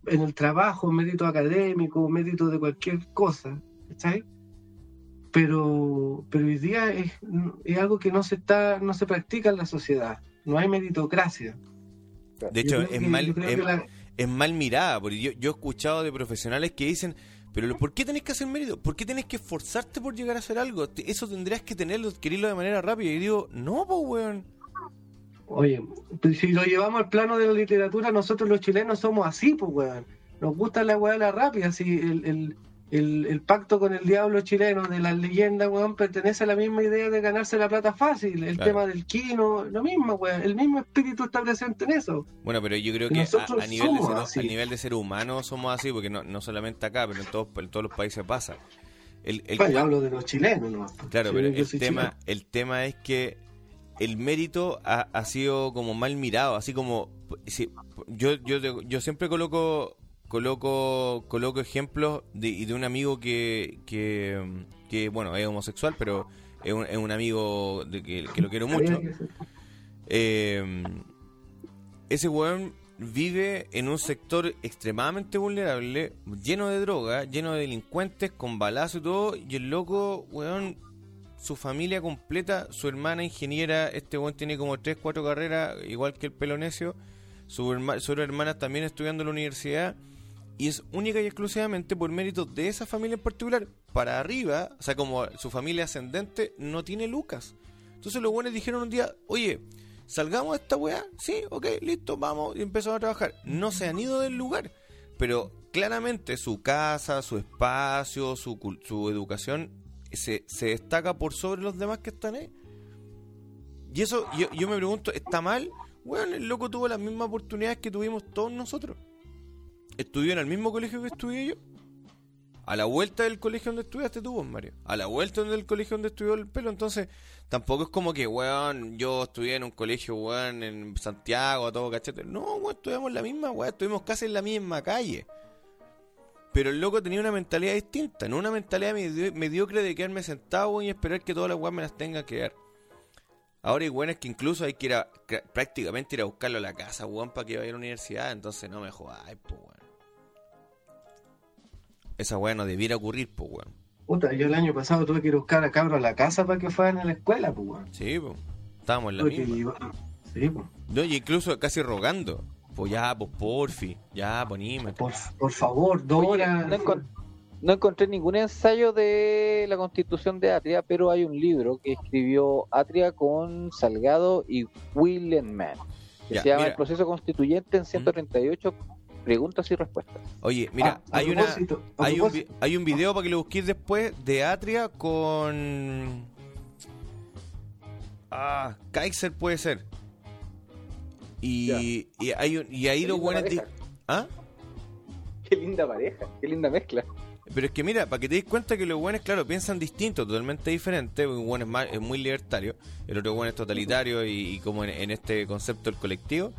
en el trabajo, mérito académico, mérito de cualquier cosa. ¿Cachai? pero pero hoy día es, es algo que no se está no se practica en la sociedad no hay meritocracia De hecho, es que- mal, es, que la- es mal mirada, porque yo, yo he escuchado de profesionales que dicen, pero ¿por qué tenés que hacer mérito? ¿Por qué tenés que esforzarte por llegar a hacer algo? Eso tendrías que tenerlo, adquirirlo de manera rápida. Y digo, no, pues, weón. oye pues si lo llevamos al plano de la literatura nosotros los chilenos somos así pues weón nos gusta la weá de la rápida si el, el, el, el pacto con el diablo chileno de las leyendas weón pertenece a la misma idea de ganarse la plata fácil el Claro. tema del quino lo mismo weón el mismo espíritu está presente en eso Bueno, pero yo creo Que a, nivel de ser, así. a nivel de ser humano somos así, porque no, no solamente acá, pero en todos, en todos los países pasa. El, el- Bueno, yo hablo de los chilenos no Claro, pero el tema, chileno. el tema es que el mérito ha, ha sido como mal mirado, así como si- yo, yo, yo siempre coloco coloco coloco ejemplos de, de un amigo que, que, bueno es homosexual, pero es un, es un amigo de que, lo quiero mucho. Eh, ese weón vive en un sector extremadamente vulnerable, lleno de droga, lleno de delincuentes, con balazo y todo, y el loco, weón, su familia completa, su hermana ingeniera, este weón tiene como 3, 4 carreras, igual que el pelonesio, su herma- sus también estudiando en la universidad, y es única y exclusivamente por mérito de esa familia en particular, para arriba, o sea, como su familia ascendente no tiene lucas. Entonces los buenos dijeron un día, oye, salgamos de esta weá, sí, ok, listo, vamos, y empezaron a trabajar. No se han ido del lugar, pero claramente su casa, su espacio, su, su educación se, se destaca por sobre los demás que están ahí. Y eso, yo, yo me pregunto, ¿está mal? Bueno, el loco tuvo las mismas oportunidades que tuvimos todos nosotros. Estudió en el mismo colegio que estudié yo. A la vuelta del colegio donde estudiaste tú, Mario. A la vuelta del colegio donde estudió el pelo. Entonces, tampoco es como que, weón, yo estudié en un colegio, weón, en Santiago, todo cachete. No, weón, estudiamos la misma, weón, estuvimos casi en la misma calle. Pero el loco tenía una mentalidad distinta, no una mentalidad medio- mediocre de quedarme sentado weón, y esperar que todas las weas me las tengan que dar. Ahora hay weones que incluso hay que ir a, prácticamente ir a buscarlo a la casa, weón, para que vaya a la universidad. Entonces no me pues, weón. Esa weá no debiera ocurrir, pues, weón. Puta, yo el año pasado tuve que ir a buscar a cabros a la casa para que fueran a la escuela, pues, weón. Sí, pues. Estábamos en la misma. llevar- Sí, pues. No, y incluso casi rogando. Pues ya, pues porfi. Ya, anímate. Por, por favor, dos horas. no, encon- no encontré ningún ensayo de la constitución de Atria, pero hay un libro que escribió Atria con Salgado y Willenman, que Ya, se llama mira. El proceso constituyente en 138 preguntas y respuestas. Oye, mira, Ah, hay una hay un, hay un video para que lo busquéis después de Atria con ah, Kaiser puede ser. Y, y hay un- y ahí Qué los buenos di-. ¿Ah? Qué linda pareja, qué linda mezcla. Pero es que mira, para que te des cuenta que los buenos, claro, piensan distinto, totalmente diferente. Un buen es, más- es muy libertario, el otro buen es totalitario y, y como en, en este concepto del colectivo.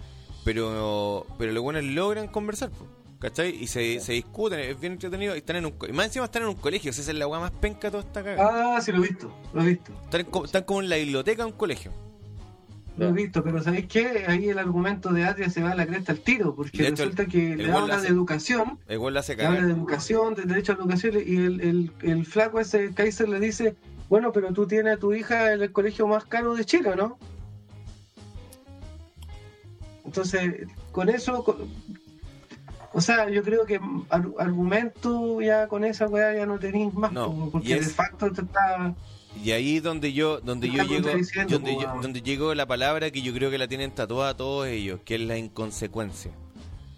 Pero pero los buenos logran conversar, po, ¿cachai? Y se, se discuten, es bien entretenido. Y, están en un, y más encima están en un colegio, esa es la weá más penca toda esta cagada. Ah, sí, lo he visto, lo he visto. Están, co- están como en la biblioteca de un colegio. Lo he visto, pero ¿sabéis qué? Ahí el argumento de Adria se va a la cresta al tiro, porque hecho, resulta que le habla hace- de educación, hace le habla de educación, de derecho a la educación, y el, el, el flaco ese Kaiser le dice, bueno, pero tú tienes a tu hija en el colegio más caro de Chile, ¿no? Entonces, con eso, con- o sea, yo creo que ar- argumento ya con esa weá ya no tenéis más, No, porque es- de facto te está... Y ahí donde yo, donde yo llego, donde, yo- donde llegó la palabra que yo creo que la tienen tatuada todos ellos, que es la inconsecuencia.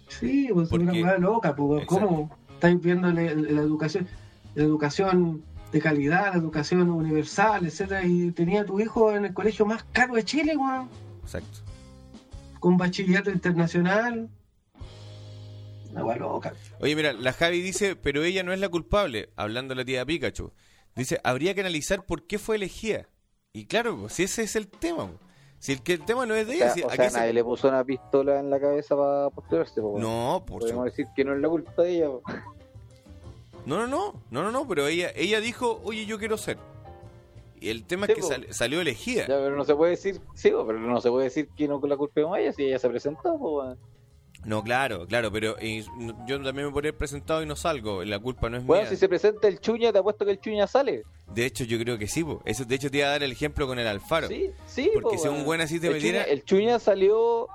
Sí, pues es Porque- una weá loca, pues. ¿cómo estáis viendo la, la educación, la educación de calidad, la educación universal, etcétera, y tenía a tu hijo en el colegio más caro de Chile, weón, Exacto. Con bachillerato internacional. Una loca. Oye, mira, la Javi dice, pero ella no es la culpable, hablando la tía Pikachu. Dice, habría que analizar por qué fue elegida. Y claro, pues, si ese es el tema. pues. Si el, que el tema no es de O ella, sea, si- o ¿a sea, qué se- nadie le puso una pistola en la cabeza para postularse. po, weón. No, por Podemos su- decir que no es la culpa de ella. po. No, no, no, no, no, no, pero ella, ella dijo, oye, yo quiero ser. Y el tema Sí, es que po. sal- salió elegida. Ya, pero no se puede decir, sí, po, pero no se puede decir que no con la culpa de ella si ella se presentó. po, weón. No, claro, claro, pero no- yo también me podría haber presentado y no salgo. La culpa no es Bueno, mía. si se presenta el chuña, te apuesto que el chuña sale. De hecho, yo creo que sí, po. Eso, de hecho, te iba a dar el ejemplo con el Alfaro. Sí, sí. Porque po, si un buen así te el metiera- Chuña, el chuña salió.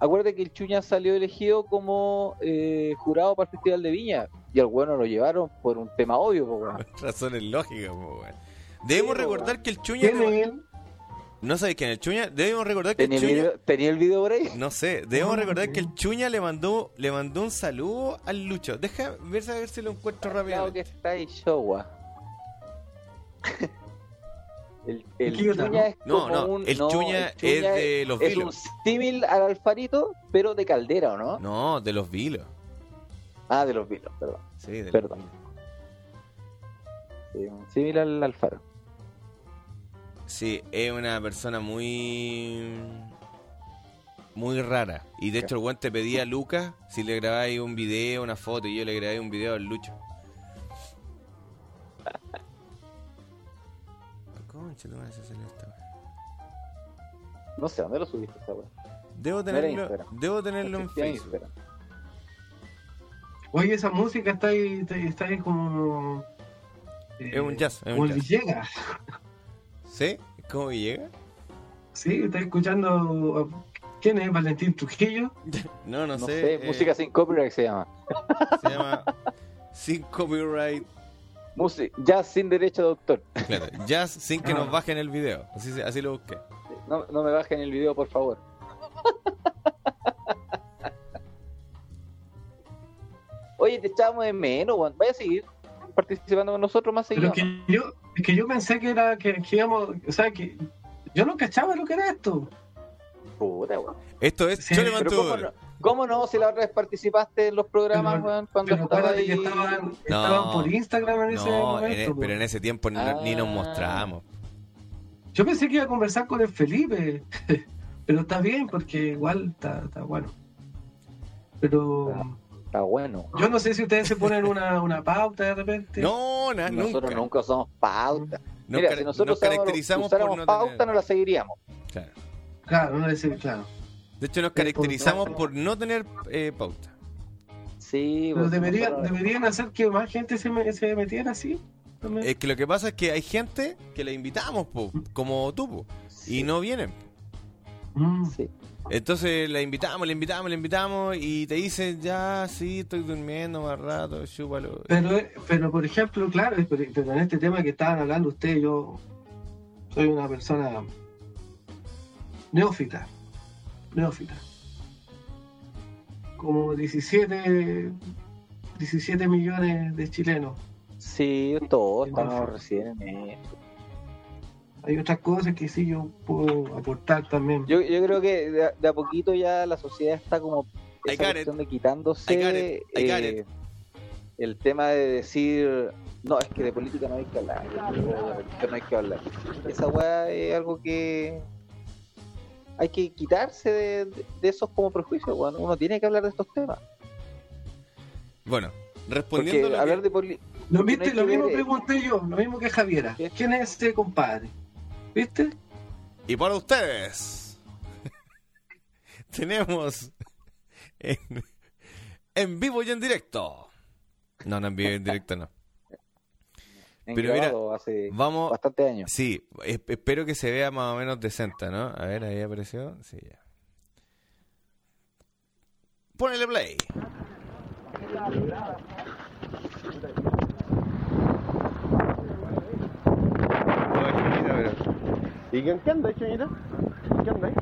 Acuérdate que el chuña salió elegido como eh, jurado para el Festival de Viña. Y al bueno lo llevaron por un tema obvio, po. Razones lógicas, po, weón. Debemos Sí, recordar que el Chuña... ¿Quién es él? ¿No sabéis quién es el Chuña? Debemos recordar que el ¿Tenía el, Chuña... video, ¿Tenía el video por ahí? No sé, debemos Ah, recordar sí. que el Chuña le mandó, le mandó un saludo al Lucho. Deja ver a ver si lo encuentro Claro que está ahí, Showa. El, el chuña ¿no? es No, como no, un, el Chuña el es de los Es un Vilos. símil al Alfarito, pero de Caldera, ¿o no? No, de los vilos. Ah, de los Vilos, perdón. Sí, de los Perdón. Vilos. Sí, un símil al Alfaro. Sí, es una persona muy... Muy rara. Y de hecho el weón te pedía a Lucas si le grabáis un video, una foto, y yo le grabé un video al Lucho. Concha. No sé, ¿dónde lo subiste esa weá? Debo tenerlo, debo tenerlo en Facebook. Oye, esa música está ahí, está, ahí como... eh, Es un jazz, es como un el jazz. ¿Sí? ¿Cómo llega? Sí, está escuchando... ¿Quién es? ¿Valentín Trujillo? No, no, No, sé. sé, eh, música sin copyright se llama. Se llama Sin Copyright. Música, jazz sin derecho de autor. Claro, jazz sin que Ah. nos bajen el video. Así, lo busqué. No, no me bajen el video, por favor. Oye, te echábamos de menos, weón. Vaya a seguir participando con nosotros más Pero seguido. que yo, es que yo pensé que era que, que íbamos, o sea, que yo no cachaba lo que era esto. Puta, weón. Esto es Sí, Chole Pero ¿cómo no, ¿cómo no? Si la otra vez participaste en los programas, Pero- weón, cuando Pero estaba ahí. que estaban, estaban por Instagram en ese No, en momento. e- pero en ese tiempo ni- Ah. ni nos mostramos. Yo pensé que iba a conversar con el Felipe, pero está bien porque igual está, está bueno. Pero Está bueno. yo no sé si ustedes se ponen una, una pauta de repente. No, na- Nosotros nunca. nunca usamos pauta. Nos, Mira, si nosotros nos caracterizamos por no pauta, tener... no la seguiríamos. Claro. Claro, no decir, claro. De hecho, nos por- caracterizamos por no tener eh, pauta. Sí, Pero pues, debería, deberían hacer que más gente se, me- se metiera así. también. Es que lo que pasa es que hay gente que la invitamos, po, como tú, po, y no vienen. Sí. Entonces la invitamos, la invitamos, la invitamos y te dicen, ya, sí, estoy durmiendo más rato, chúpalo. Pero, pero por ejemplo, claro, pero pero en este tema que estaban hablando ustedes, yo soy una persona neófita, neófita. Como 17, 17 millones de chilenos. Sí, todos estamos no. recién en eso. Hay otras cosas que sí yo puedo aportar también. Yo, yo creo que de, a- de a poquito ya la sociedad está como esa de quitándose eh, el tema de decir no, es que de política no hay que hablar, de política no hay que hablar. Esa weá es algo que hay que quitarse de, de- de esos como prejuicios, weón. Uno tiene que hablar de estos temas. Bueno, respondiendo a lo hablar que- de política Lo, no viste, hay que lo mismo ver, eh. pregunté yo, lo mismo que Javiera. ¿Qué? ¿Quién es ese compadre? ¿Viste? Y para ustedes, tenemos en, en vivo y en directo. No, no en vivo y en directo no. En Pero mira, hace Vamos, bastante años. sí, es- espero que se vea más o menos decente, ¿no? A ver, ahí apareció. Sí, ya. Ponele play. ¿Y qué, qué anda, Chuñita? ¿Qué anda ahí?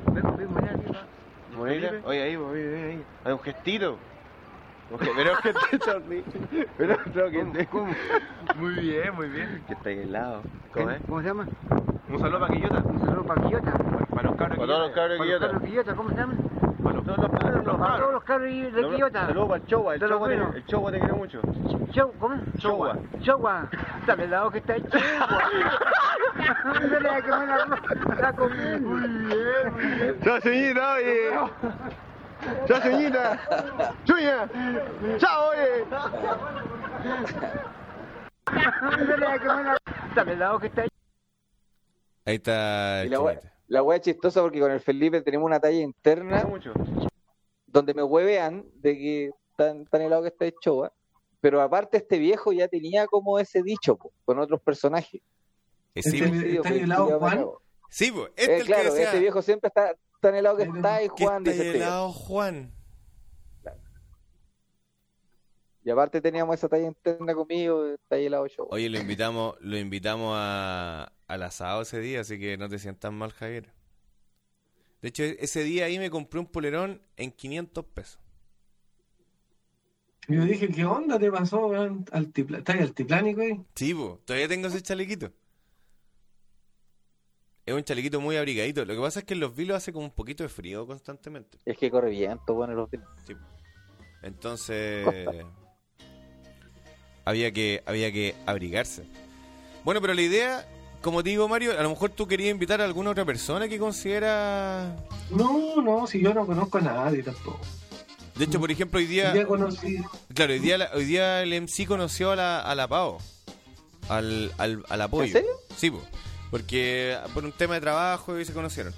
Bonita. Oye, ahí, oye, ahí. Hay un gestito. Ge- Pero que te sonríe. Pero no, que te... Muy bien, muy bien. Que está ahí helado. ¿Cómo es? ¿Cómo se llama? Un saludo para Quillota. Un saludo para Quillota. Para los cabros de Para los Quillota. cabros Quillota, ¿cómo se llaman? Todos los todos de Quillota. Saludos para el Chowa. El Chowa te, el Chowa te quiere mucho. Show, ¿cómo? Chowa. Chogua. Dame el lado que está hecho. Ándale, que me la, la comí. Muy bien, muy bien. Chao, Chuñita, oye. Chao, Chuñita. Chuña. Chao, oye. Ándale, que me la, dame lado que está. Ahí está. La wea, es chistosa porque con el Felipe tenemos una talla interna mucho. donde me huevean de que tan, tan helado que está hecho, ¿va? pero aparte este viejo ya tenía como ese dicho po, con otros personajes. Eh, sí, Este-. Sí, ¿Está pues, helado, Juan? sí, po. este Eh, es el claro, que decía, este viejo siempre está tan helado que Pero, está y Juan está dice este helado Juan. Y aparte teníamos esa talla interna conmigo, está ahí helado yo. Oye, lo invitamos, lo invitamos a, al asado ese día, así que no te sientas mal, Javier. De hecho, e- ese día ahí me compré un polerón en 500 pesos. Yo dije, ¿qué onda te pasó, weón? Altipla... ¿Estás altiplánico ahí? Sí, po, todavía tengo ese chalequito. Es un chalequito muy abrigadito. Lo que pasa es que en los vilos hace como un poquito de frío constantemente. Es que corre viento, bueno, los vinos. Entonces había que había que abrigarse. Bueno, pero la idea, como te digo Mario, a lo mejor tú querías invitar a alguna otra persona que considera No, no, si yo no conozco a nadie tampoco. De hecho, por ejemplo, hoy día Ya conocí. Claro, hoy día, hoy día el MC conoció a la, a la Pao. Al, al, al apoyo. ¿En serio? Sí, po. porque por un tema de trabajo y se conocieron.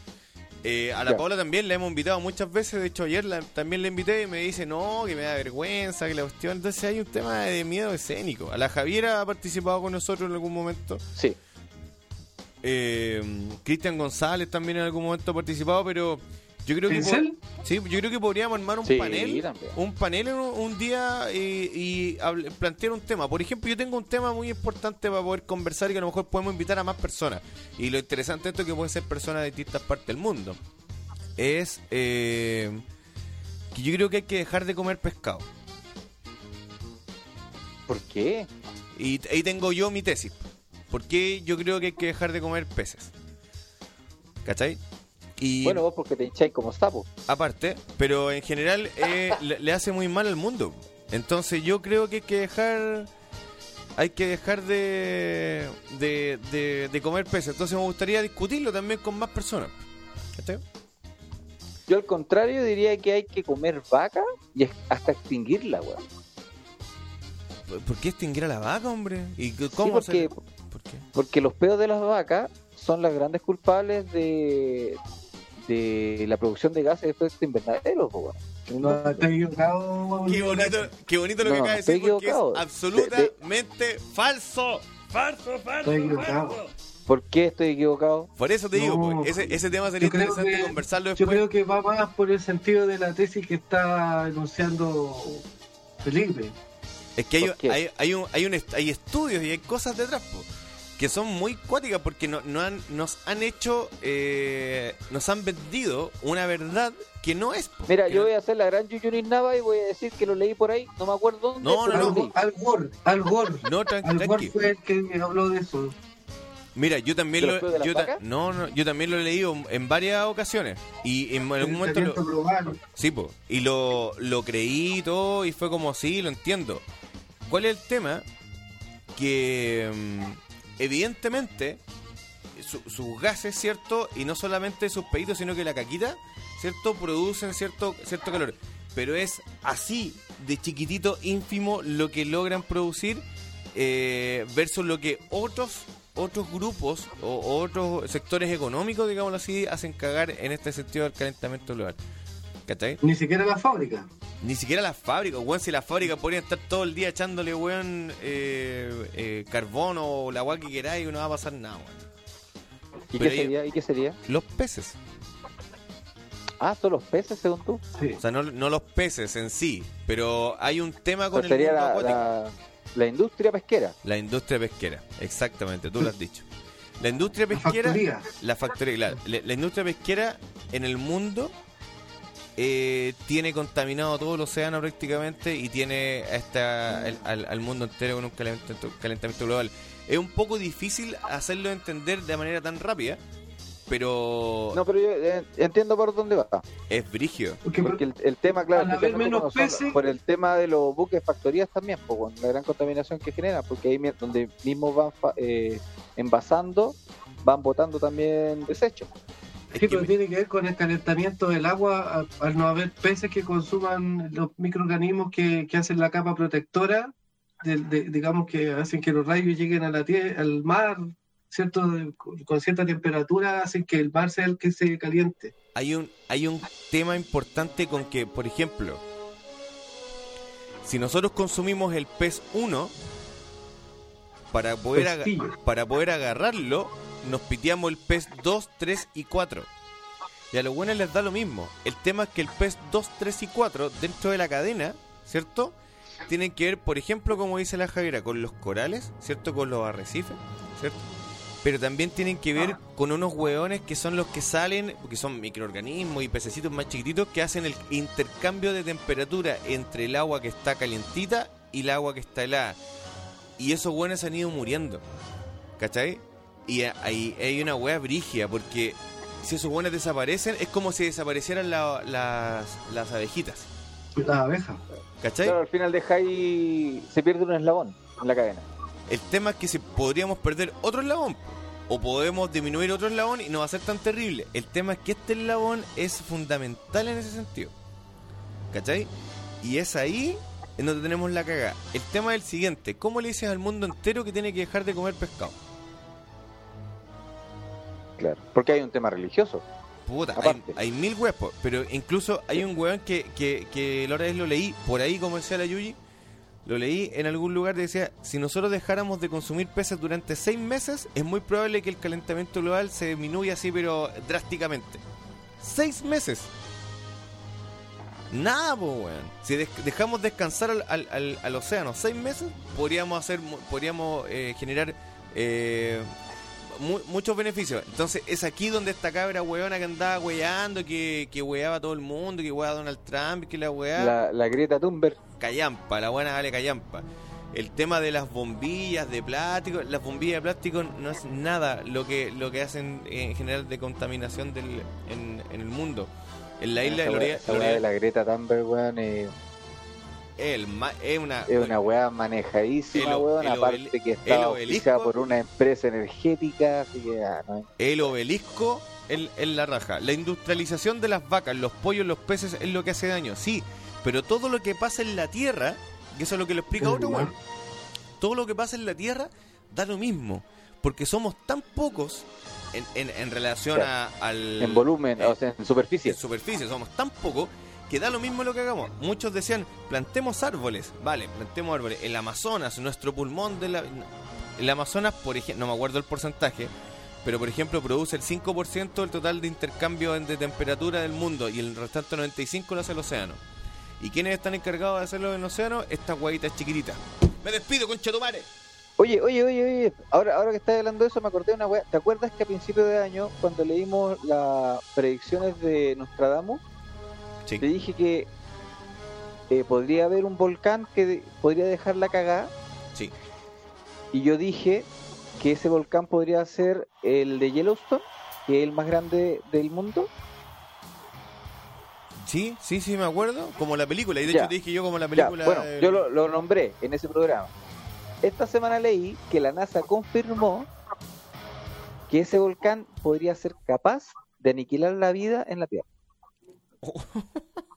Eh, a la Ya. Paola también la hemos invitado muchas veces. De hecho, ayer la- también la invité y me dice, no, que me da vergüenza, que la cuestión. Entonces hay un tema de miedo escénico. A la Javiera ha participado con nosotros en algún momento. Sí. Eh, Cristian González también en algún momento ha participado, pero yo creo que... Sí, yo creo que podríamos armar un Sí, panel también. un panel un, un día y, y hable- plantear un tema. Por ejemplo, yo tengo un tema muy importante para poder conversar y que a lo mejor podemos invitar a más personas. Y lo interesante de esto es que pueden ser personas de distintas partes del mundo. Es eh, que yo creo que hay que dejar de comer pescado. ¿Por qué? Y ahí tengo yo mi tesis. ¿Por qué yo creo que hay que dejar de comer peces? ¿Cachai? Y Bueno, vos porque te hincháis como sapo. aparte, pero en general eh, le, le hace muy mal al mundo. Entonces yo creo que hay que dejar hay que dejar de, de, de, de comer peces. Entonces me gustaría discutirlo también con más personas. ¿Cachai? Yo al contrario diría que hay que comer vaca y hasta extinguirla, weón. ¿Por- ¿Por qué extinguir a la vaca, hombre? ¿Y c- Sí, cómo porque, se- ¿Por qué? porque los peos de las vacas son las grandes culpables de, de la producción de gases de efecto invernadero, po. No, estoy equivocado. Qué bonito, qué bonito lo que acaba de decir porque es equivocado. absolutamente falso. Falso, falso, Estoy equivocado. falso. ¿Por qué estoy equivocado? Por eso te digo, No, pues, ese, ese tema sería interesante que- conversarlo Yo creo que va más por el sentido de la tesis que está enunciando Felipe. Es que hay, hay, hay, un, hay, un hay estudios y hay cosas detrás po, que son muy cuáticas porque no, no han, nos han hecho, eh, nos han vendido una verdad que no es. Mira, yo voy a hacer la gran Yuyunis Nava y voy a decir que lo leí por ahí, no me acuerdo dónde. No, no, no. Al Gore, Al Gore. No, Al. Gore fue el que me habló de eso. Mira, yo también ¿De lo, yo ta- no, no, yo también lo he leído en varias ocasiones y en algún momento lo. Sí, po. Y lo, lo creí y todo y fue como, sí, lo entiendo. ¿Cuál es el tema? Que mm, evidentemente su- sus gases, ¿cierto? Y no solamente sus pedidos, sino que la caquita, ¿cierto? Producen cierto, cierto calor. Pero es así de chiquitito, ínfimo, lo que logran producir eh, versus lo que otros otros grupos o otros sectores económicos, digámoslo así, hacen cagar en este sentido del calentamiento global. ¿Cachai? Ni siquiera la fábrica. Ni siquiera las fábricas, weón. Si las fábricas podrían estar todo el día echándole, weón, eh, eh, carbono o la agua que queráis y no va a pasar nada, weón. ¿Y Pero qué sería? ¿Y qué sería? Los peces. Ah, son los peces, según tú. O sea, no, no los peces en sí, pero hay un tema con Pero el sería mundo la, acuático. la, la industria pesquera. La industria pesquera, exactamente, tú lo has dicho. La industria pesquera, factoría. la factoría, claro, la, la industria pesquera en el mundo eh, tiene contaminado todo el océano prácticamente y tiene hasta el- al, al mundo entero con un calentamiento, calentamiento global. Es un poco difícil hacerlo entender de manera tan rápida, pero No, pero yo eh, entiendo por dónde va. es brigio. Porque el, el tema, claro, al haber especialmente menos cuando son- peces- por el tema de los buques factorías también, pues, con la gran contaminación que generan, porque ahí donde mismos van fa- eh, envasando, van botando también desechos. Sí, pero tiene que ver con el calentamiento del agua al no haber peces que consuman los microorganismos que, que hacen la capa protectora, de- de- digamos que hacen que los rayos lleguen a la tierra, al mar, cierto con cierta temperatura, hacen que el mar sea el que se caliente. hay un hay un tema importante con que, por ejemplo, si nosotros consumimos el pez 1 para poder para poder agarrarlo, nos piteamos el pez 2, 3 y 4. Y a los buenos les da lo mismo. El tema es que el pez 2, 3 y 4 dentro de la cadena, ¿cierto? Tienen que ver, por ejemplo, como dice la Javiera, con los corales, ¿cierto? Con los arrecifes, ¿cierto? Pero también tienen que ver con unos hueones que son los que salen, que son microorganismos y pececitos más chiquititos que hacen el intercambio de temperatura entre el agua que está calientita y el agua que está helada. Y esos hueones han ido muriendo. ¿Cachai? Y ahí hay una hueá brigia, porque si esos hueones desaparecen, es como si desaparecieran la- las, las abejitas. Las abejas. ¿Cachai? Claro, al final deja ahí, se pierde un eslabón en la cadena. El tema es que si podríamos perder otro eslabón o podemos disminuir otro eslabón y no va a ser tan terrible. El tema es que este eslabón es fundamental en ese sentido. ¿Cachai? Y es ahí en donde tenemos la cagada. El tema es el siguiente. ¿Cómo le dices al mundo entero que tiene que dejar de comer pescado? Claro. Porque hay un tema religioso. Puta, hay, mil huevos, pero incluso hay un hueón que, que, que la otra vez lo leí, por ahí como decía la Yuyi, lo leí en algún lugar que decía, si nosotros dejáramos de consumir peces durante seis meses, es muy probable que el calentamiento global se disminuya así, pero drásticamente. Seis meses. Nada, po, weón. Si dejamos descansar al, al, al- al océano seis meses, podríamos hacer, podríamos eh, generar eh, mu- muchos beneficios. Entonces es aquí donde esta cabra weona que andaba weando, que, que weaba a todo el mundo, que weaba a Donald Trump, que la weá. La, la Greta Thunberg. Callampa, la buena vale callampa. El tema de las bombillas de plástico, las bombillas de plástico no es nada lo que lo que hacen en general de contaminación del, en, en el mundo. En la isla de Esa Lorea, weá de la Greta Thunberg, weón, eh, el es una es una weá manejadísima, El weón. el Aparte obeli- que está obelisco. por una empresa energética, así que ah, no hay- el obelisco en, en la raja. La industrialización de las vacas, los pollos, los peces es lo que hace daño, sí. Pero todo lo que pasa en la tierra, y eso es lo que lo explica otro weón, todo lo que pasa en la tierra da lo mismo. Porque somos tan pocos en, en, en relación a, al... en volumen, eh, o sea, en superficie. en superficie, somos tan pocos que da lo mismo lo que hagamos. Muchos decían, plantemos árboles. Vale, plantemos árboles. El Amazonas, nuestro pulmón de la... El Amazonas, por ejemplo, no me acuerdo el porcentaje, pero por ejemplo produce el 5% del total de intercambio de temperatura del mundo y el restante 95% lo hace el océano. ¿Y quiénes están encargados de hacerlo en el océano? Estas guayitas chiquititas. Me despido, concha tu madre. Oye, oye, oye, oye, ahora, ahora que estás hablando de eso me acordé de una weá. ¿Te acuerdas que a principio de año, cuando leímos las predicciones de Nostradamus, Sí. te dije que eh, podría haber un volcán que de- podría dejar la cagada? Sí. Y yo dije que ese volcán podría ser el de Yellowstone, que es el más grande del mundo. Sí, sí, sí, me acuerdo. Como la película. Y de Ya. hecho te dije yo como la Ya, película... bueno, del- yo lo, lo nombré en ese programa. Esta semana leí que la NASA confirmó que ese volcán podría ser capaz de aniquilar la vida en la Tierra.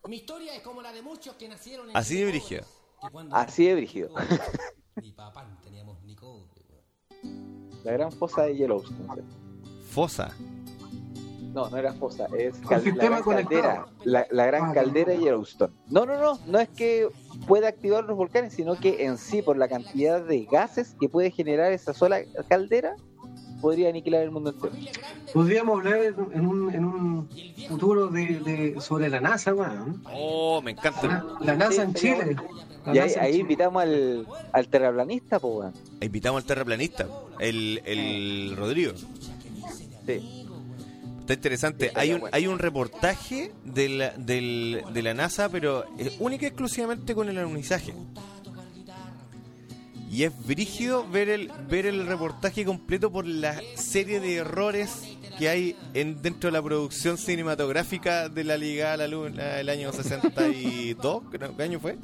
Mi historia es como la de muchos que nacieron en Así de brígido. Así de brígido. Ni papá no teníamos ni cobre. La gran fosa de Yellowstone. Fosa. No, no era fosa, es cal- la gran caldera. La, la gran Ah, caldera de Yellowstone. No, no, no, no es que pueda activar los volcanes, sino que en sí, por la cantidad de gases que puede generar esa sola caldera, podría aniquilar el mundo entero. Podríamos hablar en en un, en un futuro de, de- sobre la NASA, weón. Oh, me encanta. La, la NASA Sí, en Chile. Y ahí, invitamos al, al terraplanista, pues, weón. Invitamos al terraplanista, el, el Rodrigo. Sí. Está interesante. Hay un, hay un reportaje de la, del- de la NASA, pero es única y exclusivamente con el alunizaje. Y es brígido ver el, ver el reportaje completo por la serie de errores que hay en, dentro de la producción cinematográfica de la Liga a la Luna el año 62. creo- ¿Qué año fue?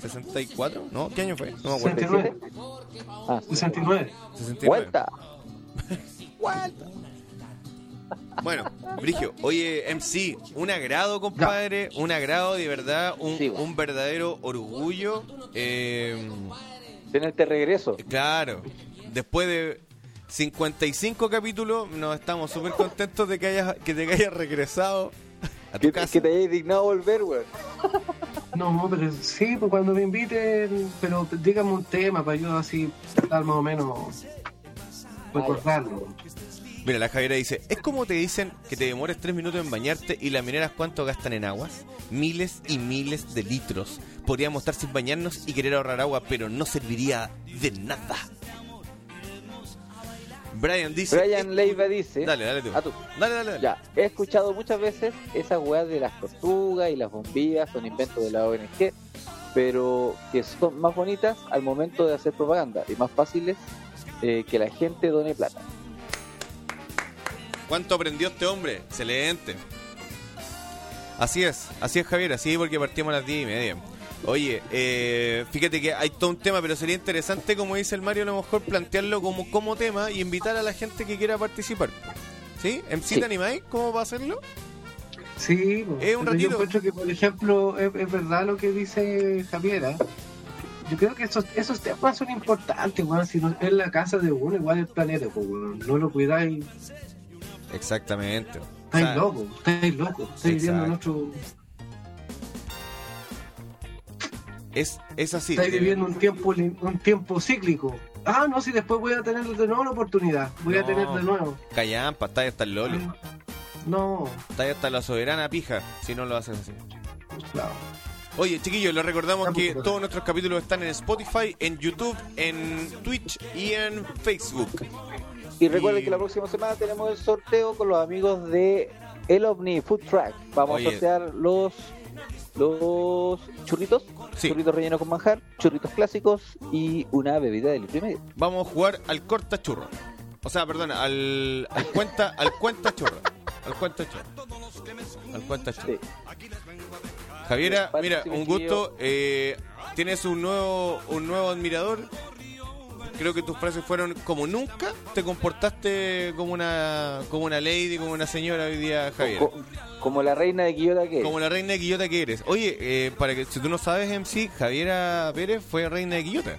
¿64? ¿No? ¿Qué año fue? No me acuerdo. 69. Ah, 69. 69. Vuelta. Bueno, Brigio, oye, MC, un agrado, compadre, un agrado de verdad, un, Sí, bueno. un verdadero orgullo. eh, Tenerte regreso. claro, después de 55 capítulos, nos estamos súper contentos de que hayas, que te hayas regresado a tu Que, casa. que te hayas dignado volver, weón. No, pero sí, pues cuando me inviten, pero dígame un tema para yo así tratar más o menos recordarlo. Mira, la Javiera dice, es como te dicen que te demores tres minutos en bañarte y las mineras cuánto gastan en aguas. Miles y miles de litros. Podríamos estar sin bañarnos y querer ahorrar agua, pero no serviría de nada. Brian dice... Brian Leiva dice. Dale, dale tú. Ah, tú. Dale, dale, dale. Ya, he escuchado muchas veces esas weas de las tortugas y las bombillas, son inventos de la ONG, pero que son más bonitas al momento de hacer propaganda y más fáciles eh, que la gente done plata. ¿Cuánto aprendió este hombre? Excelente. Así es, así es Javier, así es porque partimos a las 10 y media. Oye, eh, fíjate que hay todo un tema, pero sería interesante, como dice el Mario, a lo mejor plantearlo como, como tema y invitar a la gente que quiera participar. ¿Sí? ¿MC Sí. te animáis? ¿Cómo va a hacerlo? Sí, Eh, un ratito. yo encuentro que, por ejemplo, es, es verdad lo que dice Javiera. Yo creo que esos, esos temas son importantes, weón. Si no es la casa de uno, igual el planeta, pues. No lo cuidáis, Exactamente. O estáis sea, locos, estáis locos. Estáis viviendo en otro. es, es así. Estáis viviendo un tiempo, un tiempo cíclico. Ah, no, si después voy a tener de nuevo la oportunidad. Voy a No. tener de nuevo. Callampa, está ahí hasta el Loli. No, Está ahí hasta la soberana pija, si no lo haces así. claro. Oye, chiquillos, les recordamos que todos nuestros capítulos están en Spotify, en YouTube, en Twitch y en Facebook. Y recuerden Y- que la próxima semana tenemos el sorteo con los amigos de El OVNI Food Track. Vamos Oye. a sortear los los churritos, Sí. churritos rellenos con manjar, churritos clásicos y una bebida de litro y medio. Vamos a jugar al corta churro. O sea, perdona, al, al cuenta al cuenta churro. Al cuenta churro. Al cuenta churro. Sí. Javiera, mira, un gusto. Eh, tienes un nuevo un nuevo admirador. Creo que tus frases fueron como nunca te comportaste como una como una lady, como una señora hoy día, Javiera. Co- como la reina de Quillota que es. Como la reina de Quillota que eres. Oye, eh, para que si tú no sabes, MC, Javiera Pérez fue reina de Quillota.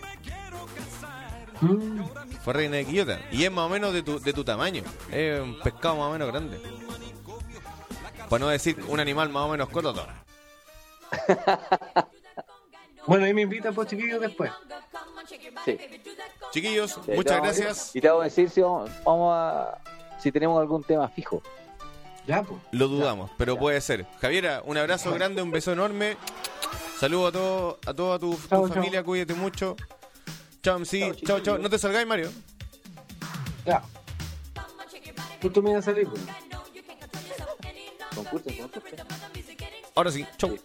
Mm, Fue reina de Quillota. Y es más o menos de tu, de tu tamaño. Es un pescado más o menos grande. Para no decir un animal más o menos cototo. Bueno, ahí me invitan por chiquillos después. Sí. Chiquillos, Sí, muchas gracias. Y te vamos a decir si vamos, vamos a si tenemos algún tema fijo. Ya, pues. Lo dudamos, pero puede ser. Javiera, un abrazo grande, un beso enorme. Saludos a todo, a toda tu, familia, cuídate mucho. Chao, MC. Chao, Chao. No te salgáis, Mario. Ya. Justo me iba a salir, pues. Concurso, concurso. Ahora sí, chau.